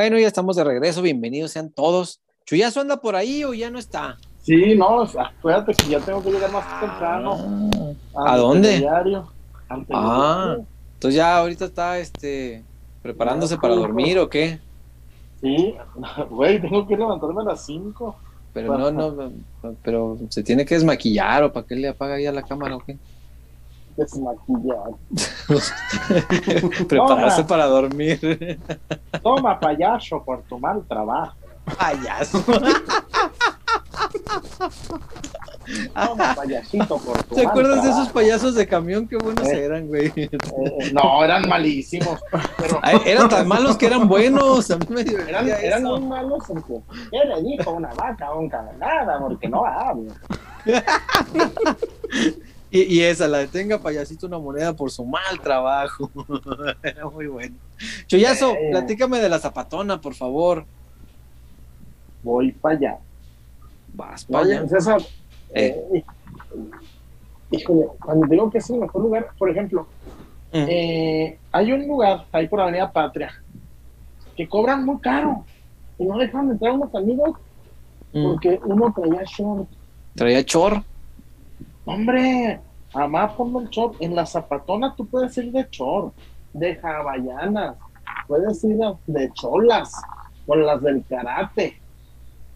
Bueno, ya estamos de regreso. Bienvenidos sean todos. ¿Chuyazo anda por ahí o ya no está? Sí, no, acuérdate que ya tengo que llegar más ah, temprano. ¿A dónde? ah, entonces ya ahorita está este preparándose para dormir o qué? Sí, <laughs> güey, tengo que levantarme a las 5. Pero no, no, pero se tiene que desmaquillar o para qué le apaga ya la cámara o qué? Desmaquillar. <laughs> Prepararse para dormir. Toma, payaso, por tu mal trabajo. Payaso. Toma, payasito, por tu ¿Te acuerdas de esos payasos de camión? Qué buenos eh, eran, güey. Eh, no, eran malísimos. Pero... eran tan malos que eran buenos. A mí me eran, eran muy malos en que, ¿qué le dijo una vaca a un camarada? Porque no habla. <laughs> Y, esa, la detenga payasito una moneda por su mal trabajo. <laughs> Era muy bueno. Choyazo, eh. platícame de la zapatona, por favor. Voy para allá. Vas para allá. César, eh. eh. híjole, cuando digo que es el mejor lugar, por ejemplo, mm. hay un lugar ahí por Avenida Patria que cobran muy caro y no dejan entrar unos amigos mm. porque uno traía short. ¿Traía short? Hombre, amá pongo el short. En la zapatona tú puedes ir de short, de hawaianas, puedes ir de cholas, con las del karate,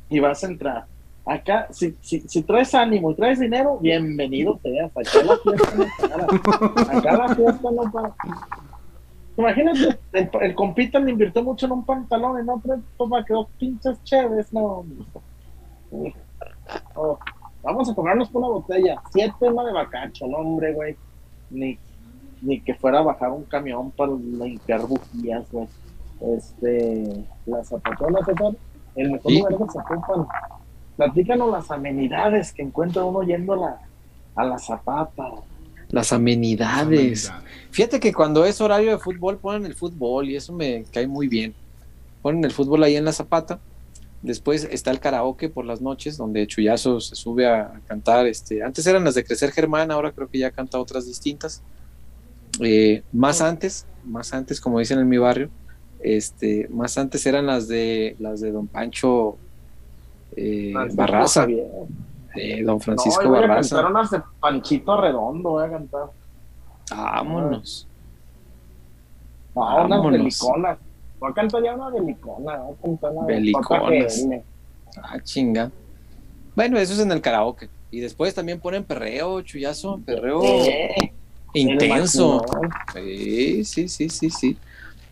y vas a entrar. Acá, si, si, si traes ánimo y traes dinero, bienvenido seas. Acá la fiesta no para. Acá la fiesta no para. Imagínate, el, el compita le invirtió mucho en un pantalón y no toma quedó pinches chéves, no. Oh. Vamos a cobrarnos por una botella. Siete más de bacacho, no, hombre, güey. Ni, ni que fuera a bajar un camión para limpiar bujías, güey. Este, las zapatonas, el mejor lugar de Zapopan. Platícanos las amenidades que encuentra uno yendo a la, a la zapata. Las amenidades. Fíjate que cuando es horario de fútbol ponen el fútbol y eso me cae muy bien. Ponen el fútbol ahí en la zapata Después está el karaoke por las noches, donde Chuyazo se sube a, cantar. Este, antes eran las de Crecer Germán, ahora creo que ya canta otras distintas. Eh, más antes, más antes, como dicen en mi barrio, este, más antes eran las de las de Don Pancho eh, Barraza, eh, Don Francisco no, Barraza. A unas de Panchito Redondo, voy a cantar. Vámonos. No, unas deliconas. Voy a cantar ya una belicona, voy a cantar una Beliconas. Ah, chinga. Bueno, eso es en el karaoke. Y después también ponen perreo, chullazo, perreo intenso. Sí, sí, sí, sí, sí.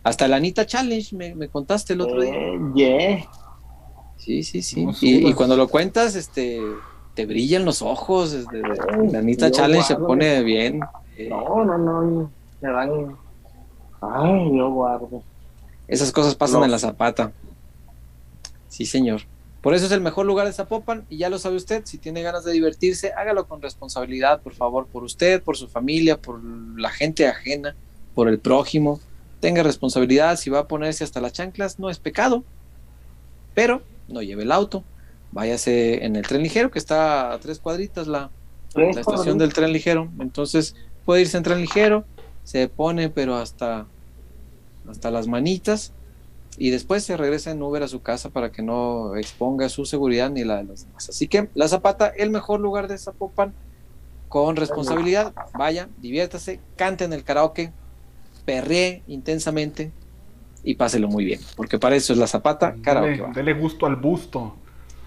Hasta la Anita Challenge me, me contaste el otro día. Yeah. Sí, sí, sí. Y, cuando lo cuentas, este, te brillan los ojos. la Anita Challenge se pone bien. No, no, no. Me dan. Ay, yo guardo. Esas cosas pasan en la zapata. Sí, señor. Por eso es el mejor lugar de Zapopan y ya lo sabe usted, si tiene ganas de divertirse, hágalo con responsabilidad, por favor, por usted, por su familia, por la gente ajena, por el prójimo. Tenga responsabilidad, si va a ponerse hasta las chanclas, no es pecado, pero no lleve el auto, váyase en el tren ligero, que está a tres cuadritas la, la estación del tren ligero. Entonces puede irse en tren ligero, se pone pero hasta, hasta las manitas y después se regresa en Uber a su casa para que no exponga su seguridad ni la de los demás. Así que La Zapata, el mejor lugar de Zapopan, con responsabilidad, vaya, diviértase, cante en el karaoke, perree intensamente y páselo muy bien, porque para eso es La Zapata, karaoke. Dele, gusto al busto.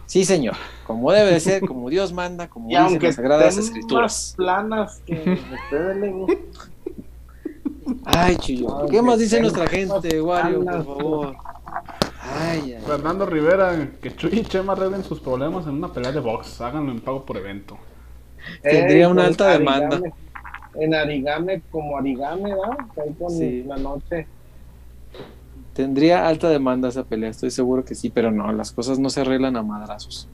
Sí, señor, como debe de ser, como Dios manda, como dicen las Sagradas Escrituras. planas que ustedes le Ay, Chuyo. ¿Qué más dice nuestra gente, Wario, por favor? Ay, Fernando Rivera, que Chuy y Chema arreglen sus problemas en una pelea de box. Háganlo en pago por evento. Tendría una alta demanda. En Arigame, como Arigame, ¿verdad? Ahí con la noche. Tendría alta demanda esa pelea, estoy seguro que sí, pero no, las cosas no se arreglan a madrazos.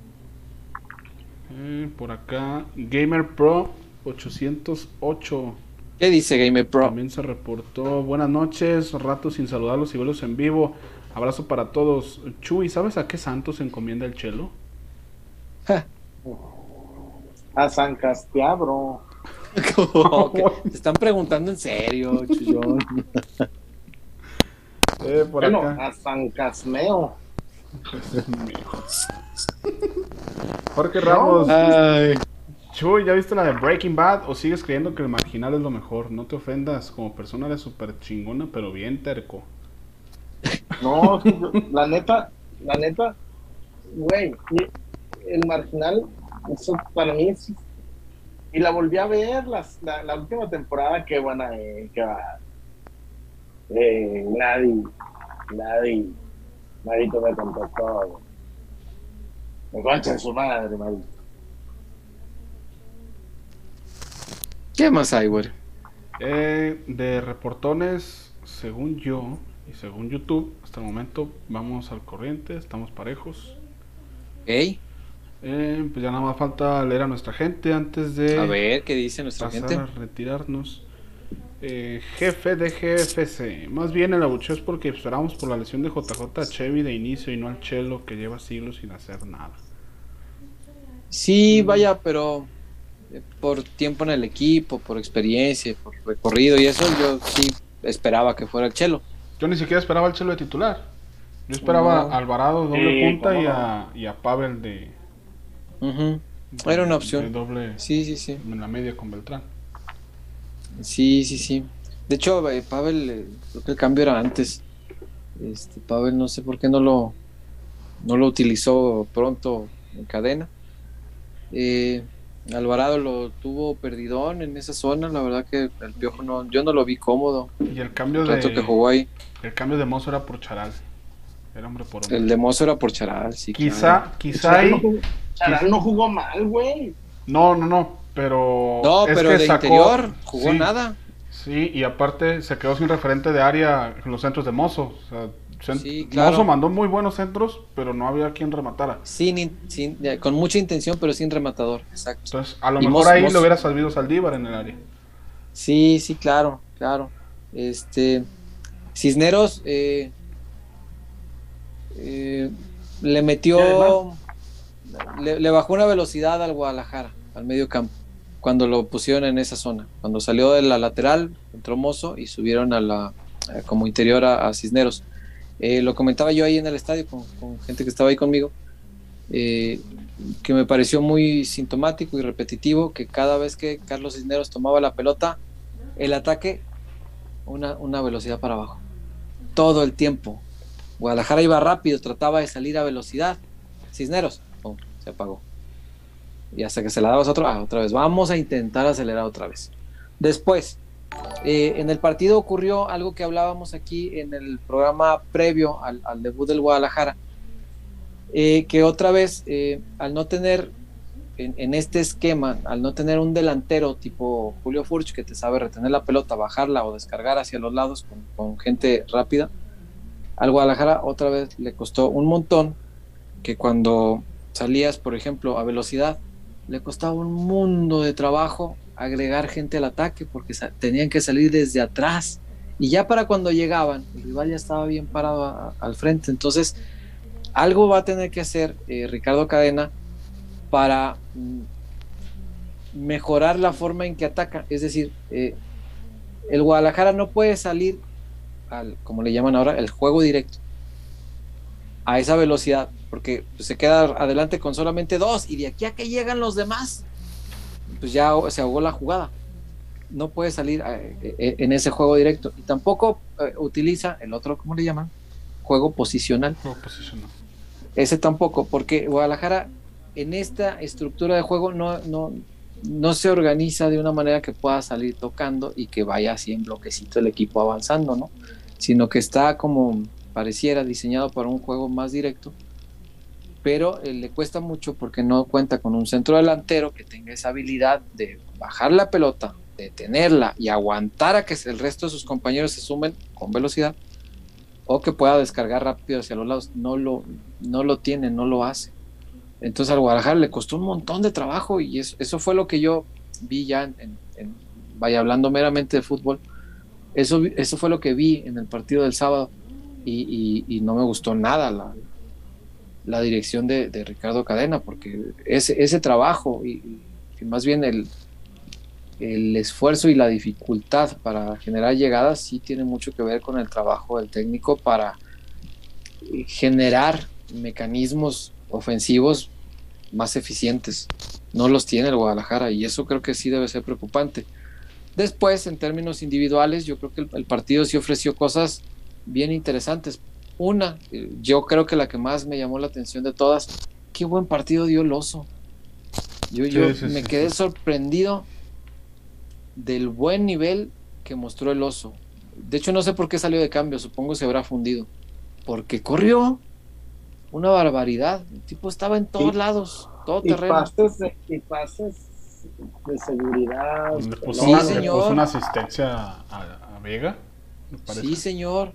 Eh, por acá, Gamer Pro 808 ¿Qué dice Game Pro? También se reportó. Buenas noches, rato sin saludarlos y verlos en vivo. Abrazo para todos. Chuy, ¿sabes a qué santo se encomienda el chelo? a San Castiabro. <laughs> Te están preguntando en serio, Chuyón. <laughs> eh, bueno, a San Casmeo. <laughs> Jorge Ramos. Ay. Chuy, ¿ya viste la de Breaking Bad o sigues creyendo que el marginal es lo mejor? No te ofendas, como persona eres súper chingona, pero bien terco. No, <laughs> la neta, la neta, güey, el marginal, eso para mí es... Y la volví a ver la, la, última temporada, qué buena, eh, qué va. Eh, nadie, nadie, nadie me todo. Me concha su madre, madre. ¿Qué más hay, güey? Eh, de reportones, según yo y según YouTube, hasta el momento vamos al corriente, estamos parejos. ¿Ok? Eh, pues ya nada más falta leer a nuestra gente antes de. A ver, ¿qué dice nuestra gente? A retirarnos. Eh, jefe de GFC. Más bien el abucheo es porque esperamos por la lesión de JJ a Chevy de inicio y no al Chelo que lleva siglos sin hacer nada. Sí, vaya, pero por tiempo en el equipo, por experiencia, por recorrido y eso, yo sí esperaba que fuera el Chelo. Yo ni siquiera esperaba el Chelo de titular. Yo esperaba a Alvarado doble punta y a, y a, Pavel de, Era una opción. doble sí, sí, sí. En la media con Beltrán. Sí, sí, sí. De hecho, eh, Pavel, eh, creo que el cambio era antes. Este, Pavel no sé por qué no lo, no lo utilizó pronto en cadena. Eh, Alvarado lo tuvo perdidón en esa zona, la verdad que el Piojo no, yo no lo vi cómodo. Y el cambio de que jugó ahí. El cambio de Mozo era por Charal. Era hombre por hombre. El de Mozo era por Charal, sí. Quizá, quizá ahí. Charal no jugó mal, güey. No, no, no, pero No, pero de interior jugó nada. Sí, y aparte se quedó sin referente de área en los centros de Mozo, o sea, Sí, claro. mandó muy buenos centros, pero no había quien rematara. Sin, con mucha intención, pero sin rematador. Exacto. Entonces, a lo mejor ahí lo hubiera salvido Saldívar en el área. Sí, sí, claro, claro. Este Cisneros eh, eh, le metió, le, bajó una velocidad al Guadalajara, al medio campo, cuando lo pusieron en esa zona. Cuando salió de la lateral, entró Mozo y subieron a la eh, como interior a Cisneros. Eh, lo comentaba yo ahí en el estadio con, gente que estaba ahí conmigo, eh, que me pareció muy sintomático y repetitivo que cada vez que Carlos Cisneros tomaba la pelota, el ataque, una, una velocidad para abajo. Todo el tiempo. Guadalajara iba rápido, trataba de salir a velocidad. Cisneros, se apagó. Y hasta que se la dabas otro, ah, otra vez. Vamos a intentar acelerar otra vez. Después, eh, en el partido ocurrió algo que hablábamos aquí en el programa previo al, debut del Guadalajara, eh, que otra vez, eh, al no tener en, este esquema, al no tener un delantero tipo Julio Furch que te sabe retener la pelota, bajarla o descargar hacia los lados con, gente rápida, al Guadalajara otra vez le costó un montón que cuando salías, por ejemplo, a velocidad, le costaba un mundo de trabajo agregar gente al ataque porque tenían que salir desde atrás y ya para cuando llegaban, el rival ya estaba bien parado al frente. Entonces, algo va a tener que hacer eh, Ricardo Cadena para mm, mejorar la forma en que ataca. Es decir, eh, el Guadalajara no puede salir al, como le llaman ahora, el juego directo a esa velocidad, porque se queda adelante con solamente dos y de aquí a que llegan los demás, pues ya se ahogó la jugada. No puede salir eh, eh, en ese juego directo y tampoco eh, utiliza el otro, ¿cómo le llaman? Juego posicional. Juego posicional. Ese tampoco, porque Guadalajara en esta estructura de juego no, no, no se organiza de una manera que pueda salir tocando y que vaya así en bloquecito el equipo avanzando, ¿no? Sino que está como pareciera diseñado para un juego más directo, pero eh, le cuesta mucho porque no cuenta con un centro delantero que tenga esa habilidad de bajar la pelota, detenerla y aguantar a que el resto de sus compañeros se sumen con velocidad o que pueda descargar rápido hacia los lados. No lo, no lo tiene, no lo hace. Entonces al Guadalajara le costó un montón de trabajo y eso, eso fue lo que yo vi ya en, vaya hablando meramente de fútbol. Eso, eso fue lo que vi en el partido del sábado y, no me gustó nada la, la dirección de, Ricardo Cadena, porque ese, ese trabajo y, más bien el, el esfuerzo y la dificultad para generar llegadas sí tiene mucho que ver con el trabajo del técnico para generar mecanismos ofensivos más eficientes. No los tiene el Guadalajara y eso creo que sí debe ser preocupante. Después, en términos individuales, yo creo que el partido sí ofreció cosas bien interesantes. Una, yo creo que la que más me llamó la atención de todas, qué buen partido dio el oso. Yo, yo me quedé sorprendido del buen nivel que mostró el oso. De hecho, no sé por qué salió de cambio, supongo se habrá fundido. Porque corrió una barbaridad. El tipo estaba en todos lados, todo terreno. y pases de seguridad. una, asistencia a, a Vega. Sí, señor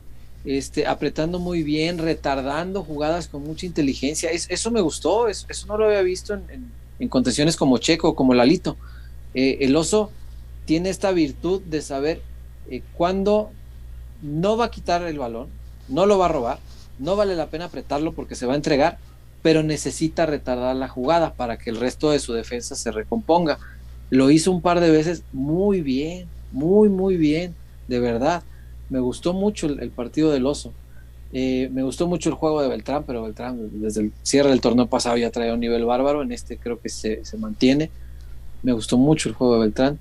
este, apretando muy bien, retardando jugadas con mucha inteligencia. eso me gustó, eso, no lo había visto en, en, contenciones como Checo, como Lalito. Eh, el oso tiene esta virtud de saber eh, cuándo no va a quitar el balón, no lo va a robar, no vale la pena apretarlo porque se va a entregar, pero necesita retardar la jugada para que el resto de su defensa se recomponga. Lo hizo un par de veces muy bien, muy, muy bien, de verdad. Me gustó mucho el, partido del oso. Eh, me gustó mucho el juego de Beltrán, pero Beltrán desde el cierre del torneo pasado ya traía un nivel bárbaro. En este creo que se, mantiene. Me gustó mucho el juego de Beltrán.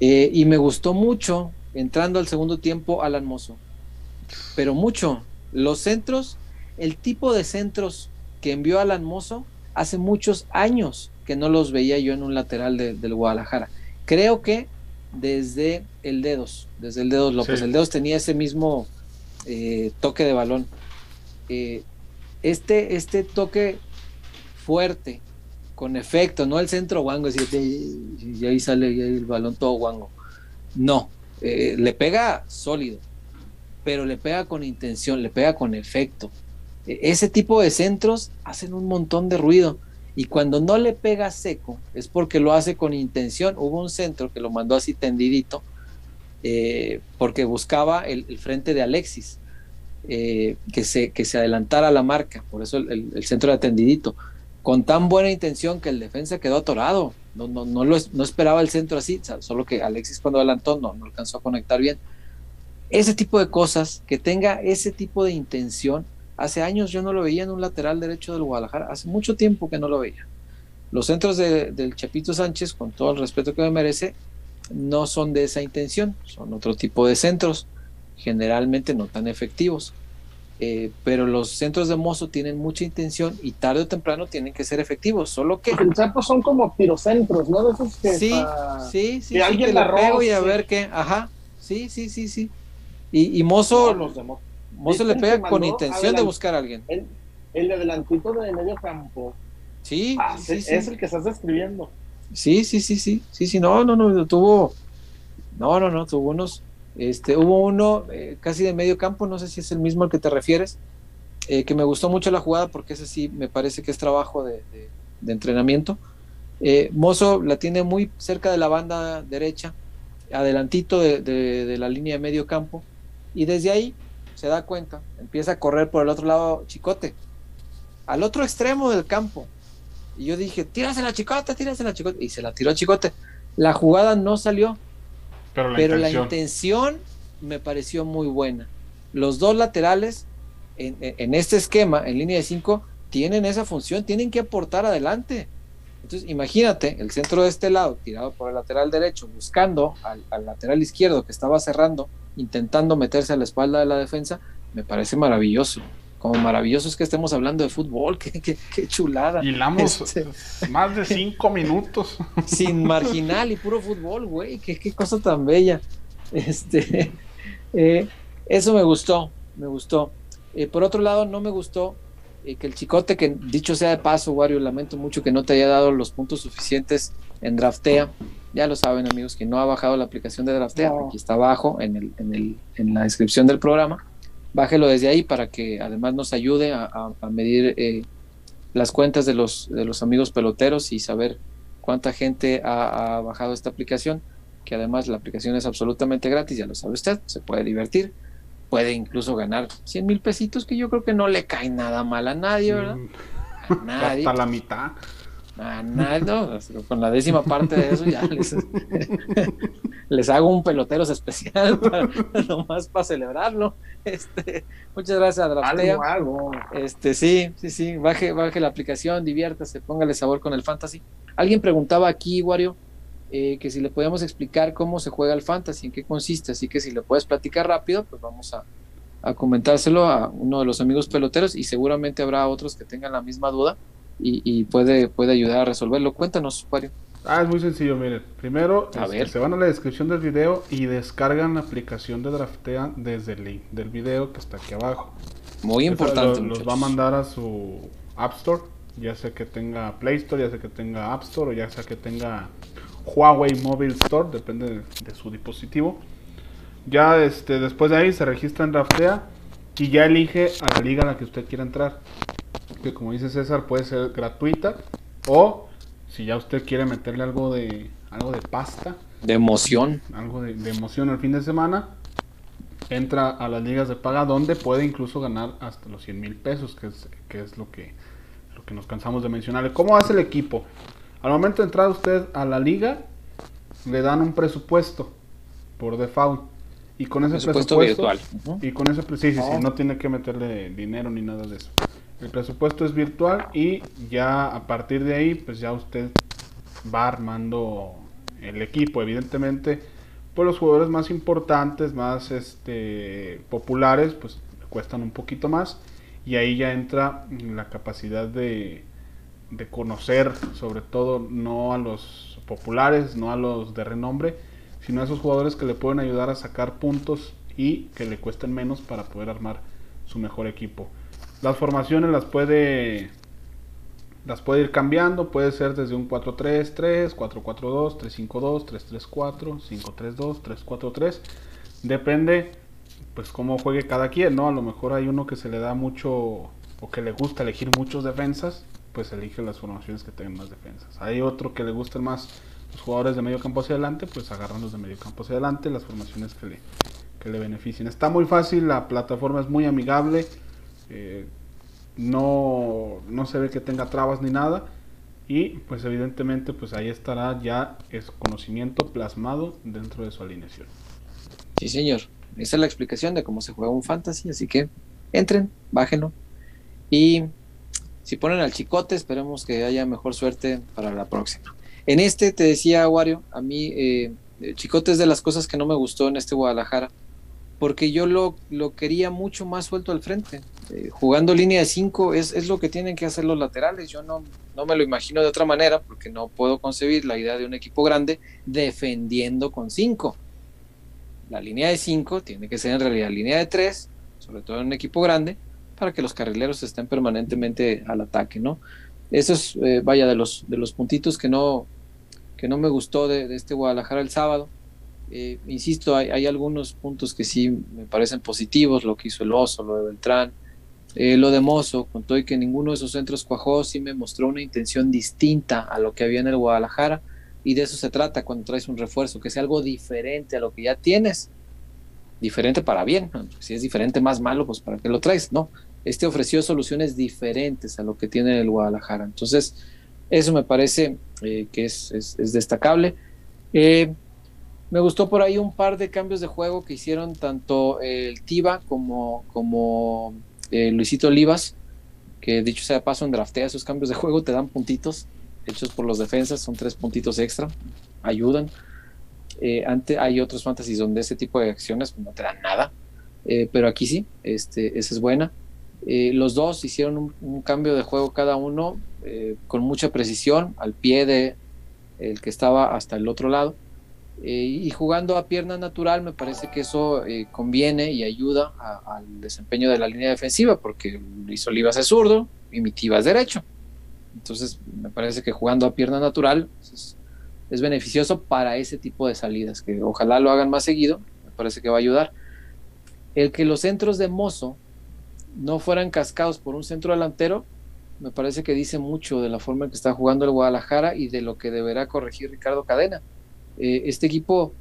Eh, y me gustó mucho entrando al segundo tiempo Alan Mozo. Pero mucho. Los centros, el tipo de centros que envió Alan Mozo hace muchos años que no los veía yo en un lateral del Guadalajara. Creo que desde el Dedos, desde el Dedos López. El Dedos tenía ese mismo eh, toque de balón. Eh, este, este toque fuerte, con efecto, no el centro guango, y ahí sale el balón todo guango. No, eh, le pega sólido, pero le pega con intención, le pega con efecto. E, ese tipo de centros hacen un montón de ruido. Y cuando no le pega seco, es porque lo hace con intención. Hubo un centro que lo mandó así tendidito, eh, porque buscaba el, frente de Alexis, eh, que, se, que se adelantara la marca. Por eso el, centro era tendidito. Con tan buena intención que el defensa quedó atorado. No, no, no, no esperaba el centro así, solo que Alexis cuando adelantó no, no alcanzó a conectar bien. Ese tipo de cosas, que tenga ese tipo de intención, Hace años yo no lo veía en un lateral derecho del Guadalajara, hace mucho tiempo que no lo veía. Los centros del Chapito Sánchez, con todo el respeto que me merece, no son de esa intención, son otro tipo de centros, generalmente no tan efectivos. Eh, pero los centros de Mozo tienen mucha intención y tarde o temprano tienen que ser efectivos, solo que... El Chapo son como pirocentros, ¿no? De esos que sí, sí, sí, alguien la pego y a ver qué, ajá, sí, sí, sí, sí. Y, y Mozo, los de Mozo Mozo le pega con intención de buscar a alguien. El, el adelantito de medio campo. Sí, ah, sí, es el que estás describiendo. Sí, sí, sí, sí, sí, sí, no, no, no, tuvo, no, no, no, tuvo unos, este, hubo uno eh, casi de medio campo, no sé si es el mismo al que te refieres, eh, que me gustó mucho la jugada porque ese sí me parece que es trabajo de, entrenamiento. Eh, Mozo la tiene muy cerca de la banda derecha, adelantito de, la línea de medio campo, y desde ahí se da cuenta, empieza a correr por el otro lado Chicote, al otro extremo del campo. Y yo dije, tírase la Chicote, tírase la Chicote, y se la tiró Chicote. La jugada no salió, pero la intención me pareció muy buena. Los dos laterales en, este esquema, en línea de 5, tienen esa función, tienen que aportar adelante. Entonces, imagínate el centro de este lado, tirado por el lateral derecho, buscando al, lateral izquierdo que estaba cerrando, intentando meterse a la espalda de la defensa, me parece maravilloso. Como maravilloso es que estemos hablando de fútbol, <laughs> qué, qué, qué chulada. Hilamos este, más de cinco minutos. <laughs> Sin marginal y puro fútbol, güey, qué, qué cosa tan bella. Este, <laughs> eh, eso me gustó, me gustó. Eh, por otro lado, no me gustó eh, que el chicote, que dicho sea de paso, Wario, lamento mucho que no te haya dado los puntos suficientes en Draftea. Ya lo saben, amigos, que no ha bajado la aplicación de Draftea. Aquí está abajo en, el, en, el, en, la descripción del programa. Bájelo desde ahí para que además nos ayude a, medir eh, las cuentas de los, de los amigos peloteros y saber cuánta gente ha, ha bajado esta aplicación. Que además la aplicación es absolutamente gratis, ya lo sabe usted, se puede divertir puede incluso ganar 100 mil pesitos, que yo creo que no le cae nada mal a nadie, ¿verdad? A <laughs> nadie. Hasta la mitad. A nadie, no, con la décima parte de eso ya les, hago un peloteros especial <laughs> para, nomás para celebrarlo. Este, muchas gracias, Draftea. Este, sí, sí, sí, baje, baje la aplicación, diviértase, póngale sabor con el fantasy. Alguien preguntaba aquí, Wario, eh, que si le podemos explicar cómo se juega el fantasy, en qué consiste, así que si le puedes platicar rápido, pues vamos a, comentárselo a uno de los amigos peloteros y seguramente habrá otros que tengan la misma duda y, puede, puede ayudar a resolverlo. Cuéntanos, Wario. Ah, es muy sencillo, miren. Primero, este, se van a la descripción del video y descargan la aplicación de Draftea desde el link del video que está aquí abajo. Muy importante. los va a mandar a su App Store, ya sea que tenga Play Store, ya sea que tenga App Store o ya sea que tenga Huawei Mobile Store, depende de, su dispositivo. Ya este, después de ahí se registra en Draftea y ya elige a la liga a la que usted quiera entrar. Que como dice César puede ser gratuita o si ya usted quiere meterle algo de algo de pasta, de emoción, algo de, emoción al fin de semana, entra a las ligas de paga donde puede incluso ganar hasta los 100 mil pesos, que es, que es lo que lo que nos cansamos de mencionarle. ¿Cómo hace el equipo? Al momento de entrar usted a la liga, le dan un presupuesto por default. Y con ese presupuesto, virtual. Y con ese sí, sí, sí, no tiene que meterle dinero ni nada de eso. El presupuesto es virtual y ya a partir de ahí, pues ya usted va armando el equipo. Evidentemente, pues los jugadores más importantes, más este populares, pues cuestan un poquito más. Y ahí ya entra la capacidad de, de conocer sobre todo no a los populares, no a los de renombre, sino a esos jugadores que le pueden ayudar a sacar puntos y que le cuesten menos para poder armar su mejor equipo. Las formaciones las puede ir cambiando, puede ser desde un 4-3-3, 4-4-2, 3-5-2, 3-3-4, 5-3-2, 3-4-3. Depende pues cómo juegue cada quien, ¿no? A lo mejor hay uno que se le da mucho o que le gusta elegir muchos defensas pues elige las formaciones que tengan más defensas. Hay otro que le gusten más los jugadores de medio campo hacia adelante, pues agarran los de medio campo hacia adelante, las formaciones que le, que le beneficien. Está muy fácil, la plataforma es muy amigable, eh, no, no se ve que tenga trabas ni nada. Y pues evidentemente pues ahí estará ya conocimiento plasmado dentro de su alineación. Sí señor, esa es la explicación de cómo se juega un fantasy, así que entren, bájenlo y si ponen al chicote, esperemos que haya mejor suerte para la próxima. En este, te decía, Wario, a mí eh, chicote es de las cosas que no me gustó en este Guadalajara, porque yo lo, lo quería mucho más suelto al frente. Eh, jugando línea de 5 es, es, lo que tienen que hacer los laterales. Yo no, no me lo imagino de otra manera, porque no puedo concebir la idea de un equipo grande defendiendo con 5. La línea de 5 tiene que ser en realidad línea de 3, sobre todo en un equipo grande, para que los carrileros estén permanentemente al ataque, ¿no? Eso es, eh, vaya, de los, de los puntitos que no, que no me gustó de, este Guadalajara el sábado. Eh, insisto, hay, algunos puntos que sí me parecen positivos, lo que hizo el Oso, lo de Beltrán, Eh, lo de Mozo, con todo y que ninguno de esos centros cuajó, sí me mostró una intención distinta a lo que había en el Guadalajara. Y de eso se trata cuando traes un refuerzo, que sea algo diferente a lo que ya tienes. Diferente para bien. Si es diferente más malo, pues para qué lo traes, ¿no? Este ofreció soluciones diferentes a lo que tiene el Guadalajara. Entonces, eso me parece eh, que es, es, destacable. Eh, me gustó por ahí un par de cambios de juego que hicieron tanto el Tiva como, eh, Luisito Olivas, que dicho sea paso en draftea esos cambios de juego, te dan puntitos hechos por los defensas, son tres puntitos extra, ayudan. Eh, hay otros fantasies donde ese tipo de acciones no te dan nada, eh, pero aquí sí, este, esa es buena. los dos hicieron un, cambio de juego cada uno con mucha precisión al pie de el que estaba hasta el otro lado eh, y jugando a pierna natural me parece que eso eh, conviene y ayuda al desempeño de la línea defensiva porque Luis Olivas es zurdo y mi es derecho. Entonces me parece que jugando a pierna natural es, es, beneficioso para ese tipo de salidas, que ojalá lo hagan más seguido, me parece que va a ayudar. El que los centros de Mozo no fueran cascados por un centro delantero, me parece que dice mucho de la forma en que está jugando el Guadalajara y de lo que deberá corregir Ricardo Cadena eh, este equipo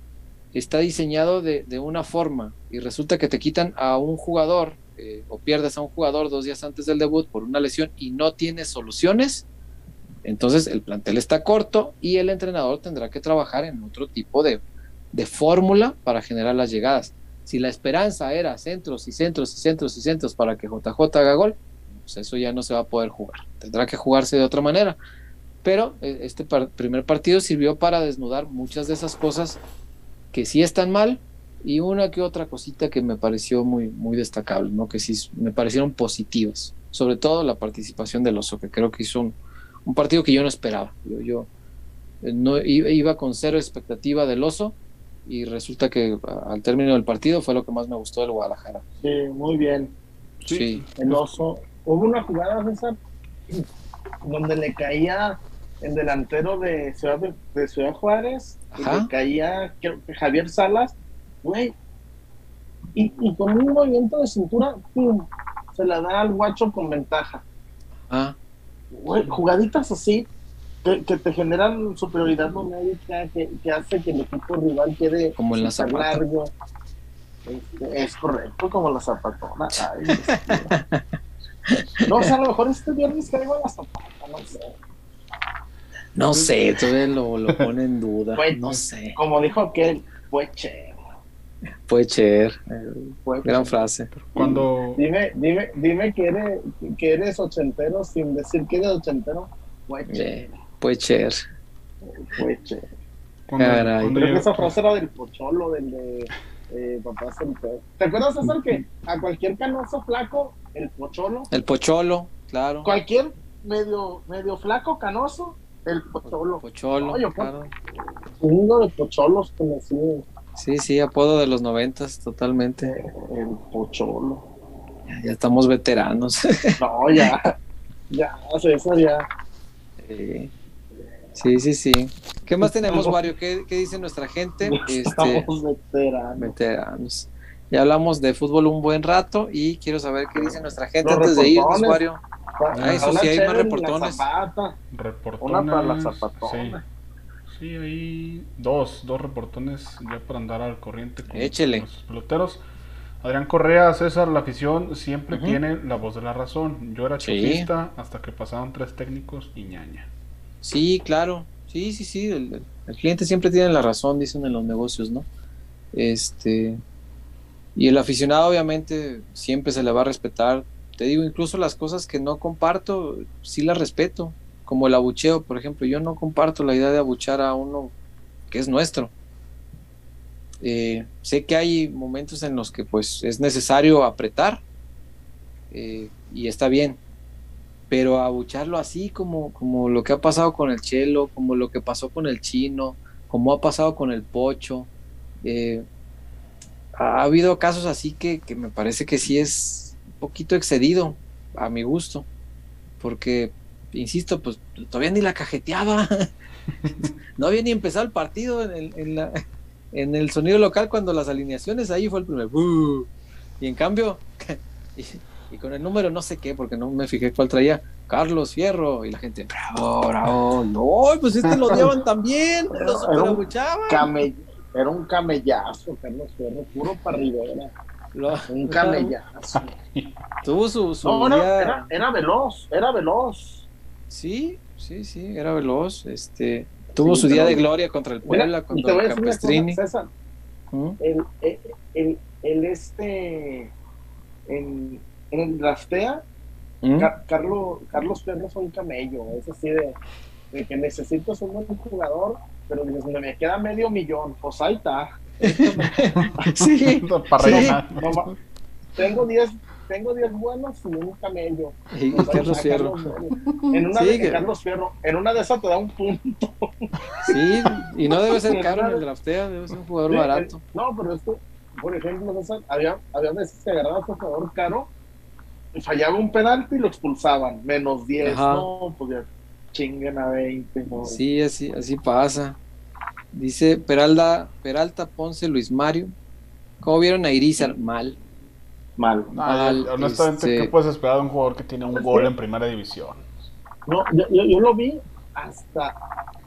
está diseñado de, una forma y resulta que te quitan a un jugador eh, o pierdes a un jugador dos días antes del debut por una lesión y no tienes soluciones, entonces el plantel está corto y el entrenador tendrá que trabajar en otro tipo de, de fórmula para generar las llegadas. Si la esperanza era centros y centros y centros y centros para que JJ haga gol, pues eso ya no se va a poder jugar. Tendrá que jugarse de otra manera pero eh, este primer partido sirvió para desnudar muchas de esas cosas que sí están mal y una que otra cosita que me pareció muy, muy destacable, ¿no? que sí me parecieron positivas, sobre todo la participación del oso, que creo que hizo un, partido que yo no esperaba. Yo, yo eh, no iba con cero expectativa del oso y resulta que al término del partido fue lo que más me gustó del Guadalajara. Sí, muy bien. Sí. El oso. Hubo una jugada, César, donde le caía el delantero de Ciudad, de, Ciudad Juárez, y le caía Javier Salas, güey, y, con un movimiento de cintura, se la da al guacho con ventaja. Ah. Güey, jugaditas así, que, te generan superioridad numérica, que, que, hace que el equipo rival quede como en la largo. Este, es correcto, como la zapatona. <laughs> no, o sea, a lo mejor este viernes caigo a la zapata, no sé. No sé, todavía lo, lo pone en duda. no sé. Como dijo aquel, fue cher. Fue cher. gran frase. Cuando... Dime, dime, dime que eres, que eres ochentero sin decir que eres ochentero. Fue. Fue cher. Fue cher. Creo que esa frase era del pocholo, del de eh, papá ¿Te acuerdas, César, que a cualquier canoso flaco, el pocholo? El pocholo, claro. Cualquier medio, medio flaco, canoso, el Pocholo. Pocholo, claro. Uno de Pocholos conocido. Sí, sí, apodo de los noventas, totalmente. El Pocholo. Ya, estamos veteranos. <laughs> No, ya. Ya, César, ya. Sí, sí, sí. ¿Qué más tenemos, Wario? ¿Qué, ¿Qué, dice nuestra gente? <laughs> Estamos este, veteranos. Veteranos. Ya hablamos de fútbol un buen rato y quiero saber qué dice nuestra gente antes de irnos, Wario. Ah, eso sí, hay más reportones. Reportones. Una para la zapatona. Sí. sí, hay dos, dos reportones ya para andar al corriente con los peloteros. Adrián Correa, César, la afición siempre tiene la voz de la razón. Yo era chofista hasta que pasaron tres técnicos y ñaña. Sí, claro. Sí, sí, sí. El, el, cliente siempre tiene la razón, dicen en los negocios, ¿no? Este. Y el aficionado, obviamente, siempre se le va a respetar te digo, incluso las cosas que no comparto, sí las respeto, como el abucheo, por ejemplo, yo no comparto la idea de abuchar a uno que es nuestro. Eh, sé que hay momentos en los que pues es necesario apretar eh, y está bien, pero abucharlo así como, como lo que ha pasado con el chelo, como lo que pasó con el chino, como ha pasado con el pocho, eh, ha habido casos así que, que me parece que sí es poquito excedido a mi gusto, porque, insisto, pues todavía ni la cajeteaba, <laughs> no había ni empezado el partido en el, en, la, en el sonido local cuando las alineaciones, ahí fue el primer, y en cambio, <laughs> y con el número no sé qué, porque no me fijé cuál traía, Carlos Fierro, y la gente, bravo, bravo, no, pues este lo odiaban también, lo <laughs> super era un camellazo, Carlos Fierro, puro para un camellazo. Tuvo su. su no, era, era, veloz, era veloz. Sí, sí, sí, era veloz. Este, tuvo su día de gloria contra el Puebla, contra el Capestrini. ¿Mm? el, el, el, este. En, en el draftea, ¿Mm? Carlos, Carlos Fierro es un camello. Es así de, de que necesito ser un buen jugador, pero me queda medio millón. Pues ahí está. <laughs> sí, <laughs> tengo 10 tengo 10 buenos y un camello. Y Carlos Fierro. En una, de, Carlos Fierro. En una de esas te da un punto. Sí, y no debe ser caro en el draftea, debe ser un jugador barato. No, pero esto, por ejemplo, había, había veces que agarrabas a un jugador caro, fallaba un penalti y lo expulsaban. Menos 10, no, pues ya chinguen a 20. Sí, así, así pasa. Dice Peralta, Peralta, Ponce, Luis Mario. ¿Cómo vieron a Irizar? Mal. Mal. Mal honestamente, ¿qué este puedes esperar de un jugador que tiene un gol en primera división? No, yo, yo, lo vi hasta.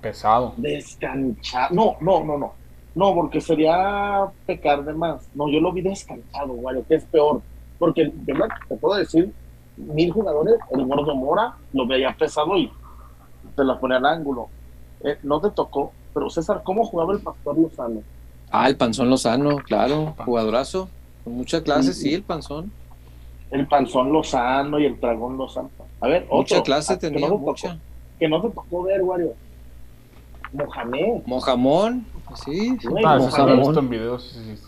Pesado. Descanchado. No, no, no, no. No, porque sería pecar de más. No, yo lo vi descansado, güey, que es peor. Porque, ¿verdad? Te puedo decir, mil jugadores, el gordo Mora lo veía pesado y te la pone al ángulo. Eh, no te tocó pero César, ¿cómo jugaba el Pastor Lozano? Ah, el Panzón Lozano, claro, jugadorazo. Con muchas clases, sí, el Panzón. El Panzón Lozano y el Dragón Lozano. A ver, mucha clase ah, tenía, mucha. que no te tocó ver, Wario. Mohamed. Mojamón, sí. sí ah, Mohamed. visto en videos. Sí, sí.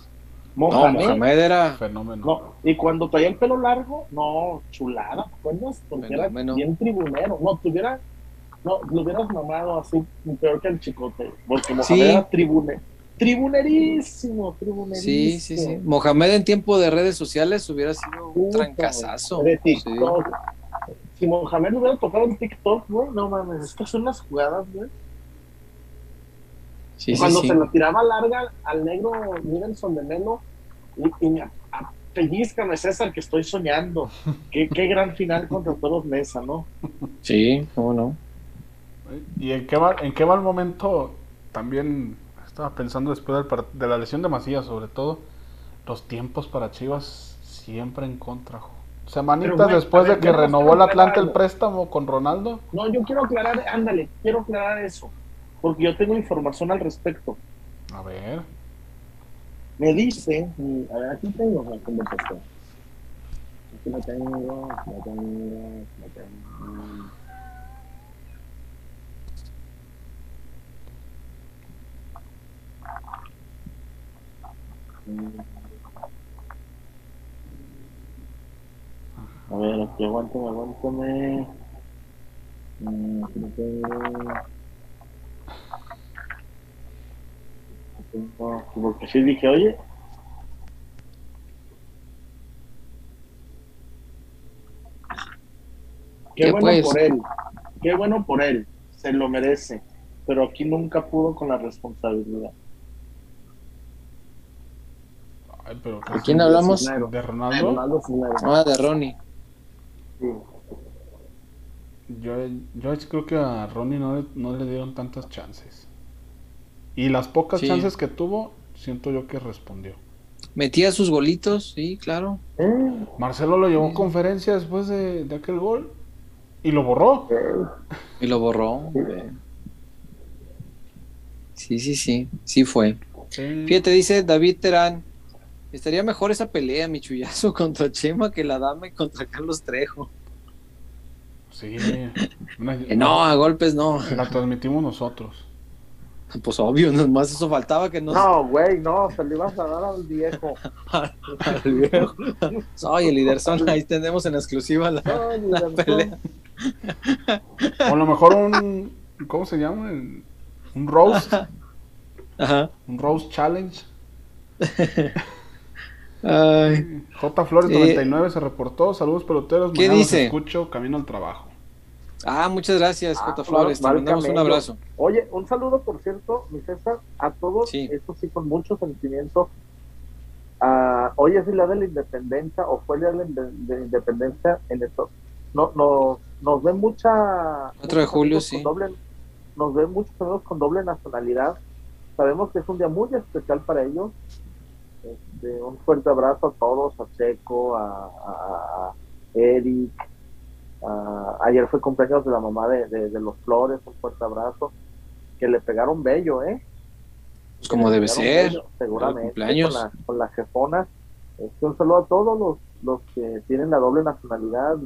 Mohamed, no, Mohamed era fenómeno. No, y cuando traía el pelo largo, no, chulada, ¿recuerdas? Porque era bien tribunero. No, tuviera no, lo hubieras mamado así, peor que el chicote. Porque Mohamed era tribune. Tribunerísimo, tribunerísimo. Sí, sí, sí. Mohamed en tiempo de redes sociales hubiera sido un trancazazo. De TikTok. Si Mohamed hubiera tocado en TikTok, güey, no mames, estas son las jugadas, güey. Sí, Cuando se lo tiraba larga al negro Nielson de Melo y, y me pellizcame César que estoy soñando. qué, qué gran final contra todos Mesa, ¿no? Sí, cómo no. ¿Y en qué, mal, en qué mal momento también estaba pensando después de la lesión de Macías, sobre todo, los tiempos para Chivas siempre en contra. Semanitas después de que renovó el Atlante el préstamo con Ronaldo. No, yo quiero aclarar, ándale, quiero aclarar eso, porque yo tengo información al respecto. A ver. Me dice, aquí tengo la conversación. Aquí la tengo, la tengo, la tengo. A ver, aquí aguántame, aguántame. Mm, tengo. Porque sí dije, oye. Qué, bueno pues? por él. Qué bueno por él. Se lo merece. Pero aquí nunca pudo con la responsabilidad. ¿De quién hablamos? ¿De Ronaldo? ah, de Ronnie. Yo, yo creo que a Ronnie no, no le dieron tantas chances. Y las pocas chances que tuvo, siento yo que respondió. Metía sus golitos, sí, claro. Marcelo lo llevó a conferencia después de, de, aquel gol y lo borró. Y lo borró. Sí, sí, sí, sí fue. Fíjate, dice David Terán, Estaría mejor esa pelea, mi chullazo, <laughs> contra Chema que la dama y contra Carlos Trejo. Sí. no, a golpes no. La transmitimos nosotros. <laughs> Pues obvio, nomás eso faltaba que no. No, güey, no, se le ibas a dar al viejo. <laughs> al viejo. Soy el líder son, ahí tenemos en exclusiva la, pelea. o a lo mejor un. ¿Cómo se llama? Un roast. Ajá. Un roast challenge. Ay. J. Flores 99 eh, se reportó. Saludos peloteros. ¿Qué dice? escucho camino al trabajo. Ah, muchas gracias, ah, J. Flores. Te mandamos un abrazo. Oye, un saludo, por cierto, mi César, a todos. Sí. Esto sí, con mucho sentimiento. A hoy es el día de la independencia o fue el día de la independencia en esto. No, no, nos ven mucha... 4 de julio, sí. Doble, nos ven muchos amigos con doble nacionalidad. Sabemos que es un día muy especial para ellos. Este, un fuerte abrazo a todos, a Checo, a, a, Eric. ayer fue cumpleaños de la mamá de, de, los Flores, un fuerte abrazo. Que le pegaron bello, ¿eh? Pues como debe ser. seguramente. Con la, con la jefona. Este, un saludo a todos los, los que tienen la doble nacionalidad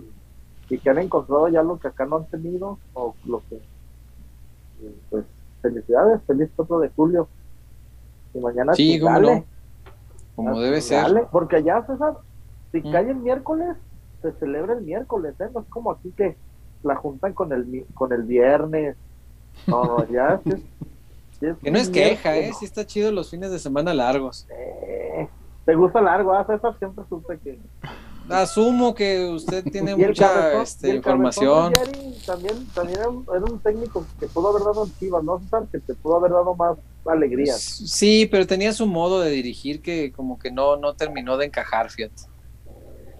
y que han encontrado ya lo que acá no han tenido o lo que pues felicidades, feliz 4 de julio. Y mañana sí, como Como debe ser. porque allá, César, si mm. cae el miércoles, se celebra el miércoles, ¿eh? No es como aquí que la juntan con el, con el viernes. No, ya <laughs> que no es queja, ¿eh? Sí está chido los fines de semana largos. Eh, ¿Te gusta largo? Ah, César siempre supe que... Asumo que usted <laughs> tiene mucha este, información. también, también era, un, técnico que pudo haber dado en Chivas, ¿no? Que te pudo haber dado más alegría. Sí, pero tenía su modo de dirigir que como que no, no terminó de encajar, fíjate.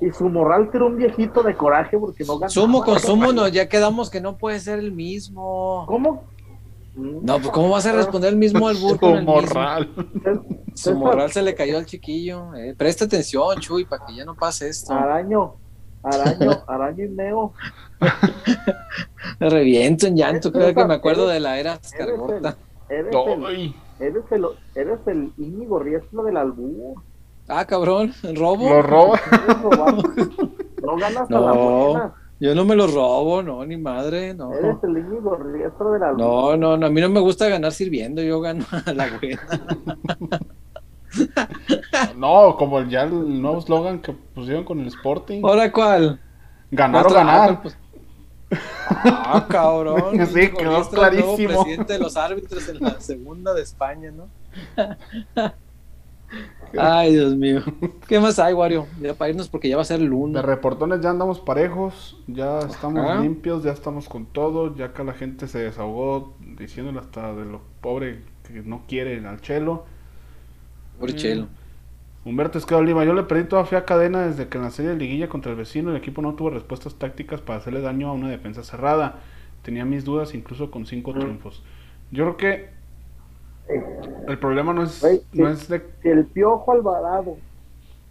Y su moral era un viejito de coraje porque no ganó. Sumo con <laughs> sumo, no, ya quedamos que no puede ser el mismo. ¿Cómo? No, pues ¿cómo vas a responder el mismo al burro? Su moral. Su moral se le cayó al chiquillo. Eh. Presta atención, Chuy, para que ya no pase esto. Araño, araño, <laughs> araño y neo. Me reviento en llanto, creo que me acuerdo de la era escargota. Eres, el, eres, el, eres el Íñigo Rieslo del albur. Ah, cabrón, robo. Lo roba. <laughs> No ganas a la buena. Yo no me lo robo, no, ni madre, no. Eres el Íñigo Rieslo del albur. No, no, no, a mí no me gusta ganar sirviendo, yo gano a la buena. <laughs> no, como ya el nuevo slogan que pusieron con el Sporting. ¿Ahora cuál? Ganar o ganar. Pues. Ah, cabrón. <laughs> sí, quedó clarísimo. presidente de los árbitros en la segunda de España, ¿no? <laughs> Ay, Dios mío. ¿Qué más hay, Wario? Ya para irnos porque ya va a ser el lunes. De reportones ya andamos parejos, ya estamos limpios, ya estamos con todo, ya que la gente se desahogó diciéndole hasta de lo pobre que no quiere al chelo. Por mm. chelo. Humberto Esqueda Lima, yo le perdí toda fe a cadena desde que en la serie de liguilla contra el vecino el equipo no tuvo respuestas tácticas para hacerle daño a una defensa cerrada. Tenía mis dudas incluso con cinco mm. triunfos. Yo creo que el problema no es, no es de... Si el Piojo Alvarado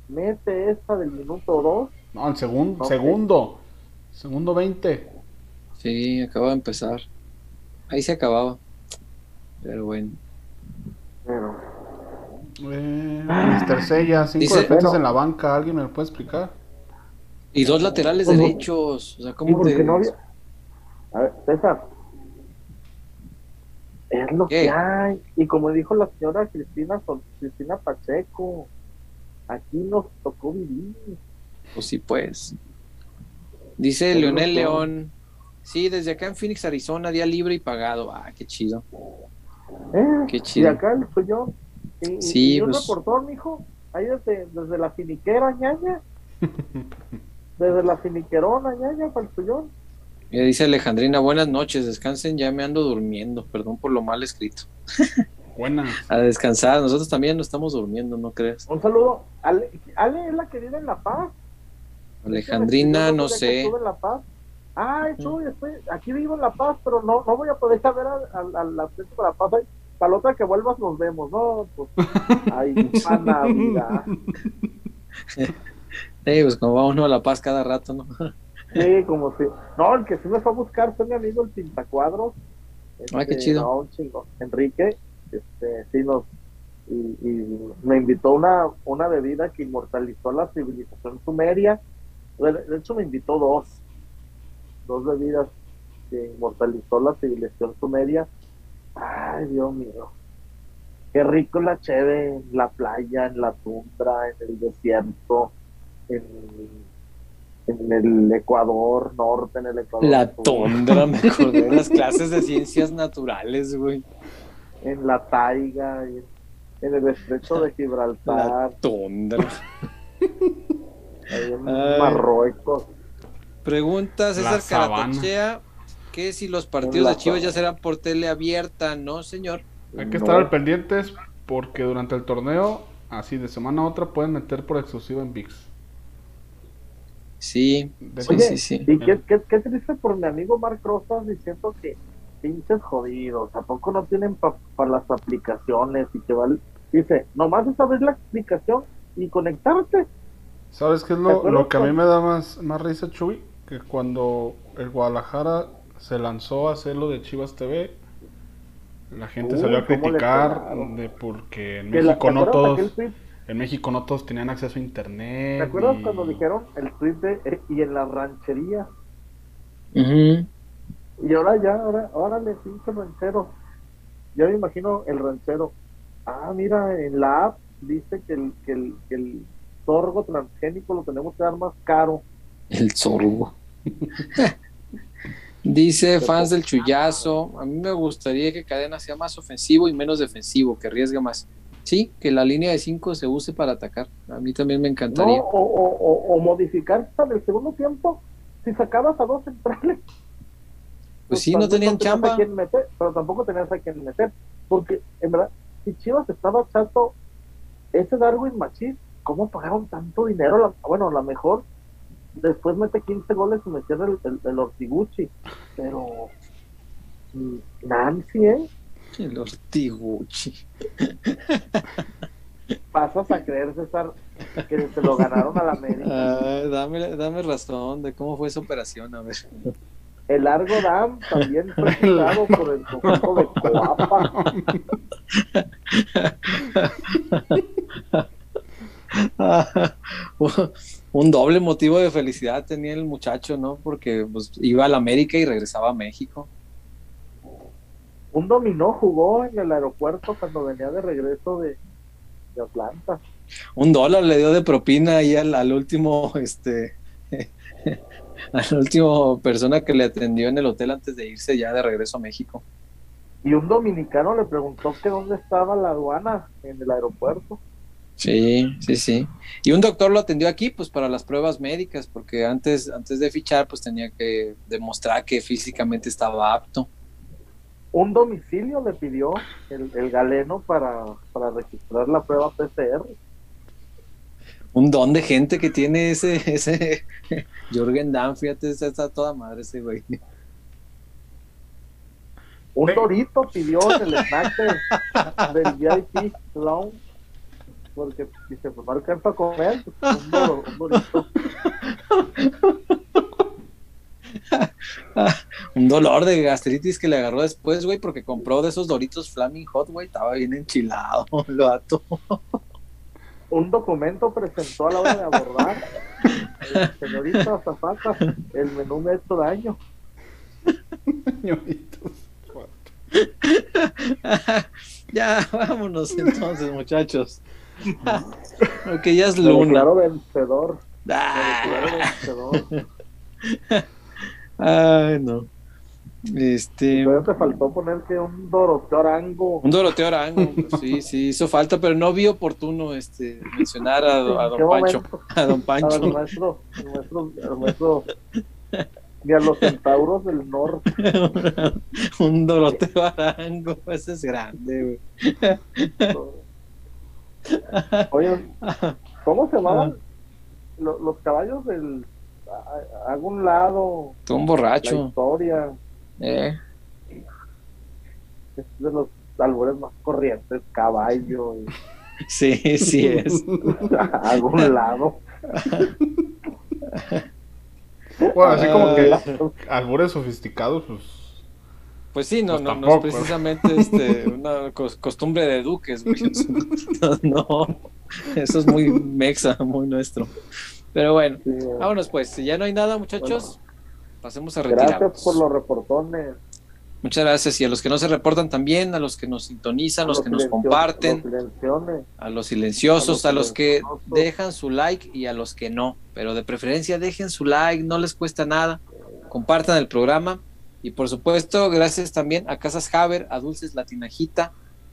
mete esta del minuto 2... No, el segundo, segundo, segundo 20. Sí, acaba de empezar. Ahí se acababa. Pero bueno. Pero eh, Mr. Sella, cinco defensas en la banca, ¿alguien me lo puede explicar? Y dos laterales derechos, o sea, ¿cómo te... no A ver, César, es lo que hay. Y como dijo la señora Cristina, Cristina Pacheco, aquí nos tocó vivir. Pues sí, pues. Dice Leonel León, sí, desde acá en Phoenix, Arizona, día libre y pagado. Ah, qué chido. Eh, qué chido. Y acá fue yo. Sí, y, un pues... reportón, mijo, ahí desde, desde la finiquera, ñaña. <laughs> desde la finiquerona, ñaña, para el suyón. Mira, dice Alejandrina, buenas noches, descansen, ya me ando durmiendo, perdón por lo mal escrito. <laughs> Buenas. A descansar, nosotros también no estamos durmiendo, ¿no crees? Un saludo. Ale, Ale es la que vive en La Paz. Alejandrina, no sé. En la Paz. Ay, Chuy, estoy, aquí vivo en La Paz, pero no, no voy a poder ver al, al, al, de La Paz para la otra que vuelvas nos vemos, ¿no? Pues, <laughs> ay, pana, vida. <laughs> Sí, pues como va uno a La Paz cada rato, ¿no? Sí, como si. No, el que sí me fue a buscar fue mi amigo el Pintacuadros. Ay, qué este, chido. No, chingo. Enrique, este, sí nos. Y, y, me invitó una, una bebida que inmortalizó la civilización sumeria. De hecho, me invitó dos. Dos bebidas que inmortalizó la civilización sumeria Ay, Dios mío. Qué rico la cheve en la playa, en la tundra, en el desierto, en, el Ecuador norte, en el Ecuador. La tundra, me acordé de las <laughs> clases de ciencias naturales, güey. En la taiga, en, el estrecho de Gibraltar. La tundra. en Marruecos. Pregunta César Caratachea que si los partidos de Chivas ya serán por tele abierta, ¿no, señor? Hay que estar al pendientes porque durante el torneo así de semana a otra pueden meter por exclusiva en VIX. Sí, sí, sí, sí, Y qué, qué, qué, triste por mi amigo Mark Rosas diciendo que pinches jodidos, tampoco no tienen para las aplicaciones y que vale. Dice, nomás es abrir la aplicación y conectarte. ¿Sabes qué es lo, lo que a mí me da más, más risa, Chuy? Que cuando el Guadalajara se lanzó a hacer lo de Chivas TV, la gente salió a criticar de porque en México no todos en México no todos tenían acceso a internet. ¿Te acuerdas cuando dijeron el tweet de eh, y en la ranchería? Y ahora ya, ahora, ahora le pinche ranchero. Ya me imagino el ranchero. Ah, mira, en la app dice que el, que el, que el sorgo transgénico lo tenemos que dar más caro. El sorgo. <laughs> Dice fans del chullazo, a mí me gustaría que Cadena sea más ofensivo y menos defensivo, que arriesgue más. Sí, que la línea de 5 se use para atacar. A mí también me encantaría. o, o, o, modificar para el segundo tiempo, si sacabas a dos centrales. Pues, sí, no tenían chamba. pero tampoco tenías a quien meter. Porque, en verdad, si Chivas estaba chato, ese Darwin Machis, ¿cómo pagaron tanto dinero? bueno, a lo mejor después mete 15 goles y me cierra el, el, el Ortiguchi. Pero, mm, Nancy, ¿eh? El Ortiguchi. <laughs> Pasas a creer, César, que se lo ganaron a la América. Ah, dame, dame razón de cómo fue esa operación, a ver. El Largo Dam también fue <laughs> por el conjunto de Coapa. <laughs> un doble motivo de felicidad tenía el muchacho, ¿no? Porque pues, iba a la América y regresaba a México. Un dominó jugó en el aeropuerto cuando venía de regreso de, Atlanta. Un dólar le dio de propina ahí al, al último, este, <laughs> a la última persona que le atendió en el hotel antes de irse ya de regreso a México. Y un dominicano le preguntó que dónde estaba la aduana en el aeropuerto. Sí, sí, sí. Y un doctor lo atendió aquí, pues para las pruebas médicas, porque antes, antes de fichar, pues tenía que demostrar que físicamente estaba apto. Un domicilio le pidió el, el galeno para, para registrar la prueba PCR un don de gente que tiene ese, ese <laughs> Jorgen Damm, fíjate, está toda madre ese güey. Un dorito pidió el <laughs> snack del VIP Lounge porque dice, pues no alcanza a comer, pues, un, dorito. <laughs> <laughs> un dolor de gastritis que le agarró después, güey, porque compró de esos doritos Flaming Hot, güey, estaba bien enchilado, <laughs> lo ato un documento presentó a la hora de abordar. <laughs> señorita Zapata, el menú me ha hecho daño. ya, vámonos entonces, muchachos. Porque ya es lunes. Claro vencedor. Claro vencedor. Ay, no. Este. te faltó poner que un Doroteo Arango. Un Doroteo Arango, <laughs> sí, sí, hizo falta, pero no vi oportuno este mencionar a, a don Pancho. <laughs> A don Pancho. A nuestro, nuestro, nuestro, y a los centauros del norte. <laughs> un Doroteo Arango, ese es grande, güey. Oye, ¿cómo se llamaban los, los caballos del a, algún lado? Todo un borracho. La historia. Eh. Es de los albores más corrientes, caballo. <laughs> Sí, sí es. a <laughs> algún lado. <laughs> Bueno, así como que albures sofisticados, pues. Pues sí, no, pues no, no es precisamente este, una costumbre de duques, No, eso es muy mexa, muy nuestro. Pero bueno, vámonos pues. Si ya no hay nada, muchachos, pasemos a retirar. Gracias por los reportones. Muchas gracias. Y a los que no se reportan también, a los que nos sintonizan, a los, que nos comparten, a los silenciosos, a los, que dejan su like y a los que no. Pero de preferencia dejen su like, no les cuesta nada. Compartan el programa. Y por supuesto, gracias también a Casas Haber, a Dulces Latinajita,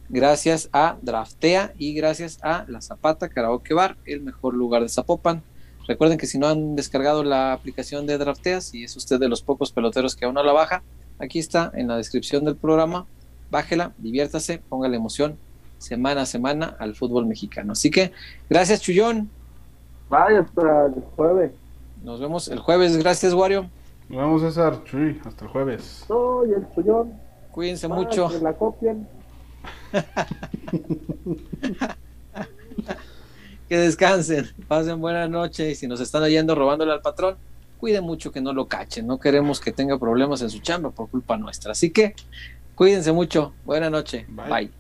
gracias a Draftea y gracias a La Zapata Karaoke Bar, el mejor lugar de Zapopan. Recuerden que si no han descargado la aplicación de Drafteas y es usted de los pocos peloteros que aún no la baja, aquí está en la descripción del programa. Bájela, diviértase, ponga la emoción semana a semana al fútbol mexicano. Así que gracias, Chullón. Vaya, hasta el jueves. Nos vemos el jueves. Gracias, Wario. Nos vemos, César. Chuy, hasta el jueves. Soy el Chullón. Cuídense mucho. Que la copian. <laughs> que descansen, pasen buena noche y si nos están oyendo robándole al patrón, cuiden mucho que no lo cachen, no queremos que tenga problemas en su chamba por culpa nuestra. Así que cuídense mucho, buena noche, bye.